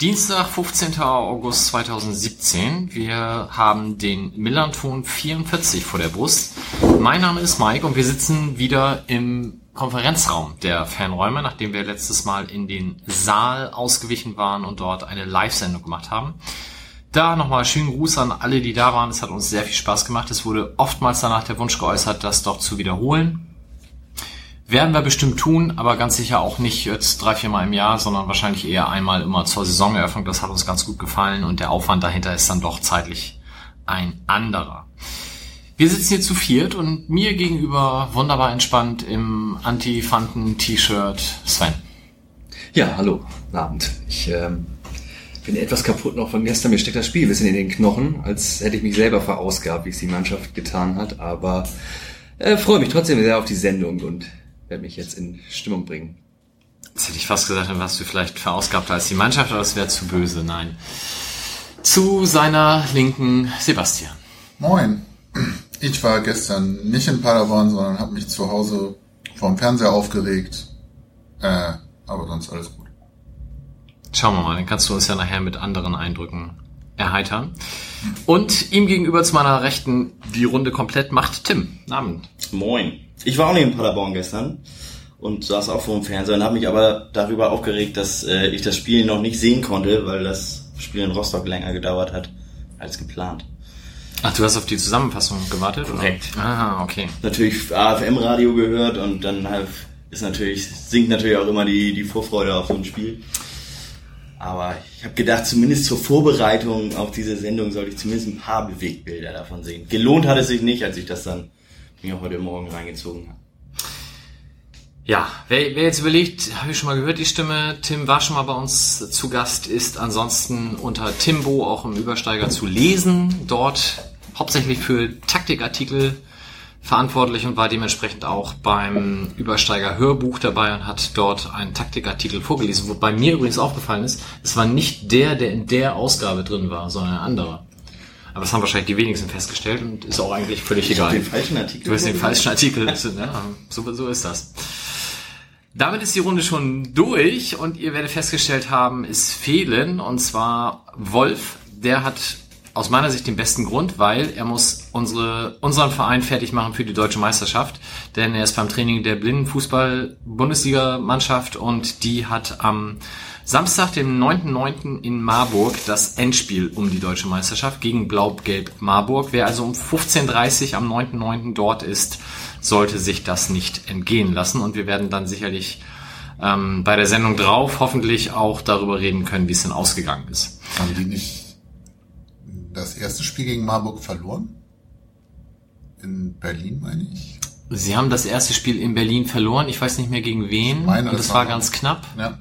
Dienstag, 15. August 2017. Wir haben den Millanton 44 vor der Brust. Mein Name ist Mike und wir sitzen wieder im Konferenzraum der Fanräume, nachdem wir letztes Mal in den Saal ausgewichen waren und dort eine Live-Sendung gemacht haben. Da nochmal schönen Gruß an alle, die da waren. Es hat uns sehr viel Spaß gemacht. Es wurde oftmals danach der Wunsch geäußert, das doch zu wiederholen. Werden wir bestimmt tun, aber ganz sicher auch nicht jetzt drei, vier Mal im Jahr, sondern wahrscheinlich eher einmal immer zur Saisoneröffnung. Das hat uns ganz gut gefallen und der Aufwand dahinter ist dann doch zeitlich ein anderer. Wir sitzen hier zu viert und mir gegenüber wunderbar entspannt im Anti-Fanten-T-Shirt Sven. Ja, hallo, guten Abend. Ich ähm, bin etwas kaputt noch von gestern. Mir steckt das Spiel ein bisschen in den Knochen, als hätte ich mich selber verausgabt, wie es die Mannschaft getan hat. Aber äh, freue mich trotzdem sehr auf die Sendung und werde mich jetzt in Stimmung bringen. Jetzt hätte ich fast gesagt, dann warst du vielleicht verausgabter als die Mannschaft, aber das wäre zu böse. Nein. Zu seiner Linken Sebastian. Moin. Ich war gestern nicht in Paderborn, sondern habe mich zu Hause vorm Fernseher aufgeregt. Äh, aber sonst alles gut. Schauen wir mal, dann kannst du uns ja nachher mit anderen Eindrücken erheitern. Und ihm gegenüber zu meiner Rechten die Runde komplett macht Tim. Abend. Moin. Ich war auch nicht in Paderborn gestern und saß auch vor dem Fernseher und habe mich aber darüber aufgeregt, dass äh, ich das Spiel noch nicht sehen konnte, weil das Spiel in Rostock länger gedauert hat als geplant. Ach, du hast auf die Zusammenfassung gewartet? Korrekt. Oder? Ah, okay. Natürlich AFM-Radio gehört und dann halt ist natürlich, sinkt natürlich auch immer die, die Vorfreude auf so ein Spiel. Aber ich habe gedacht, zumindest zur Vorbereitung auf diese Sendung sollte ich zumindest ein paar Bewegbilder davon sehen. Gelohnt hat es sich nicht, als ich das dann mir heute Morgen reingezogen habe. Ja, wer, wer jetzt überlegt, habe ich schon mal gehört, die Stimme. Tim war schon mal bei uns zu Gast, ist ansonsten unter Timbo auch im Übersteiger zu lesen. Dort hauptsächlich für Taktikartikel verantwortlich und war dementsprechend auch beim Übersteiger Hörbuch dabei und hat dort einen Taktikartikel vorgelesen. Wobei mir übrigens aufgefallen ist, es war nicht der, der in der Ausgabe drin war, sondern ein anderer. Aber das haben wahrscheinlich die wenigsten festgestellt und ist auch eigentlich völlig Ich egal. den falschen Artikel. Du hast den falschen Artikel. ja, so, so ist das. Damit ist die Runde schon durch und ihr werdet festgestellt haben, es fehlen und zwar Wolf, der hat aus meiner Sicht den besten Grund, weil er muss unsere, unseren Verein fertig machen für die deutsche Meisterschaft, denn er ist beim Training der Blindenfußball-Bundesliga-Mannschaft und die hat am Samstag, dem 9.9. in Marburg das Endspiel um die deutsche Meisterschaft gegen Blau-Gelb Marburg. Wer also um 15.30 Uhr am 9.9. dort ist, sollte sich das nicht entgehen lassen. Und wir werden dann sicherlich ähm, bei der Sendung drauf hoffentlich auch darüber reden können, wie es denn ausgegangen ist. Haben die nicht das erste Spiel gegen Marburg verloren? In Berlin, meine ich. Sie haben das erste Spiel in Berlin verloren. Ich weiß nicht mehr gegen wen. Ich meine, und das das war war- ganz knapp. Ja.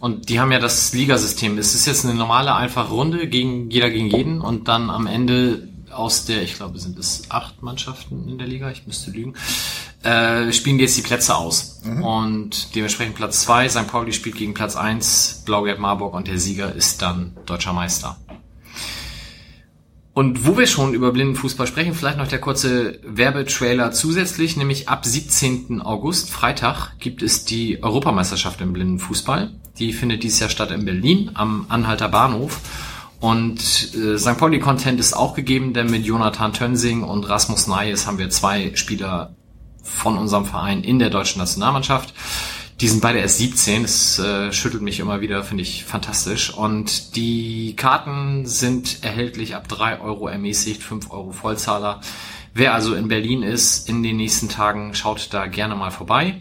Und die haben ja das Ligasystem. Es ist jetzt eine normale, einfache Runde gegen jeder gegen jeden und dann am Ende aus der, ich glaube, sind es acht Mannschaften in der Liga, ich müsste lügen, äh, spielen die jetzt die Plätze aus. Und dementsprechend Platz zwei, St. Pauli spielt gegen Platz eins, Blau-Gelb Marburg und der Sieger ist dann deutscher Meister. Und wo wir schon über Blindenfußball sprechen, vielleicht noch der kurze Werbetrailer zusätzlich, nämlich ab 17. August, Freitag, gibt es die Europameisterschaft im Blindenfußball. Die findet dieses Jahr statt in Berlin am Anhalter Bahnhof. Und äh, St. Pauli-Content ist auch gegeben, denn mit Jonathan Tönsing und Rasmus Neyes haben wir zwei Spieler von unserem Verein in der deutschen Nationalmannschaft. Die sind beide erst 17, das äh, schüttelt mich immer wieder, finde ich fantastisch. Und die Karten sind erhältlich ab 3 Euro ermäßigt, 5 Euro Vollzahler. Wer also in Berlin ist in den nächsten Tagen, schaut da gerne mal vorbei.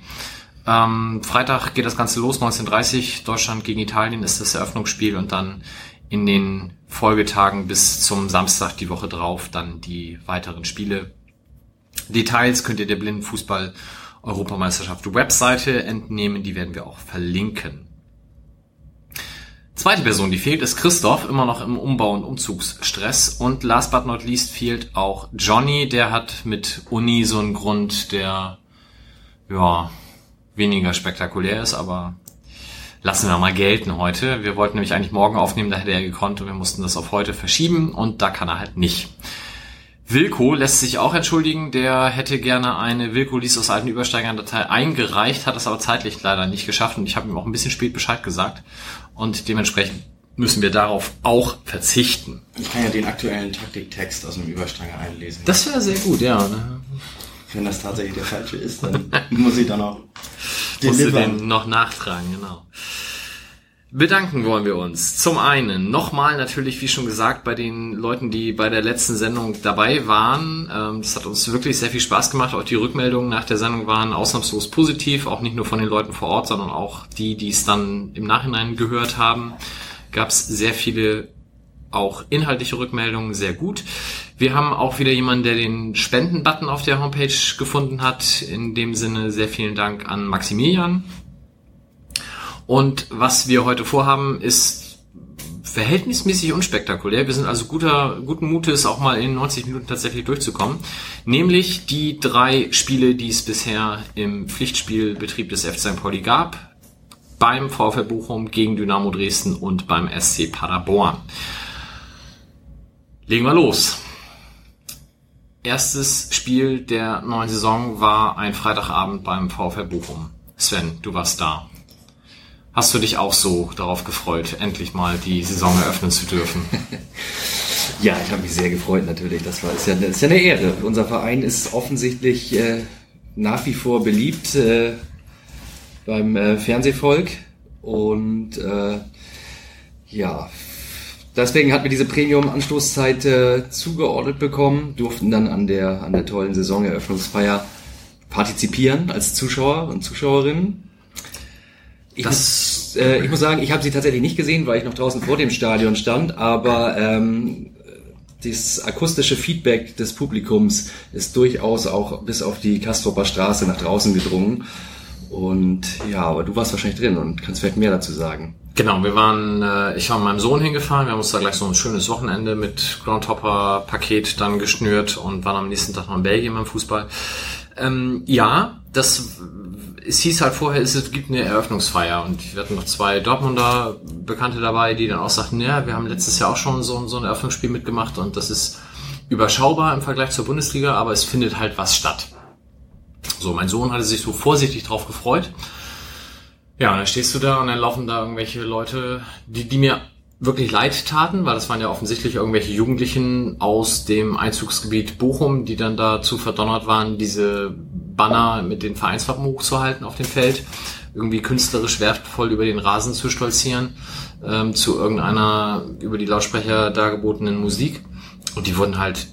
Ähm, Freitag geht das Ganze los, 19.30 Deutschland gegen Italien ist das Eröffnungsspiel und dann in den Folgetagen bis zum Samstag die Woche drauf dann die weiteren Spiele. Details könnt ihr der Blindenfußball Europameisterschaft Webseite entnehmen, die werden wir auch verlinken. Zweite Person, die fehlt, ist Christoph, immer noch im Umbau- und Umzugsstress. Und last but not least fehlt auch Johnny, der hat mit Uni so einen Grund, der ja weniger spektakulär ist, aber lassen wir mal gelten heute. Wir wollten nämlich eigentlich morgen aufnehmen, da hätte er gekonnt und wir mussten das auf heute verschieben und da kann er halt nicht. Wilko lässt sich auch entschuldigen, der hätte gerne eine Wilko liest aus alten Übersteigern-Datei eingereicht, hat es aber zeitlich leider nicht geschafft und ich habe ihm auch ein bisschen spät Bescheid gesagt und dementsprechend müssen wir darauf auch verzichten. Ich kann ja den aktuellen Taktiktext aus dem Übersteiger einlesen. Das wäre sehr gut, ja. Wenn das tatsächlich der falsche ist, dann muss ich dann auch den noch nachtragen, genau. Bedanken wollen wir uns. Zum einen nochmal natürlich, wie schon gesagt, bei den Leuten, die bei der letzten Sendung dabei waren. Ähm, das hat uns wirklich sehr viel Spaß gemacht. Auch die Rückmeldungen nach der Sendung waren ausnahmslos positiv. Auch nicht nur von den Leuten vor Ort, sondern auch die, die es dann im Nachhinein gehört haben. Gab es sehr viele auch inhaltliche Rückmeldungen sehr gut. Wir haben auch wieder jemanden, der den Spenden-Button auf der Homepage gefunden hat. In dem Sinne sehr vielen Dank an Maximilian. Und was wir heute vorhaben, ist verhältnismäßig unspektakulär. Wir sind also guter, guten Mutes, auch mal in 90 Minuten tatsächlich durchzukommen. Nämlich die drei Spiele, die es bisher im Pflichtspielbetrieb des F. St. Pauli gab. Beim VfL Bochum gegen Dynamo Dresden und beim SC Paderborn. Legen wir los. Erstes Spiel der neuen Saison war ein Freitagabend beim VfL Bochum. Sven, du warst da. Hast du dich auch so darauf gefreut, endlich mal die Saison eröffnen zu dürfen? ja, ich habe mich sehr gefreut natürlich. Das war ist ja, ist ja eine Ehre. Unser Verein ist offensichtlich äh, nach wie vor beliebt äh, beim äh, Fernsehvolk und äh, ja, deswegen hatten wir diese Premium-Anstoßzeit äh, zugeordnet bekommen, durften dann an der an der tollen Saisoneröffnungsfeier partizipieren als Zuschauer und Zuschauerinnen ich, muss, äh, ich muss sagen, ich habe sie tatsächlich nicht gesehen, weil ich noch draußen vor dem Stadion stand, aber ähm, das akustische Feedback des Publikums ist durchaus auch bis auf die Kastropper Straße nach draußen gedrungen. Und ja, aber du warst wahrscheinlich drin und kannst vielleicht mehr dazu sagen. Genau, wir waren, äh, ich war mit meinem Sohn hingefahren, wir haben uns da gleich so ein schönes Wochenende mit Groundhopper Paket dann geschnürt und waren am nächsten Tag noch in Belgien beim Fußball. Ähm, ja, das es hieß halt vorher, es gibt eine Eröffnungsfeier und wir hatten noch zwei Dortmunder Bekannte dabei, die dann auch sagten, ja, wir haben letztes Jahr auch schon so, so ein Eröffnungsspiel mitgemacht und das ist überschaubar im Vergleich zur Bundesliga, aber es findet halt was statt. So, mein Sohn hatte sich so vorsichtig drauf gefreut. Ja, und dann stehst du da und dann laufen da irgendwelche Leute, die, die mir wirklich leid taten, weil das waren ja offensichtlich irgendwelche Jugendlichen aus dem Einzugsgebiet Bochum, die dann dazu verdonnert waren, diese Banner mit den Vereinswappen hochzuhalten auf dem Feld, irgendwie künstlerisch wertvoll über den Rasen zu stolzieren, ähm, zu irgendeiner über die Lautsprecher dargebotenen Musik. Und die wurden halt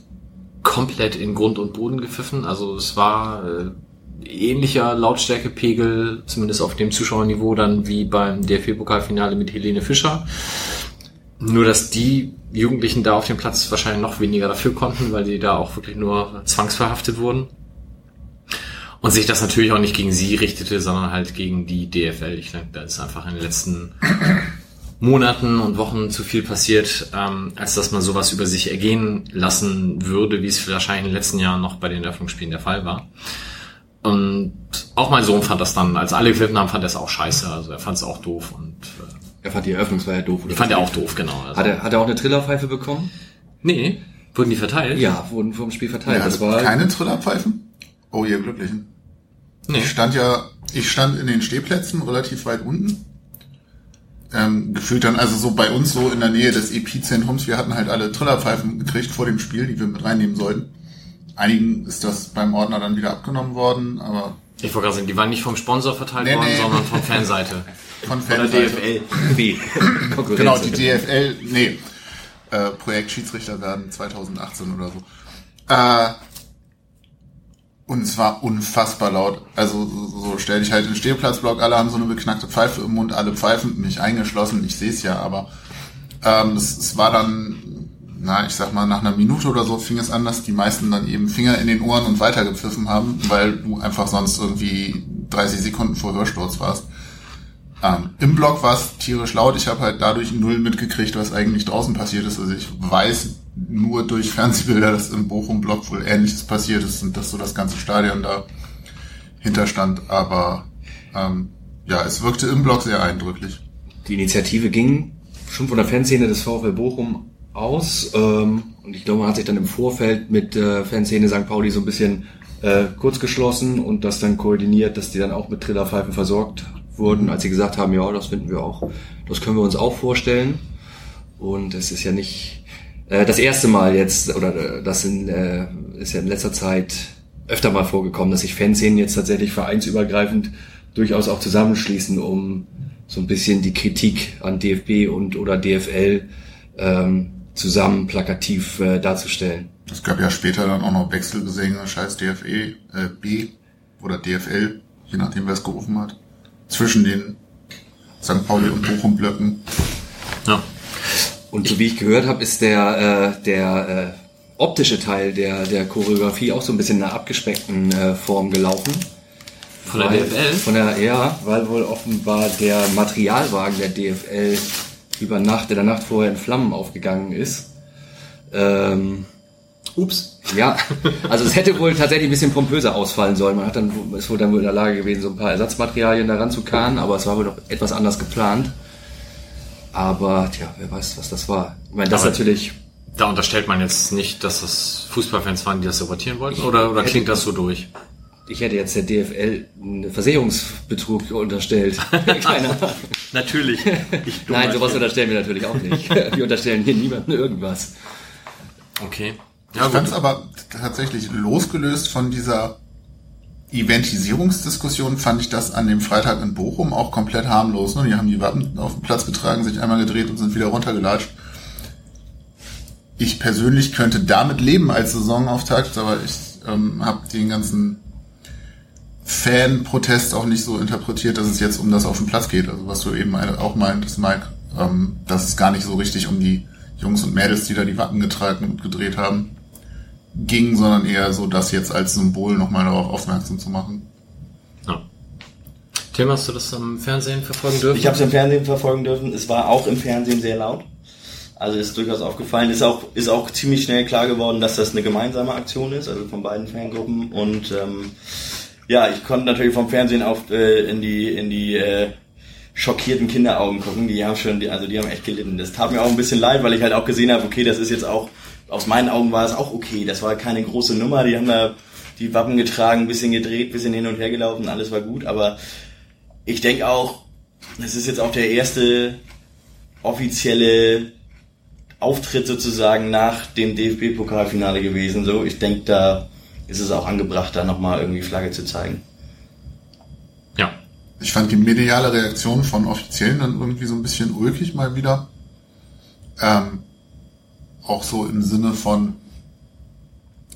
komplett in Grund und Boden gepfiffen. Also es war äh, ähnlicher Lautstärkepegel, zumindest auf dem Zuschauerniveau, dann wie beim DFB-Pokalfinale mit Helene Fischer. Nur, dass die Jugendlichen da auf dem Platz wahrscheinlich noch weniger dafür konnten, weil die da auch wirklich nur zwangsverhaftet wurden. Und sich das natürlich auch nicht gegen sie richtete, sondern halt gegen die DFL. Ich denke, da ist einfach in den letzten Monaten und Wochen zu viel passiert, ähm, als dass man sowas über sich ergehen lassen würde, wie es wahrscheinlich in den letzten Jahren noch bei den Eröffnungsspielen der Fall war. Und auch mein Sohn fand das dann, als alle gefilmt haben, fand er es auch scheiße. Also er fand es auch doof und äh, er fand die Eröffnungsfeier doof. Oder fand er auch doof, genau. Also. Hat, er, hat er auch eine Trillerpfeife bekommen? Nee. Wurden die verteilt? Ja, wurden vom Spiel verteilt. Ja, das war keine Trillerpfeifen? Oh, ihr Glücklichen. Nee. Ich stand ja, ich stand in den Stehplätzen relativ weit unten. Ähm, gefühlt dann also so bei uns so in der Nähe des Epizentrums. Wir hatten halt alle Trillerpfeifen gekriegt vor dem Spiel, die wir mit reinnehmen sollten. Einigen ist das beim Ordner dann wieder abgenommen worden, aber ich wollte gerade sagen, die waren nicht vom Sponsor verteilt nee, worden, nee. sondern von Fanseite. Von Fanseite. DFL. Wie? genau, die DFL, nee. Äh, Projekt Schiedsrichter werden 2018 oder so. Äh, und es war unfassbar laut. Also so, stell dich halt in den Stehplatzblock, alle haben so eine beknackte Pfeife im Mund, alle pfeifen, mich eingeschlossen, ich sehe es ja, aber ähm, es, es war dann, na, ich sag mal, nach einer Minute oder so fing es an, dass die meisten dann eben Finger in den Ohren und weitergepfiffen haben, weil du einfach sonst irgendwie 30 Sekunden vor Hörsturz warst. Ähm, Im Block war es tierisch laut. Ich habe halt dadurch null mitgekriegt, was eigentlich draußen passiert ist. Also ich weiß nur durch Fernsehbilder, dass im Bochum-Block wohl Ähnliches passiert ist und dass so das ganze Stadion da hinterstand. Aber ähm, ja, es wirkte im Block sehr eindrücklich. die Initiative ging schon von der Fanszene des VfL Bochum aus. Ähm, und ich glaube, man hat sich dann im Vorfeld mit äh, Fanszene St. Pauli so ein bisschen äh, kurz geschlossen und das dann koordiniert, dass die dann auch mit Trillerpfeifen versorgt wurden, als sie gesagt haben, ja, das finden wir auch, das können wir uns auch vorstellen. Und es ist ja nicht äh, das erste Mal jetzt, oder äh, das in, äh, ist ja in letzter Zeit öfter mal vorgekommen, dass sich Fanszenen jetzt tatsächlich vereinsübergreifend durchaus auch zusammenschließen, um so ein bisschen die Kritik an DFB und oder DFL ähm, zusammen plakativ äh, darzustellen. Es gab ja später dann auch noch Wechselgesänge, scheiß DFE, äh, B oder DFL, je nachdem wer es gerufen hat, zwischen den St. Pauli und Bochum Blöcken. Ja. Und so wie ich gehört habe, ist der, äh, der äh, optische Teil der, der Choreografie auch so ein bisschen in einer abgespeckten äh, Form gelaufen. Von der weil, DFL? Von der, ja, weil wohl offenbar der Materialwagen der DFL über Nacht, in der Nacht vorher in Flammen aufgegangen ist. Ähm, Ups. Ja, also es hätte wohl tatsächlich ein bisschen pompöser ausfallen sollen. Man hat dann, ist wohl dann wohl in der Lage gewesen, so ein paar Ersatzmaterialien daran zu karren, aber es war wohl noch etwas anders geplant. Aber, tja, wer weiß, was das war. Ich meine, das aber natürlich. Da unterstellt man jetzt nicht, dass das Fußballfans waren, die das sabotieren wollten, oder, oder klingt das so durch? Ich hätte jetzt der DFL einen Versicherungsbetrug unterstellt. Keine Ahnung. natürlich. Nein, sowas unterstellen wir natürlich auch nicht. wir unterstellen hier niemandem irgendwas. Okay. Ja, ich fand es aber tatsächlich losgelöst von dieser Eventisierungsdiskussion fand ich das an dem Freitag in Bochum auch komplett harmlos. Ne? Die haben die Wappen auf den Platz getragen, sich einmal gedreht und sind wieder runtergelatscht. Ich persönlich könnte damit leben als Saisonauftakt, aber ich ähm, habe den ganzen Fan-Protest auch nicht so interpretiert, dass es jetzt um das auf den Platz geht. Also was du eben auch meintest, Mike, ähm, dass es gar nicht so richtig um die Jungs und Mädels, die da die Wappen getragen und gedreht haben, ging, sondern eher so, das jetzt als Symbol nochmal darauf aufmerksam zu machen. Ja. Tim, hast du das am Fernsehen verfolgen dürfen? Ich habe es im Fernsehen verfolgen dürfen. Es war auch im Fernsehen sehr laut. Also ist durchaus aufgefallen. Ist auch, ist auch ziemlich schnell klar geworden, dass das eine gemeinsame Aktion ist, also von beiden Fangruppen. Und ähm, ja, ich konnte natürlich vom Fernsehen auf äh, in die in die äh, schockierten Kinderaugen gucken. Die haben schon, die, also die haben echt gelitten. Das tat mir auch ein bisschen leid, weil ich halt auch gesehen habe, okay, das ist jetzt auch aus meinen Augen war es auch okay. Das war keine große Nummer. Die haben da die Wappen getragen, ein bisschen gedreht, ein bisschen hin und her gelaufen, alles war gut. Aber ich denke auch, das ist jetzt auch der erste offizielle Auftritt sozusagen nach dem DFB-Pokalfinale gewesen. So, ich denke, da ist es auch angebracht, da nochmal irgendwie Flagge zu zeigen. Ja. Ich fand die mediale Reaktion von Offiziellen dann irgendwie so ein bisschen ulkig mal wieder. Ähm, auch so im Sinne von,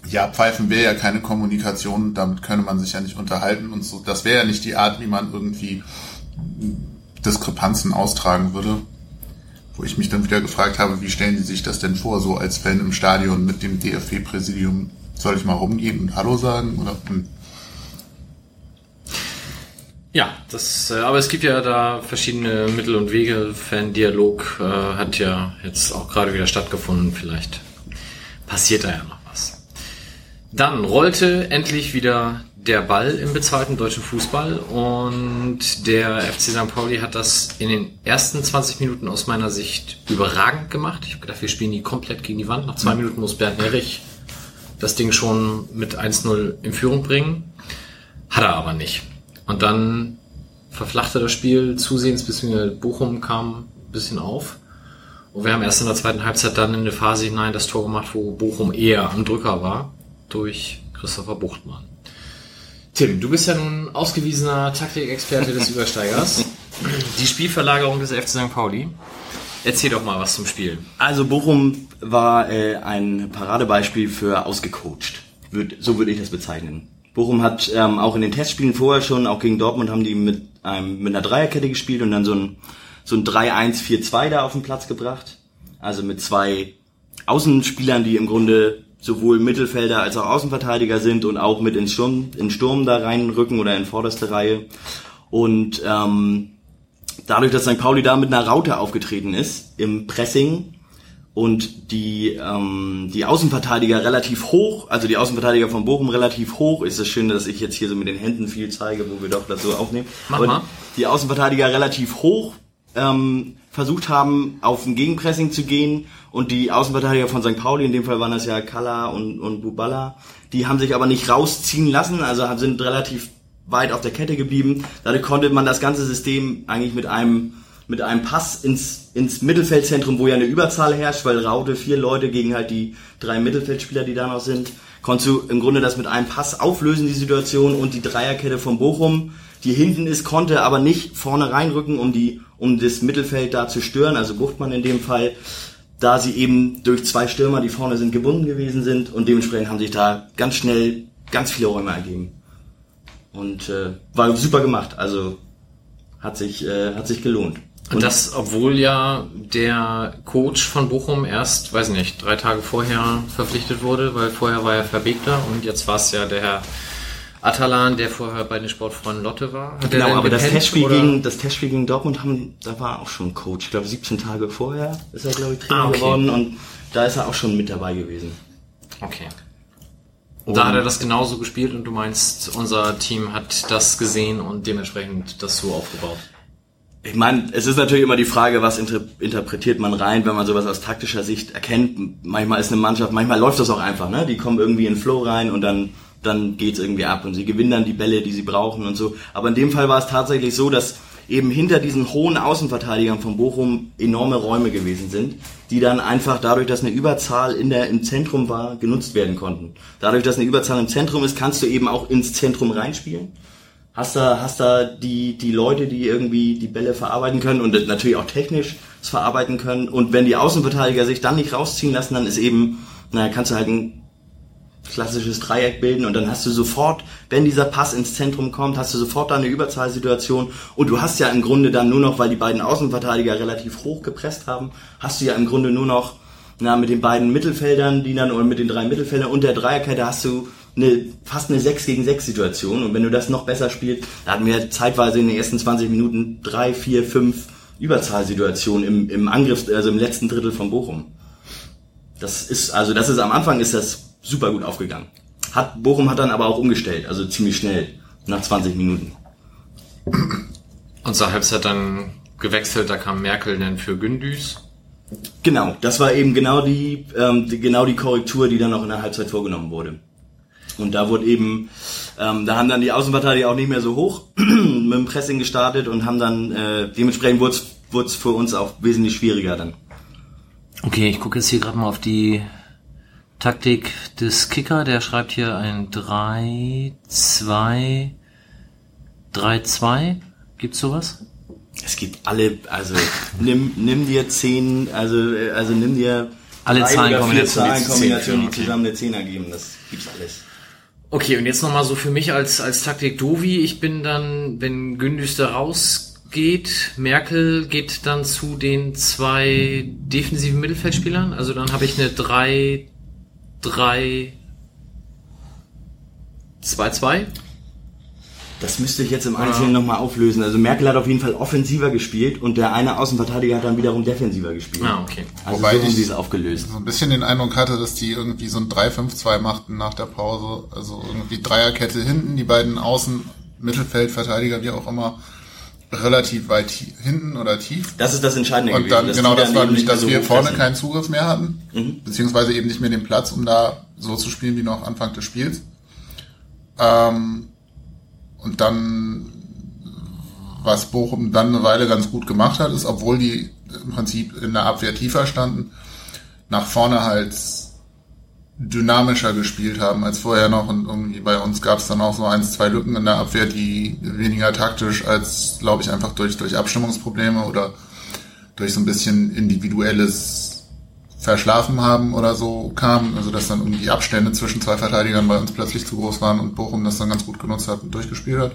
ja, Pfeifen wäre ja keine Kommunikation, damit könne man sich ja nicht unterhalten und so. Das wäre ja nicht die Art, wie man irgendwie Diskrepanzen austragen würde. Wo ich mich dann wieder gefragt habe, wie stellen die sich das denn vor, so als Fan im Stadion mit dem DFB-Präsidium? Soll ich mal rumgehen und Hallo sagen? Oder, hm. Ja, das, äh, aber es gibt ja da verschiedene Mittel und Wege. Fan-Dialog äh, hat ja jetzt auch gerade wieder stattgefunden. Vielleicht passiert da ja noch was. Dann rollte endlich wieder der Ball im bezahlten deutschen Fußball und der FC St. Pauli hat das in den ersten 20 Minuten aus meiner Sicht überragend gemacht. Ich habe gedacht, wir spielen die komplett gegen die Wand. Nach zwei mhm. Minuten muss Bernd Herrich das Ding schon mit 1-0 in Führung bringen. Hat er aber nicht. Und dann verflachte das Spiel zusehends, bis wir Bochum kam ein bisschen auf. Und wir haben erst in der zweiten Halbzeit dann in eine Phase hinein das Tor gemacht, wo Bochum eher am Drücker war, durch Christopher Buchtmann. Tim, du bist ja nun ausgewiesener Taktikexperte des Übersteigers. Die Spielverlagerung des FC St. Pauli. Erzähl doch mal was zum Spiel. Also Bochum war äh, ein Paradebeispiel für ausgecoacht. Würd, so würde ich das bezeichnen. Bochum hat ähm, auch in den Testspielen vorher schon, auch gegen Dortmund haben die mit, einem, mit einer Dreierkette gespielt und dann so ein, so ein 3-1-4-2 da auf den Platz gebracht. Also mit zwei Außenspielern, die im Grunde sowohl Mittelfelder als auch Außenverteidiger sind und auch mit in Sturm, in Sturm da reinrücken oder in vorderste Reihe. Und ähm, dadurch, dass St. Pauli da mit einer Raute aufgetreten ist im Pressing, und die, ähm, die Außenverteidiger relativ hoch, also die Außenverteidiger von Bochum relativ hoch. Ist es das schön, dass ich jetzt hier so mit den Händen viel zeige, wo wir doch das so aufnehmen. Mach Aber mal. Die Außenverteidiger relativ hoch ähm, versucht haben, auf ein Gegenpressing zu gehen und die Außenverteidiger von St. Pauli, in dem Fall waren das ja Kalla und, und Bubala, die haben sich aber nicht rausziehen lassen, also sind relativ weit auf der Kette geblieben. Dadurch konnte man das ganze System eigentlich mit einem mit einem Pass ins, ins Mittelfeldzentrum, wo ja eine Überzahl herrscht, weil Raute vier Leute gegen halt die drei Mittelfeldspieler, die da noch sind, konntest du im Grunde das mit einem Pass auflösen, die Situation, und die Dreierkette von Bochum, die hinten ist, konnte aber nicht vorne reinrücken, um die, um das Mittelfeld da zu stören, also Buchtmann in dem Fall, da sie eben durch zwei Stürmer, die vorne sind, gebunden gewesen sind und dementsprechend haben sich da ganz schnell ganz viele Räume ergeben. Und äh, war super gemacht, also hat sich, äh, hat sich gelohnt. Und das, obwohl ja der Coach von Bochum erst, weiß nicht, drei Tage vorher verpflichtet wurde, weil vorher war er Verbegter und jetzt war es ja der Herr Atalan, der vorher bei den Sportfreunden Lotte war. Hat genau, aber das Testspiel, gegen, das Testspiel gegen Dortmund haben, da war auch schon Coach. Ich glaube, 17 Tage vorher ist er, glaube ich, Trainer ah, okay. geworden und da ist er auch schon mit dabei gewesen. Okay. Und da hat er das genauso gespielt und du meinst, unser Team hat das gesehen und dementsprechend das so aufgebaut. Ich meine, es ist natürlich immer die Frage, was inter interpretiert man rein, wenn man sowas aus taktischer Sicht erkennt. Manchmal ist eine Mannschaft, manchmal läuft das auch einfach, ne? Die kommen irgendwie in Flow rein und dann dann geht's irgendwie ab und sie gewinnen dann die Bälle, die sie brauchen und so. Aber in dem Fall war es tatsächlich so, dass eben hinter diesen hohen Außenverteidigern von Bochum enorme Räume gewesen sind, die dann einfach dadurch, dass eine Überzahl in der, im Zentrum war, genutzt werden konnten. Dadurch, dass eine Überzahl im Zentrum ist, kannst du eben auch ins Zentrum reinspielen hast da, hast da die, die Leute, die irgendwie die Bälle verarbeiten können und natürlich auch technisch es verarbeiten können. Und wenn die Außenverteidiger sich dann nicht rausziehen lassen, dann ist eben, naja, kannst du halt ein klassisches Dreieck bilden und dann hast du sofort, wenn dieser Pass ins Zentrum kommt, hast du sofort da eine Überzahlsituation und du hast ja im Grunde dann nur noch, weil die beiden Außenverteidiger relativ hoch gepresst haben, hast du ja im Grunde nur noch, na, mit den beiden Mittelfeldern, die dann, oder mit den drei Mittelfeldern und der Dreierkette hast du eine, fast eine 6 gegen 6 Situation. Und wenn du das noch besser spielst, da hatten wir zeitweise in den ersten 20 Minuten drei, vier, fünf Überzahlsituationen im, im Angriff, also im letzten Drittel von Bochum. Das ist, also das ist am Anfang ist das super gut aufgegangen. Hat, Bochum hat dann aber auch umgestellt, also ziemlich schnell, nach 20 Minuten. Und zur Halbzeit dann gewechselt, da kam Merkel dann für Gündüs. Genau, das war eben genau die, ähm, die, genau die Korrektur, die dann noch in der Halbzeit vorgenommen wurde. Und da wurde eben, ähm, da haben dann die Außenverteidiger auch nicht mehr so hoch mit dem Pressing gestartet und haben dann, äh, dementsprechend wurde es für uns auch wesentlich schwieriger dann. Okay, ich gucke jetzt hier gerade mal auf die Taktik des Kicker. Der schreibt hier ein 3, 2, 3, 2. Gibt's sowas? Es gibt alle, also nimm, nimm dir zehn, also, also nimm dir alle Zahlenkombinationen, Zahlenkombinationen, die zusammen eine Zehner geben. Das gibt's alles. Okay, und jetzt nochmal so für mich als, als Taktik Dovi. Ich bin dann, wenn Gündüster rausgeht, Merkel geht dann zu den zwei defensiven Mittelfeldspielern. Also dann habe ich eine 3, 3, 2, 2. Das müsste ich jetzt im Einzelnen ja. nochmal auflösen. Also Merkel hat auf jeden Fall offensiver gespielt und der eine Außenverteidiger hat dann wiederum defensiver gespielt. Ah, okay. Also Wobei so haben sie es aufgelöst. So ein bisschen den Eindruck hatte, dass die irgendwie so ein 3-5-2 machten nach der Pause. Also irgendwie Dreierkette hinten, die beiden Außen, Mittelfeldverteidiger, wie auch immer, relativ weit hinten oder tief. Das ist das Entscheidende Und dann, gewesen, genau, das war nämlich, dass so wir vorne keinen Zugriff mehr hatten, mhm. beziehungsweise eben nicht mehr den Platz, um da so zu spielen wie noch Anfang des Spiels. Ähm, und dann, was Bochum dann eine Weile ganz gut gemacht hat, ist, obwohl die im Prinzip in der Abwehr tiefer standen, nach vorne halt dynamischer gespielt haben als vorher noch. Und irgendwie bei uns gab es dann auch so eins, zwei Lücken in der Abwehr, die weniger taktisch als, glaube ich, einfach durch, durch Abstimmungsprobleme oder durch so ein bisschen individuelles Verschlafen haben oder so kamen. Also dass dann irgendwie Abstände zwischen zwei Verteidigern bei uns plötzlich zu groß waren und Bochum das dann ganz gut genutzt hat und durchgespielt hat.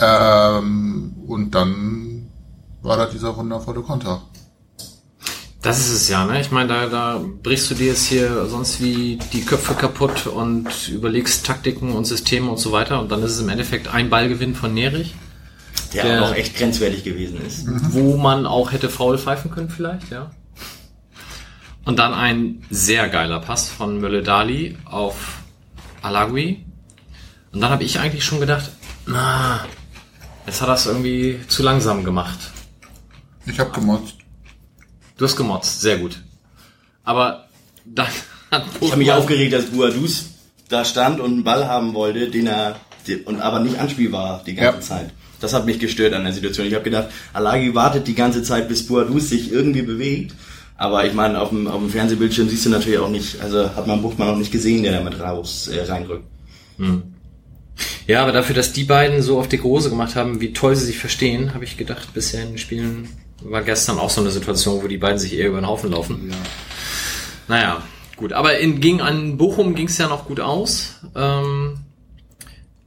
Ähm, und dann war da dieser wundervolle Konter. Das ist es ja, ne? Ich meine, da, da brichst du dir jetzt hier sonst wie die Köpfe kaputt und überlegst Taktiken und Systeme und so weiter und dann ist es im Endeffekt ein Ballgewinn von Nerich. Der, der auch echt grenzwertig gewesen ist. Wo man auch hätte faul pfeifen können vielleicht, ja. Und dann ein sehr geiler Pass von Mölle-Dali auf Alagui. Und dann habe ich eigentlich schon gedacht, na, jetzt hat er es irgendwie zu langsam gemacht. Ich habe gemotzt. Du hast gemotzt, sehr gut. Aber dann hat Ich habe mich aufgeregt, dass Buadus da stand und einen Ball haben wollte, den er und aber nicht anspielbar die ganze ja. Zeit. Das hat mich gestört an der Situation. Ich habe gedacht, Alagi wartet die ganze Zeit, bis Buadus sich irgendwie bewegt. Aber ich meine, auf dem, auf dem Fernsehbildschirm siehst du natürlich auch nicht, also hat man Buchmann auch nicht gesehen, der da mit raus äh, reinrückt. Hm. Ja, aber dafür, dass die beiden so auf die Große gemacht haben, wie toll sie sich verstehen, habe ich gedacht, bisher in den Spielen war gestern auch so eine Situation, wo die beiden sich eher über den Haufen laufen. Ja. Naja, gut. Aber in, ging an Bochum ging es ja noch gut aus. Ähm,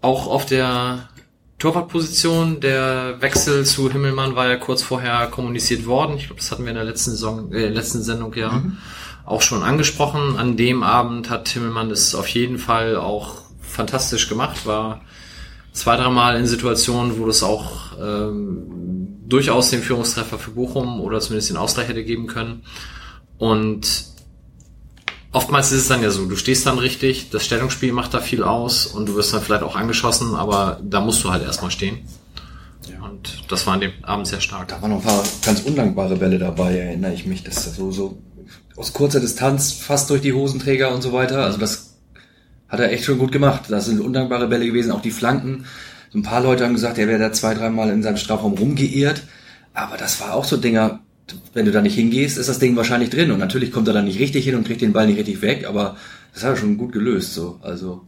auch auf der Torwartposition, der Wechsel zu Himmelmann war ja kurz vorher kommuniziert worden. Ich glaube, das hatten wir in der letzten Saison, äh, letzten Sendung ja mhm. auch schon angesprochen. An dem Abend hat Himmelmann das auf jeden Fall auch fantastisch gemacht, war zwei, dreimal in Situationen, wo das auch ähm, durchaus den Führungstreffer für Bochum oder zumindest den Ausgleich hätte geben können. Und oftmals ist es dann ja so, du stehst dann richtig, das Stellungsspiel macht da viel aus und du wirst dann vielleicht auch angeschossen, aber da musst du halt erstmal stehen. Ja. Und das war an dem Abend sehr stark. Da waren noch ein paar ganz undankbare Bälle dabei, erinnere ich mich, dass das so, so aus kurzer Distanz fast durch die Hosenträger und so weiter. Also das hat er echt schon gut gemacht. Das sind undankbare Bälle gewesen, auch die Flanken. So ein paar Leute haben gesagt, er wäre da zwei, dreimal in seinem Strafraum rumgeirrt. Aber das war auch so Dinger, wenn du da nicht hingehst, ist das Ding wahrscheinlich drin. Und natürlich kommt er dann nicht richtig hin und kriegt den Ball nicht richtig weg, aber das hat er schon gut gelöst, so. Also.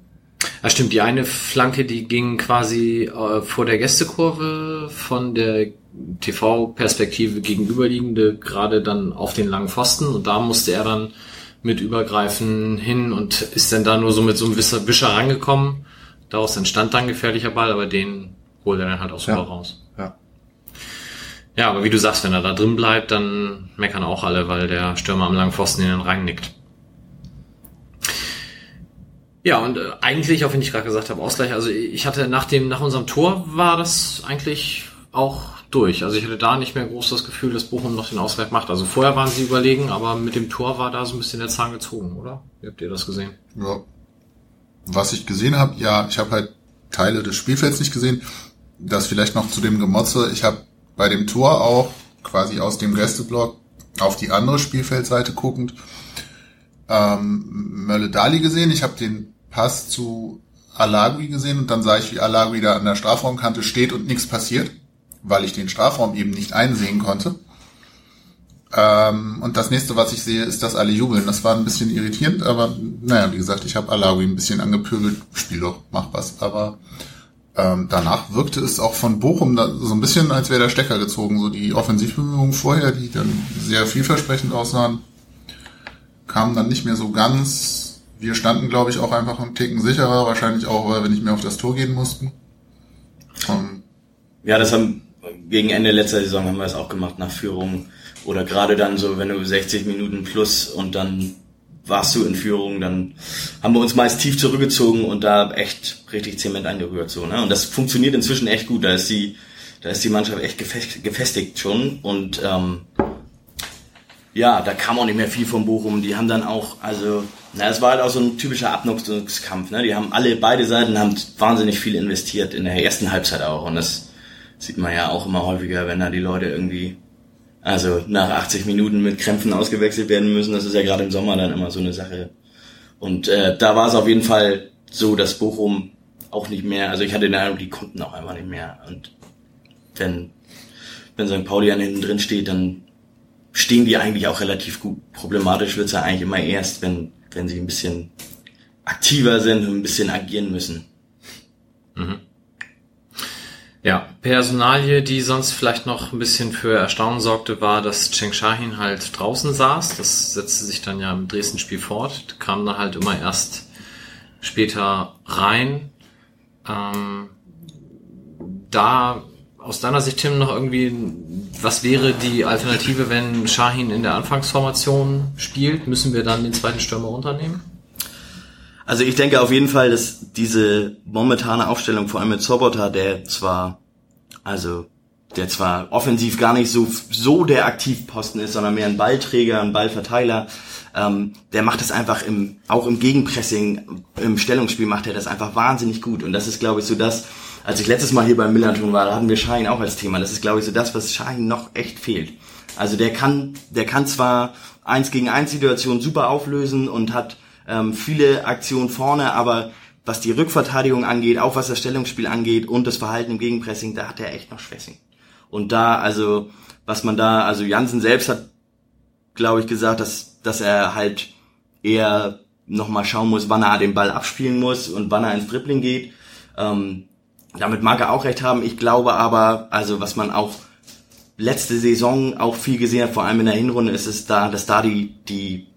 Ja, stimmt. Die eine Flanke, die ging quasi äh, vor der Gästekurve von der TV-Perspektive gegenüberliegende gerade dann auf den langen Pfosten und da musste er dann mit übergreifen hin und ist dann da nur so mit so einem Wischer, Wischer rangekommen. Daraus entstand dann gefährlicher Ball, aber den holt er dann halt auch super ja. raus. Ja, aber wie du sagst, wenn er da drin bleibt, dann meckern auch alle, weil der Stürmer am langen Pfosten in den reinnickt. Ja, und äh, eigentlich, auch wenn ich gerade gesagt habe, Ausgleich, also ich hatte nach dem, nach unserem Tor war das eigentlich auch durch. Also ich hatte da nicht mehr groß das Gefühl, dass Bochum noch den Ausgleich macht. Also vorher waren sie überlegen, aber mit dem Tor war da so ein bisschen der Zahn gezogen, oder? Wie habt ihr das gesehen? Ja. Was ich gesehen habe, ja, ich habe halt Teile des Spielfelds nicht gesehen. Das vielleicht noch zu dem Gemotze. Ich habe bei dem Tor auch quasi aus dem Gästeblock auf die andere Spielfeldseite guckend ähm, Mölle Dali gesehen. Ich habe den Pass zu Alagui gesehen und dann sah ich, wie Alagui da an der Strafraumkante steht und nichts passiert, weil ich den Strafraum eben nicht einsehen konnte. Ähm, und das nächste, was ich sehe, ist, dass alle jubeln. Das war ein bisschen irritierend, aber naja, wie gesagt, ich habe Alagui ein bisschen angepöbelt. Spiel doch, mach was. Aber ähm, danach wirkte es auch von Bochum da, so ein bisschen, als wäre der Stecker gezogen. So die Offensivbemühungen vorher, die dann sehr vielversprechend aussahen, kamen dann nicht mehr so ganz. Wir standen, glaube ich, auch einfach einen Ticken sicherer, wahrscheinlich auch, weil wir nicht mehr auf das Tor gehen mussten. Ähm, ja, das haben gegen Ende letzter Saison haben wir es auch gemacht nach Führung oder gerade dann so, wenn du 60 Minuten plus und dann warst du in Führung, dann haben wir uns meist tief zurückgezogen und da echt richtig Zement angerührt so, ne? Und das funktioniert inzwischen echt gut. Da ist die, da ist die Mannschaft echt gefestigt schon und ähm, ja, da kam auch nicht mehr viel vom Bochum. Die haben dann auch, also, na, es war halt auch so ein typischer Abnutzungskampf. Ne? Die haben alle, beide Seiten haben wahnsinnig viel investiert in der ersten Halbzeit auch. Und das sieht man ja auch immer häufiger, wenn da die Leute irgendwie also nach 80 Minuten mit Krämpfen ausgewechselt werden müssen. Das ist ja gerade im Sommer dann immer so eine Sache. Und äh, da war es auf jeden Fall so, dass Bochum auch nicht mehr, also ich hatte den Eindruck, die konnten auch einfach nicht mehr. Und wenn, wenn St. Pauli an hinten drin steht, dann stehen die eigentlich auch relativ gut. Problematisch wird's ja eigentlich immer erst, wenn, wenn sie ein bisschen aktiver sind und ein bisschen agieren müssen. Mhm. Ja, Personalie, die sonst vielleicht noch ein bisschen für Erstaunen sorgte, war, dass Cheng Shahin halt draußen saß. Das setzte sich dann ja im Dresden-Spiel fort. Kam dann halt immer erst später rein. Ähm, da aus deiner Sicht, Tim, noch irgendwie, was wäre die Alternative, wenn Shahin in der Anfangsformation spielt? Müssen wir dann den zweiten Stürmer runternehmen? Also ich denke auf jeden Fall, dass diese momentane Aufstellung, vor allem mit Sobota, der zwar, also der zwar offensiv gar nicht so so der Aktivposten ist, sondern mehr ein Ballträger, ein Ballverteiler, ähm, der macht es einfach im auch im Gegenpressing, im Stellungsspiel macht er das einfach wahnsinnig gut und das ist glaube ich so das, als ich letztes Mal hier beim Millanton war, da hatten wir Schein auch als Thema. Das ist, glaube ich, so das, was Schein noch echt fehlt. Also der kann, der kann zwar eins gegen eins Situationen super auflösen und hat ähm, viele Aktionen vorne, aber was die Rückverteidigung angeht, auch was das Stellungsspiel angeht und das Verhalten im Gegenpressing, da hat er echt noch Schwächen. Und da, also, was man da, also Jansen selbst hat, glaube ich, gesagt, dass, dass er halt eher nochmal schauen muss, wann er den Ball abspielen muss und wann er ins Dribbling geht. Ähm, damit mag er auch recht haben. Ich glaube aber, also was man auch letzte Saison auch viel gesehen hat, vor allem in der Hinrunde, ist es da, dass da die, die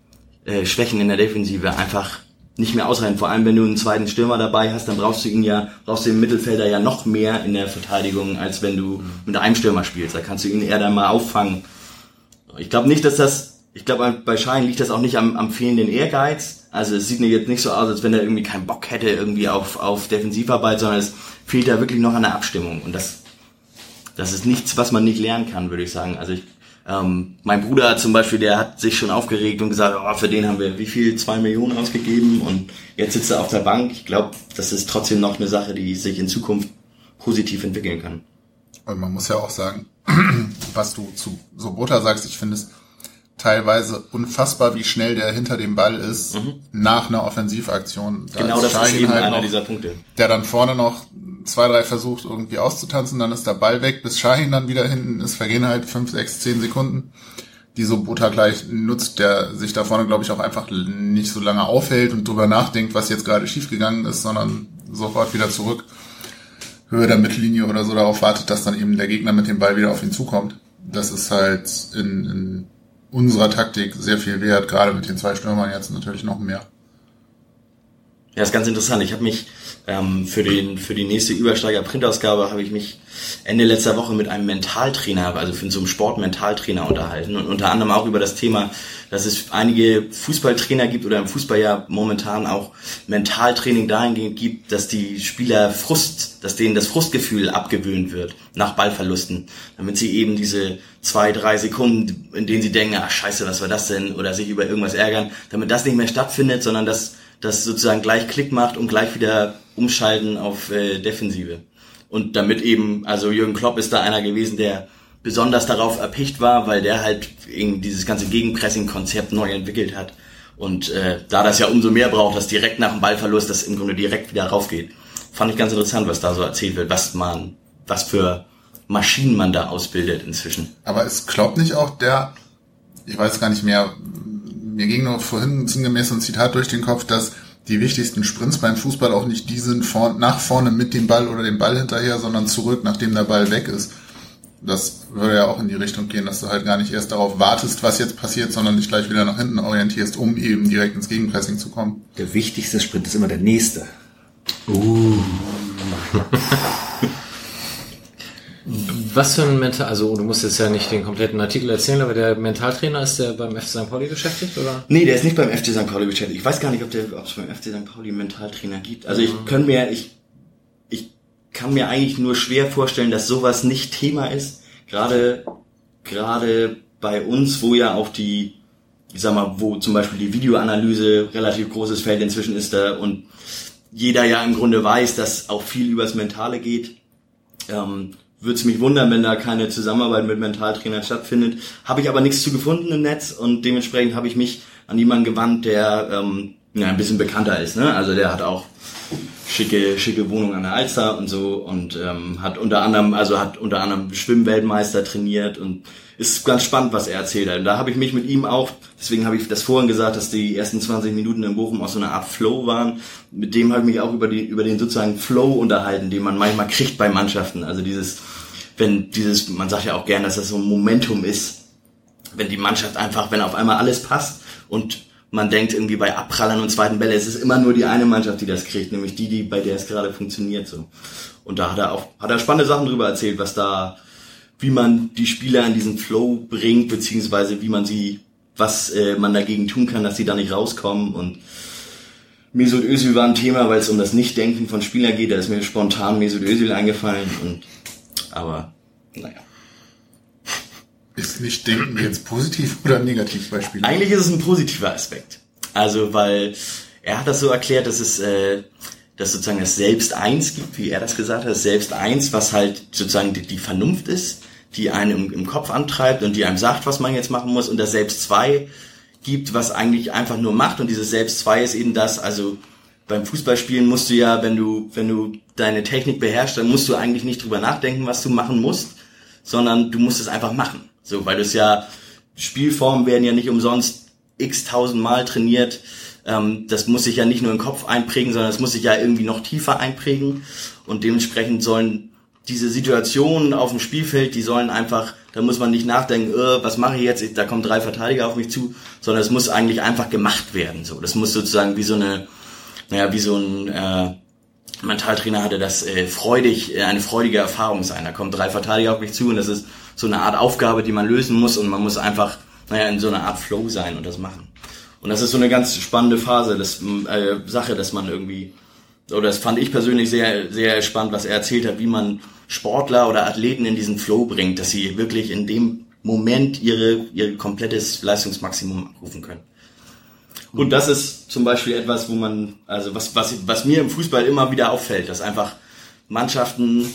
äh, Schwächen in der Defensive einfach nicht mehr ausreichen. Vor allem, wenn du einen zweiten Stürmer dabei hast, dann brauchst du ihn ja, brauchst du den Mittelfelder ja noch mehr in der Verteidigung, als wenn du mit einem Stürmer spielst. Da kannst du ihn eher dann mal auffangen. Ich glaube nicht, dass das, ich glaube, bei Schein liegt das auch nicht am, am fehlenden Ehrgeiz. Also es sieht mir jetzt nicht so aus, als wenn er irgendwie keinen Bock hätte irgendwie auf, auf Defensivarbeit, sondern es fehlt da wirklich noch an der Abstimmung. Und das, das ist nichts, was man nicht lernen kann, würde ich sagen. Also ich, ähm, mein Bruder zum Beispiel, der hat sich schon aufgeregt und gesagt, oh, für den haben wir wie viel? Zwei Millionen ausgegeben und jetzt sitzt er auf der Bank. Ich glaube, das ist trotzdem noch eine Sache, die sich in Zukunft positiv entwickeln kann. Und man muss ja auch sagen, was du zu Sobota sagst, ich finde es teilweise unfassbar, wie schnell der hinter dem Ball ist mhm. nach einer Offensivaktion. Da genau, ist das ist eben halt einer noch, dieser Punkte. Der dann vorne noch zwei, drei versucht irgendwie auszutanzen, dann ist der Ball weg, bis Shahin dann wieder hinten ist, vergehen halt fünf, sechs, zehn Sekunden, die so Bota gleich nutzt, der sich da vorne, glaube ich, auch einfach nicht so lange aufhält und drüber nachdenkt, was jetzt gerade schiefgegangen ist, sondern sofort wieder zurück, Höhe der Mittellinie oder so darauf wartet, dass dann eben der Gegner mit dem Ball wieder auf ihn zukommt. Das ist halt in, in unserer Taktik sehr viel wert, gerade mit den zwei Stürmern jetzt natürlich noch mehr. Ja, ist ganz interessant. Ich habe mich ähm, für, den, für die nächste Übersteiger-Printausgabe habe ich mich Ende letzter Woche mit einem Mentaltrainer, also für so einen Sportmentaltrainer unterhalten und unter anderem auch über das Thema, dass es einige Fußballtrainer gibt oder im Fußball ja momentan auch Mentaltraining dahingehend gibt, dass die Spieler Frust, dass denen das Frustgefühl abgewöhnt wird nach Ballverlusten, damit sie eben diese zwei, drei Sekunden, in denen sie denken, ach scheiße, was war das denn, oder sich über irgendwas ärgern, damit das nicht mehr stattfindet, sondern dass das sozusagen gleich Klick macht und gleich wieder umschalten auf äh, Defensive. Und damit eben, also Jürgen Klopp ist da einer gewesen, der besonders darauf erpicht war, weil der halt eben dieses ganze Gegenpressing-Konzept neu entwickelt hat. Und äh, da das ja umso mehr braucht, dass direkt nach dem Ballverlust das im Grunde direkt wieder raufgeht, fand ich ganz interessant, was da so erzählt wird, was man, was für Maschinen man da ausbildet inzwischen. Aber ist Klopp nicht auch der, ich weiß gar nicht mehr, mir ging nur vorhin sinngemäß ein Zitat durch den Kopf, dass die wichtigsten Sprints beim Fußball auch nicht die sind vor, nach vorne mit dem Ball oder dem Ball hinterher, sondern zurück, nachdem der Ball weg ist. Das würde ja auch in die Richtung gehen, dass du halt gar nicht erst darauf wartest, was jetzt passiert, sondern dich gleich wieder nach hinten orientierst, um eben direkt ins Gegenpressing zu kommen. Der wichtigste Sprint ist immer der nächste. Uh. Was für ein Mental, also du musst jetzt ja nicht den kompletten Artikel erzählen, aber der Mentaltrainer ist der beim FC St. Pauli beschäftigt, oder? Nee, der ist nicht beim FC St. Pauli beschäftigt. Ich weiß gar nicht, ob der, ob es beim FC St. Pauli einen Mentaltrainer gibt. Also ich kann mir, ich, ich kann mir eigentlich nur schwer vorstellen, dass sowas nicht Thema ist. Gerade, gerade bei uns, wo ja auch die, ich sag mal, wo zum Beispiel die Videoanalyse relativ großes Feld inzwischen ist da und jeder ja im Grunde weiß, dass auch viel übers Mentale geht. Ähm, würde es mich wundern, wenn da keine Zusammenarbeit mit Mentaltrainern stattfindet. Habe ich aber nichts zu gefunden im Netz und dementsprechend habe ich mich an jemanden gewandt, der ähm, ja, ein bisschen bekannter ist. Ne? Also der hat auch schicke, schicke Wohnung an der Alster und so und ähm, hat unter anderem, also hat unter anderem Schwimmweltmeister trainiert und ist ganz spannend, was er erzählt hat. Und da habe ich mich mit ihm auch, deswegen habe ich das vorhin gesagt, dass die ersten 20 Minuten in Bochum auch so eine Art Flow waren. Mit dem habe ich mich auch über, die, über den sozusagen Flow unterhalten, den man manchmal kriegt bei Mannschaften. Also dieses, wenn dieses, man sagt ja auch gern, dass das so ein Momentum ist, wenn die Mannschaft einfach, wenn auf einmal alles passt und man denkt irgendwie bei Abprallern und zweiten Bälle, es ist immer nur die eine Mannschaft, die das kriegt, nämlich die, die bei der es gerade funktioniert so. Und da hat er auch hat er spannende Sachen drüber erzählt, was da wie man die Spieler in diesen Flow bringt, beziehungsweise wie man sie, was äh, man dagegen tun kann, dass sie da nicht rauskommen. Und Mesut Özil war ein Thema, weil es um das Nichtdenken von Spielern geht. Da ist mir spontan Mesut Özil eingefallen. Und aber naja. Ist Nichtdenken jetzt positiv oder negativ bei Spielern? Eigentlich ist es ein positiver Aspekt. Also weil er hat das so erklärt, dass es äh, dass sozusagen das Selbst eins gibt, wie er das gesagt hat, das Selbst eins, was halt sozusagen die, die Vernunft ist, die einen im, im, Kopf antreibt und die einem sagt, was man jetzt machen muss, und das Selbst zwei gibt, was eigentlich einfach nur macht. Und dieses Selbst zwei ist eben das, also beim Fußballspielen musst du ja, wenn du, wenn du deine Technik beherrschst, dann musst du eigentlich nicht drüber nachdenken, was du machen musst, sondern du musst es einfach machen. So, weil du es ja, Spielformen werden ja nicht umsonst x tausend Mal trainiert. Ähm, das muss sich ja nicht nur im Kopf einprägen, sondern es muss sich ja irgendwie noch tiefer einprägen. Und dementsprechend sollen diese Situationen auf dem Spielfeld, die sollen einfach, da muss man nicht nachdenken, äh, was mache ich jetzt, da kommen drei Verteidiger auf mich zu, sondern es muss eigentlich einfach gemacht werden. So, das muss sozusagen wie so eine, naja, wie so ein äh, Mentaltrainer hatte das äh, freudig, äh, eine freudige Erfahrung sein. Da kommen drei Verteidiger auf mich zu und das ist so eine Art Aufgabe, die man lösen muss und man muss einfach, naja, in so einer Art Flow sein und das machen. Und das ist so eine ganz spannende Phase, das äh, Sache, dass man irgendwie, oder das fand ich persönlich sehr, sehr spannend, was er erzählt hat, wie man Sportler oder Athleten in diesen Flow bringt, dass sie wirklich in dem Moment ihre, ihr komplettes Leistungsmaximum abrufen können. Und das ist zum Beispiel etwas, wo man, also was, was, was mir im Fußball immer wieder auffällt, dass einfach Mannschaften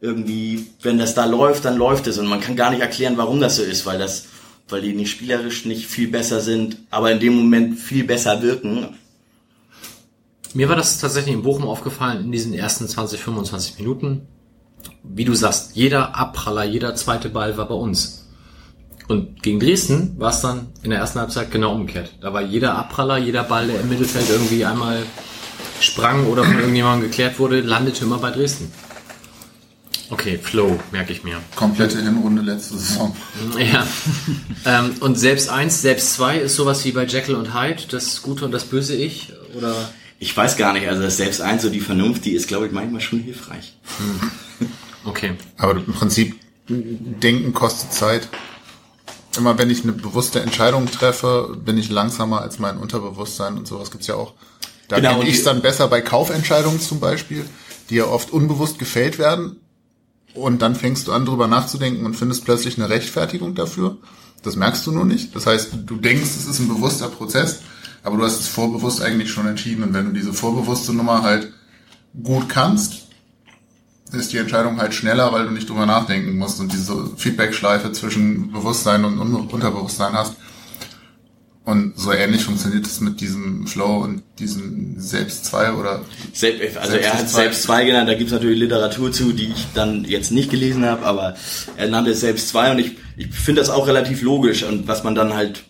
irgendwie, wenn das da läuft, dann läuft es und man kann gar nicht erklären, warum das so ist, weil das, weil die nicht spielerisch nicht viel besser sind, aber in dem Moment viel besser wirken. Mir war das tatsächlich in Bochum aufgefallen in diesen ersten 20, 25 Minuten. Wie du sagst, jeder Abpraller, jeder zweite Ball war bei uns. Und gegen Dresden war es dann in der ersten Halbzeit genau umgekehrt. Da war jeder Abpraller, jeder Ball, der im Mittelfeld irgendwie einmal sprang oder von irgendjemandem geklärt wurde, landete immer bei Dresden. Okay, Flow, merke ich mir. Komplette Hinrunde letzte Saison. Ja. ähm, und selbst eins, selbst zwei ist sowas wie bei Jekyll und Hyde, das Gute und das böse Ich, oder? Ich weiß gar nicht, also das selbst eins, so die Vernunft, die ist, glaube ich, manchmal schon hilfreich. Hm. Okay. Aber im Prinzip, Denken kostet Zeit immer wenn ich eine bewusste Entscheidung treffe, bin ich langsamer als mein Unterbewusstsein und sowas gibt's ja auch. Da genau, bin ich dann besser bei Kaufentscheidungen zum Beispiel, die ja oft unbewusst gefällt werden. Und dann fängst du an, drüber nachzudenken und findest plötzlich eine Rechtfertigung dafür. Das merkst du nur nicht. Das heißt, du denkst, es ist ein bewusster Prozess, aber du hast es vorbewusst eigentlich schon entschieden. Und wenn du diese vorbewusste Nummer halt gut kannst, ist die Entscheidung halt schneller, weil du nicht drüber nachdenken musst und diese Feedback-Schleife zwischen Bewusstsein und Unterbewusstsein hast. Und so ähnlich funktioniert es mit diesem Flow und diesem Selbst zwei oder Selbst, also er hat Selbst zwei genannt, da gibt's natürlich Literatur zu, die ich dann jetzt nicht gelesen habe, aber er nannte es Selbst zwei und ich, ich finde das auch relativ logisch und was man dann halt,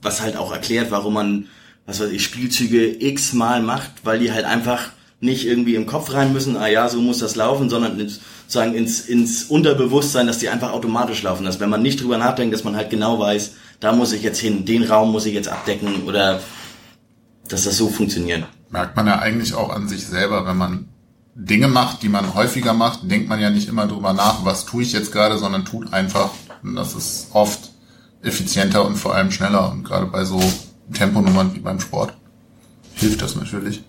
was halt auch erklärt, warum man, was weiß ich, Spielzüge x-mal macht, weil die halt einfach nicht irgendwie im Kopf rein müssen, ah ja, so muss das laufen, sondern sozusagen ins, ins Unterbewusstsein, dass die einfach automatisch laufen. Dass wenn man nicht drüber nachdenkt, dass man halt genau weiß, da muss ich jetzt hin, den Raum muss ich jetzt abdecken oder dass das so funktioniert. Merkt man ja eigentlich auch an sich selber, wenn man Dinge macht, die man häufiger macht, denkt man ja nicht immer drüber nach, was tue ich jetzt gerade, sondern tut einfach. Und das ist oft effizienter und vor allem schneller. Und gerade bei so Temponummern wie beim Sport hilft das natürlich.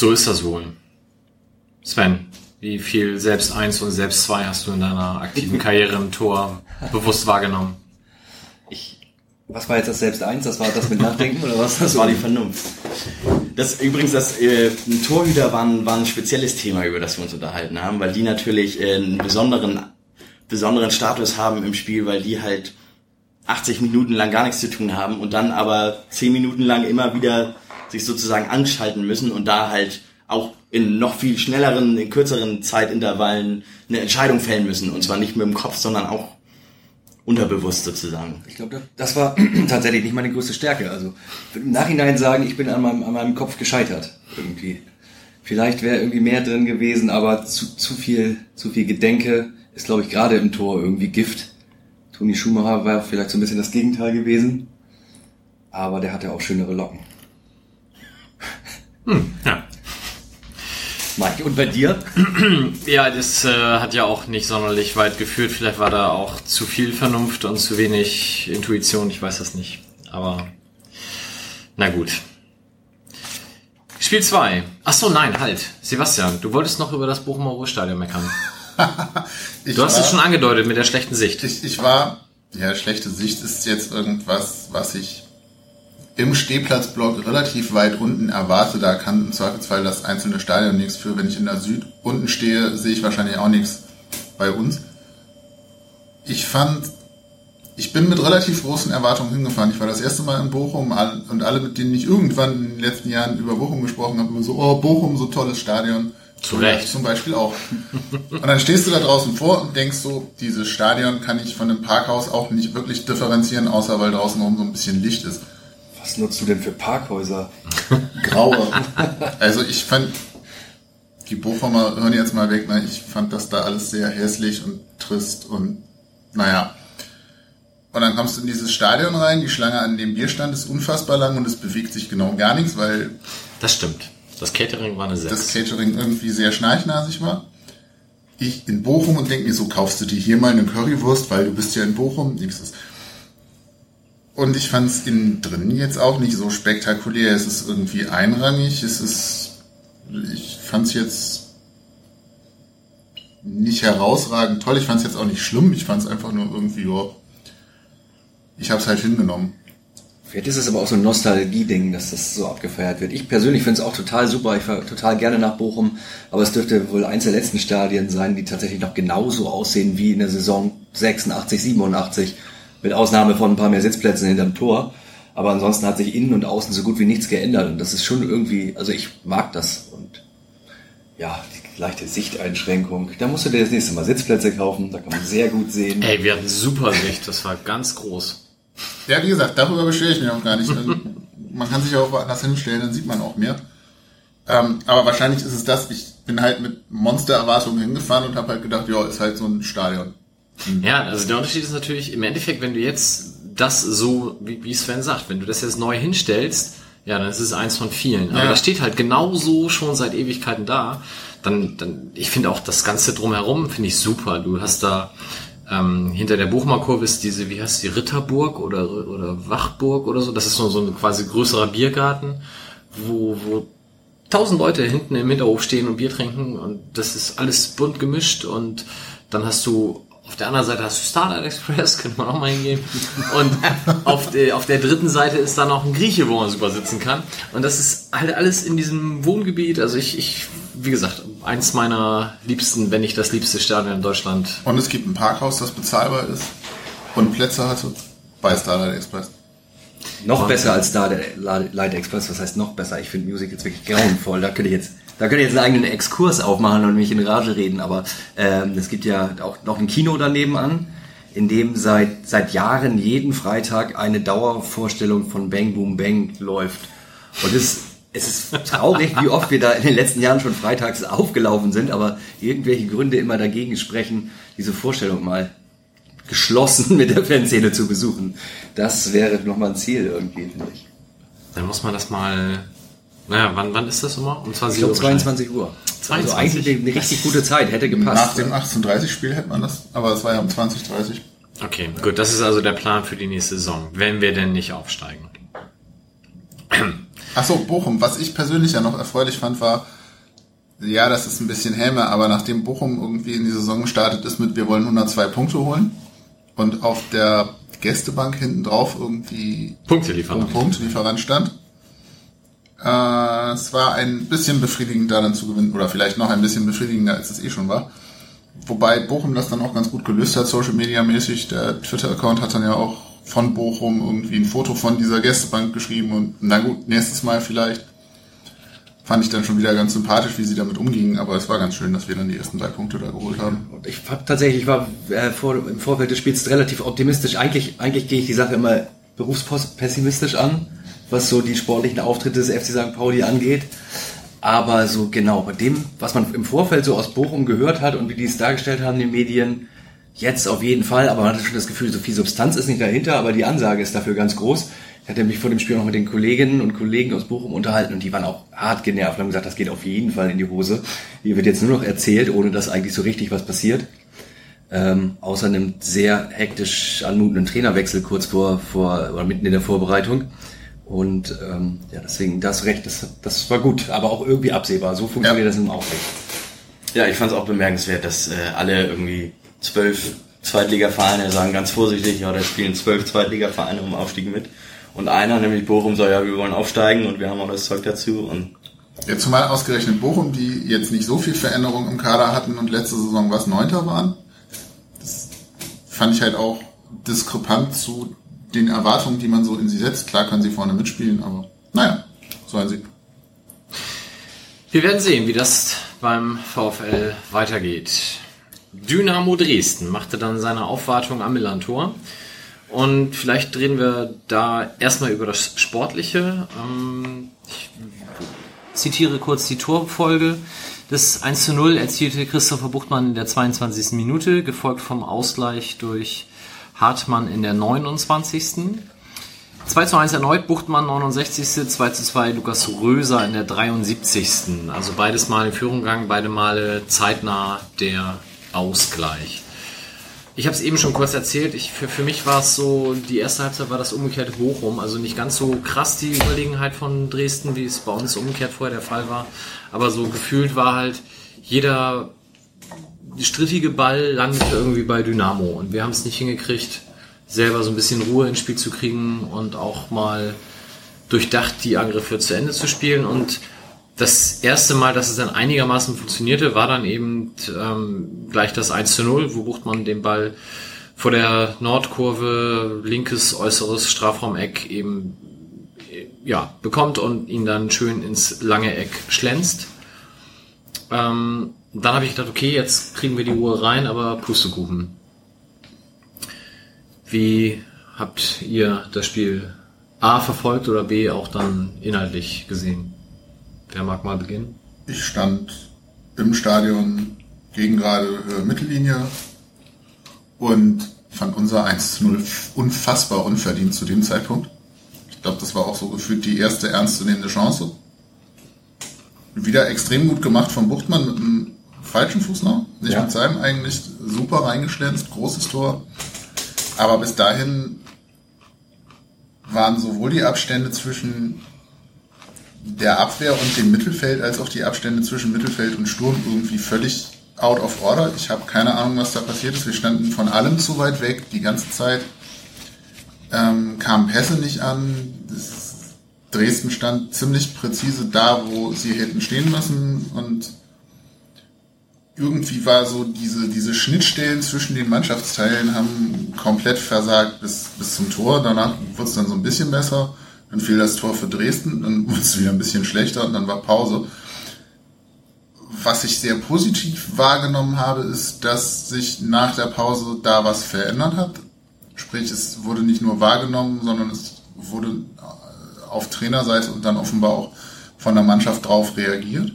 So ist das wohl. Sven, wie viel selbst eins und selbst zwei hast du in deiner aktiven Karriere im Tor bewusst wahrgenommen? Ich, was war jetzt das selbst eins? Das war das mit Nachdenken oder was? Das war die Vernunft. Das übrigens, das äh, Torhüter war ein, war ein spezielles Thema, über das wir uns unterhalten haben, weil die natürlich äh, einen besonderen besonderen Status haben im Spiel, weil die halt 80 Minuten lang gar nichts zu tun haben und dann aber 10 Minuten lang immer wieder sich sozusagen anschalten müssen und da halt auch in noch viel schnelleren, in kürzeren Zeitintervallen eine Entscheidung fällen müssen. Und zwar nicht mit dem Kopf, sondern auch unterbewusst sozusagen. Ich glaube, das war tatsächlich nicht meine größte Stärke. Also im Nachhinein sagen, ich bin an meinem, an meinem Kopf gescheitert irgendwie. Vielleicht wäre irgendwie mehr drin gewesen, aber zu, zu viel, zu viel Gedenke ist, glaube ich, gerade im Tor irgendwie Gift. Toni Schumacher war vielleicht so ein bisschen das Gegenteil gewesen, aber der hatte auch schönere Locken. Hm, ja. Mike, und bei dir? Ja, das äh, hat ja auch nicht sonderlich weit geführt. Vielleicht war da auch zu viel Vernunft und zu wenig Intuition. Ich weiß das nicht. Aber na gut. Spiel 2. Achso, nein, halt. Sebastian, du wolltest noch über das Bochumer Ruhrstadion meckern. du hast war, es schon angedeutet mit der schlechten Sicht. Ich, ich war, ja, schlechte Sicht ist jetzt irgendwas, was ich im Stehplatzblock relativ weit unten erwarte, da kann im Zweifelsfall das einzelne Stadion nichts für. Wenn ich in der Süd unten stehe, sehe ich wahrscheinlich auch nichts bei uns. Ich fand, ich bin mit relativ großen Erwartungen hingefahren. Ich war das erste Mal in Bochum und alle, mit denen ich irgendwann in den letzten Jahren über Bochum gesprochen habe, immer so, oh, Bochum, so tolles Stadion. Zu Recht. Zum Beispiel auch. Und dann stehst du da draußen vor und denkst so, dieses Stadion kann ich von einem Parkhaus auch nicht wirklich differenzieren, außer weil draußen rum so ein bisschen Licht ist. Was nutzt du denn für Parkhäuser? Graue. Also ich fand, die Bochumer hören jetzt mal weg, ne? ich fand das da alles sehr hässlich und trist und naja. Und dann kommst du in dieses Stadion rein, die Schlange an dem Bierstand ist unfassbar lang und es bewegt sich genau gar nichts, weil... Das stimmt. Das Catering war eine 6. Das Catering irgendwie sehr schnarchnasig war. Ich in Bochum und denke mir so, kaufst du dir hier mal eine Currywurst, weil du bist ja in Bochum. Nächstes. Und ich fand es innen drin jetzt auch nicht so spektakulär. Es ist irgendwie einrangig. Es ist, ich fand es jetzt nicht herausragend toll. Ich fand es jetzt auch nicht schlimm. Ich fand es einfach nur irgendwie, oh, ich habe es halt hingenommen. Vielleicht ist es aber auch so ein Nostalgie-Ding, dass das so abgefeiert wird. Ich persönlich finde es auch total super. Ich fahre total gerne nach Bochum, aber es dürfte wohl eins der letzten Stadien sein, die tatsächlich noch genauso aussehen wie in der Saison 86, 87, mit Ausnahme von ein paar mehr Sitzplätzen hinterm Tor. Aber ansonsten hat sich innen und außen so gut wie nichts geändert und das ist schon irgendwie, also ich mag das und ja, die leichte Sichteinschränkung. Da musst du dir das nächste Mal Sitzplätze kaufen, da kann man sehr gut sehen. Ey, wir hatten super Sicht, das war ganz groß. Ja, wie gesagt, darüber beschwere ich mich auch gar nicht. man kann sich auch woanders hinstellen, dann sieht man auch mehr. Ähm, aber wahrscheinlich ist es das, ich bin halt mit Monster-Erwartungen hingefahren und habe halt gedacht, ja, ist halt so ein Stadion. Mhm. Ja, also der Unterschied ist natürlich, im Endeffekt, wenn du jetzt das so, wie, wie Sven sagt, wenn du das jetzt neu hinstellst, ja, dann ist es eins von vielen. Aber ja. das steht halt genauso schon seit Ewigkeiten da. Dann, dann, ich finde auch das Ganze drumherum, finde ich super. Du hast da ähm, hinter der Bochumer Kurve ist diese, wie heißt die, Ritterburg oder, oder Wachburg oder so. Das ist so, so ein quasi größerer Biergarten, wo, wo tausend Leute hinten im Hinterhof stehen und Bier trinken und das ist alles bunt gemischt und dann hast du auf der anderen Seite hast du Starlight Express, könnte man auch mal hingehen. Und auf, der, auf der dritten Seite ist da noch ein Grieche, wo man super sitzen kann. Und das ist halt alles in diesem Wohngebiet. Also ich, ich wie gesagt, eins meiner liebsten, wenn nicht das liebste Stadion in Deutschland. Und es gibt ein Parkhaus, das bezahlbar ist und Plätze hat bei Starlight Express. Noch besser als Starlight Express, was heißt noch besser? Ich finde Musik jetzt wirklich grauenvoll. Da könnte ich jetzt da könnte ich jetzt einen eigenen Exkurs aufmachen und mich in Rage reden, aber ähm, es gibt ja auch noch ein Kino daneben an, in dem seit, seit Jahren jeden Freitag eine Dauervorstellung von Bang Boom Bang läuft. Und es, es ist traurig, wie oft wir da in den letzten Jahren schon freitags aufgelaufen sind, aber irgendwelche Gründe immer dagegen sprechen, diese Vorstellung mal geschlossen mit der Fanszene zu besuchen. Das wäre nochmal ein Ziel irgendwie, finde ich. Dann muss man das mal naja, wann, wann ist das immer? Um 20 Uhr? 22 Uhr. 22? Also eigentlich eine richtig gute Zeit, hätte gepasst. Nach dem 18.30 Spiel hätte man das, aber es war ja um 20.30 Okay, gut, das ist also der Plan für die nächste Saison, wenn wir denn nicht aufsteigen. Achso, Bochum, was ich persönlich ja noch erfreulich fand, war, ja, das ist ein bisschen Häme, aber nachdem Bochum irgendwie in die Saison gestartet ist mit, wir wollen 102 Punkte holen und auf der Gästebank hinten drauf irgendwie Punktelieferant, Punktelieferant stand, äh, es war ein bisschen befriedigender dann zu gewinnen, oder vielleicht noch ein bisschen befriedigender, als es eh schon war. Wobei Bochum das dann auch ganz gut gelöst hat, Social Media mäßig. Der Twitter-Account hat dann ja auch von Bochum irgendwie ein Foto von dieser Gästebank geschrieben und na gut, nächstes Mal vielleicht. Fand ich dann schon wieder ganz sympathisch, wie sie damit umgingen, aber es war ganz schön, dass wir dann die ersten drei Punkte da geholt haben. Ich hab tatsächlich, ich war äh, vor, im Vorfeld des Spiels relativ optimistisch. Eigentlich, eigentlich gehe ich die Sache immer berufspessimistisch an was so die sportlichen Auftritte des FC St. Pauli angeht. Aber so genau bei dem, was man im Vorfeld so aus Bochum gehört hat und wie die es dargestellt haben in den Medien, jetzt auf jeden Fall. Aber man hatte schon das Gefühl, so viel Substanz ist nicht dahinter, aber die Ansage ist dafür ganz groß. Ich hatte mich vor dem Spiel noch mit den Kolleginnen und Kollegen aus Bochum unterhalten und die waren auch hart genervt und haben gesagt, das geht auf jeden Fall in die Hose. Hier wird jetzt nur noch erzählt, ohne dass eigentlich so richtig was passiert. Ähm, außer einem sehr hektisch anmutenden Trainerwechsel kurz vor, vor oder mitten in der Vorbereitung. Und ähm, ja, deswegen, das Recht, das, das war gut, aber auch irgendwie absehbar. So funktioniert ja. das im Aufrecht. Ja, ich fand es auch bemerkenswert, dass äh, alle irgendwie zwölf Zweitligavereine sagen ganz vorsichtig, ja, da spielen zwölf Zweitligavereine um Aufstieg mit. Und einer, nämlich Bochum, soll ja, wir wollen aufsteigen und wir haben auch das Zeug dazu. Und Jetzt zumal ausgerechnet Bochum, die jetzt nicht so viel Veränderung im Kader hatten und letzte Saison was Neunter waren. Das fand ich halt auch diskrepant zu den Erwartungen, die man so in sie setzt. Klar können sie vorne mitspielen, aber naja, sollen sie. Wir werden sehen, wie das beim VfL weitergeht. Dynamo Dresden machte dann seine Aufwartung am Millantor. Und vielleicht reden wir da erstmal über das Sportliche. Ähm, ich zitiere kurz die Torfolge. Das 1 zu 0 erzielte Christopher Buchtmann in der 22. Minute, gefolgt vom Ausgleich durch Hartmann in der 29. 2 zu 1 erneut, Buchtmann 69. 2 zu 2 Lukas Röser in der 73. Also beides Mal in Führung gegangen, beide Male zeitnah der Ausgleich. Ich habe es eben schon kurz erzählt. Ich, für, für mich war es so, die erste Halbzeit war das umgekehrte Bochum. Also nicht ganz so krass die Überlegenheit von Dresden, wie es bei uns umgekehrt vorher der Fall war. Aber so gefühlt war halt jeder strittige Ball landete irgendwie bei Dynamo. Und wir haben es nicht hingekriegt, selber so ein bisschen Ruhe ins Spiel zu kriegen und auch mal durchdacht die Angriffe zu Ende zu spielen. Und das erste Mal, dass es dann einigermaßen funktionierte, war dann eben ähm, gleich das 1 zu 0, wo Buchtmann den Ball vor der Nordkurve, linkes, äußeres Strafraumeck eben ja, bekommt und ihn dann schön ins lange Eck schlänzt. Ähm, dann habe ich gedacht, okay, jetzt kriegen wir die Uhr rein, aber Pustekuchen. Wie habt ihr das Spiel A verfolgt oder B auch dann inhaltlich gesehen? Wer mag mal beginnen? Ich stand im Stadion gegen gerade Höhe Mittellinie und fand unser 1 zu 0 unfassbar unverdient zu dem Zeitpunkt. Ich glaube, das war auch so gefühlt die erste ernstzunehmende Chance. Wieder extrem gut gemacht von Buchtmann mit einem falschen Fuß noch. Nicht ja. mit seinem eigentlich super reingeschlänzt, großes Tor. Aber bis dahin waren sowohl die Abstände zwischen der Abwehr und dem Mittelfeld als auch die Abstände zwischen Mittelfeld und Sturm irgendwie völlig out of order. Ich habe keine Ahnung, was da passiert ist. Wir standen von allem zu weit weg die ganze Zeit. Ähm, kamen Pässe nicht an. Dresden stand ziemlich präzise da, wo sie hätten stehen müssen und irgendwie war so diese, diese Schnittstellen zwischen den Mannschaftsteilen haben komplett versagt bis, bis zum Tor. Danach wurde es dann so ein bisschen besser. Dann fiel das Tor für Dresden, dann wurde es wieder ein bisschen schlechter und dann war Pause. Was ich sehr positiv wahrgenommen habe, ist, dass sich nach der Pause da was verändert hat. Sprich, es wurde nicht nur wahrgenommen, sondern es wurde auf Trainerseite und dann offenbar auch von der Mannschaft drauf reagiert.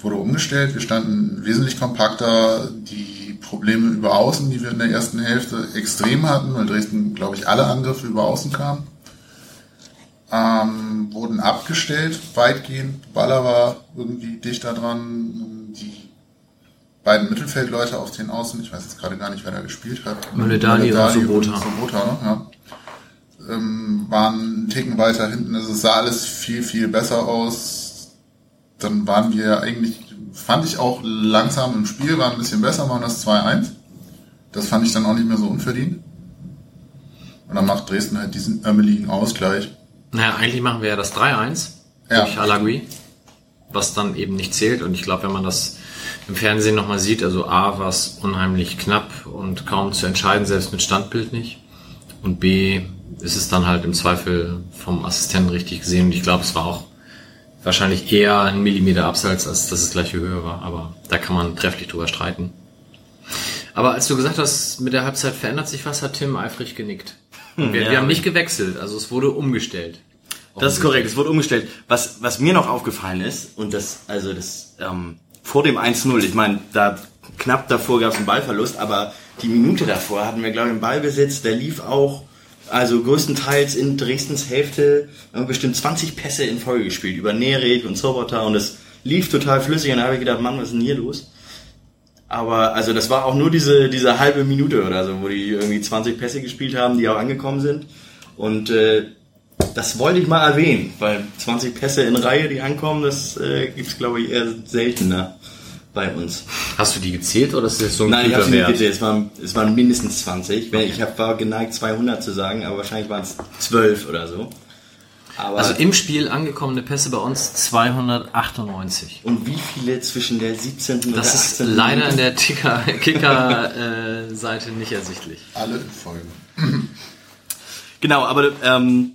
Wurde umgestellt, wir standen wesentlich kompakter, die Probleme über Außen, die wir in der ersten Hälfte extrem hatten, weil Dresden, glaube ich, alle Angriffe über Außen kamen ähm, wurden abgestellt, weitgehend. Baller war irgendwie dichter dran. Die beiden Mittelfeldleute auf den Außen, ich weiß jetzt gerade gar nicht, wer da gespielt hat. Maledali und Sobota. Sobota ne? ja. ähm, waren einen Ticken weiter hinten. Also es sah alles viel, viel besser aus. Dann waren wir eigentlich, fand ich auch langsam im Spiel, waren ein bisschen besser, waren das 2-1. Das fand ich dann auch nicht mehr so unverdient. Und dann macht Dresden halt diesen ärmeligen Ausgleich. Naja, eigentlich machen wir ja das 3-1 ja. durch Alagui, was dann eben nicht zählt. Und ich glaube, wenn man das im Fernsehen nochmal sieht, also A war es unheimlich knapp und kaum zu entscheiden, selbst mit Standbild nicht. Und B ist es dann halt im Zweifel vom Assistenten richtig gesehen. Und ich glaube, es war auch wahrscheinlich eher ein Millimeter Abseits, als dass es gleiche Höhe war. Aber da kann man trefflich drüber streiten. Aber als du gesagt hast, mit der Halbzeit verändert sich was, hat Tim eifrig genickt. Hm, wir, ja, wir haben nicht gewechselt, also es wurde umgestellt. Das ist korrekt, es wurde umgestellt. Was, was mir noch aufgefallen ist, und das, also das, ähm, vor dem 1-0, ich meine, da knapp davor gab es einen Ballverlust, aber die Minute davor hatten wir, glaube ich, einen Ballbesitz, der lief auch, also größtenteils in Dresdens Hälfte, bestimmt 20 Pässe in Folge gespielt, über Nerik und Sobota und es lief total flüssig und da habe ich gedacht, Mann, was ist denn hier los? Aber also das war auch nur diese, diese halbe Minute oder so, wo die irgendwie 20 Pässe gespielt haben, die auch angekommen sind. Und äh, das wollte ich mal erwähnen, weil 20 Pässe in Reihe, die ankommen, das äh, gibt's glaube ich eher seltener bei uns. Hast du die gezählt oder ist das so ein Nein, ich habe sie nicht gezählt. Es waren, es waren mindestens 20. Ich hab, war geneigt 200 zu sagen, aber wahrscheinlich waren es 12 oder so. Aber also im Spiel angekommene Pässe bei uns 298. Und wie viele zwischen der 17. und das der 18. Das ist leider in der Kicker-Seite nicht ersichtlich. Alle in Folge. genau, aber ähm,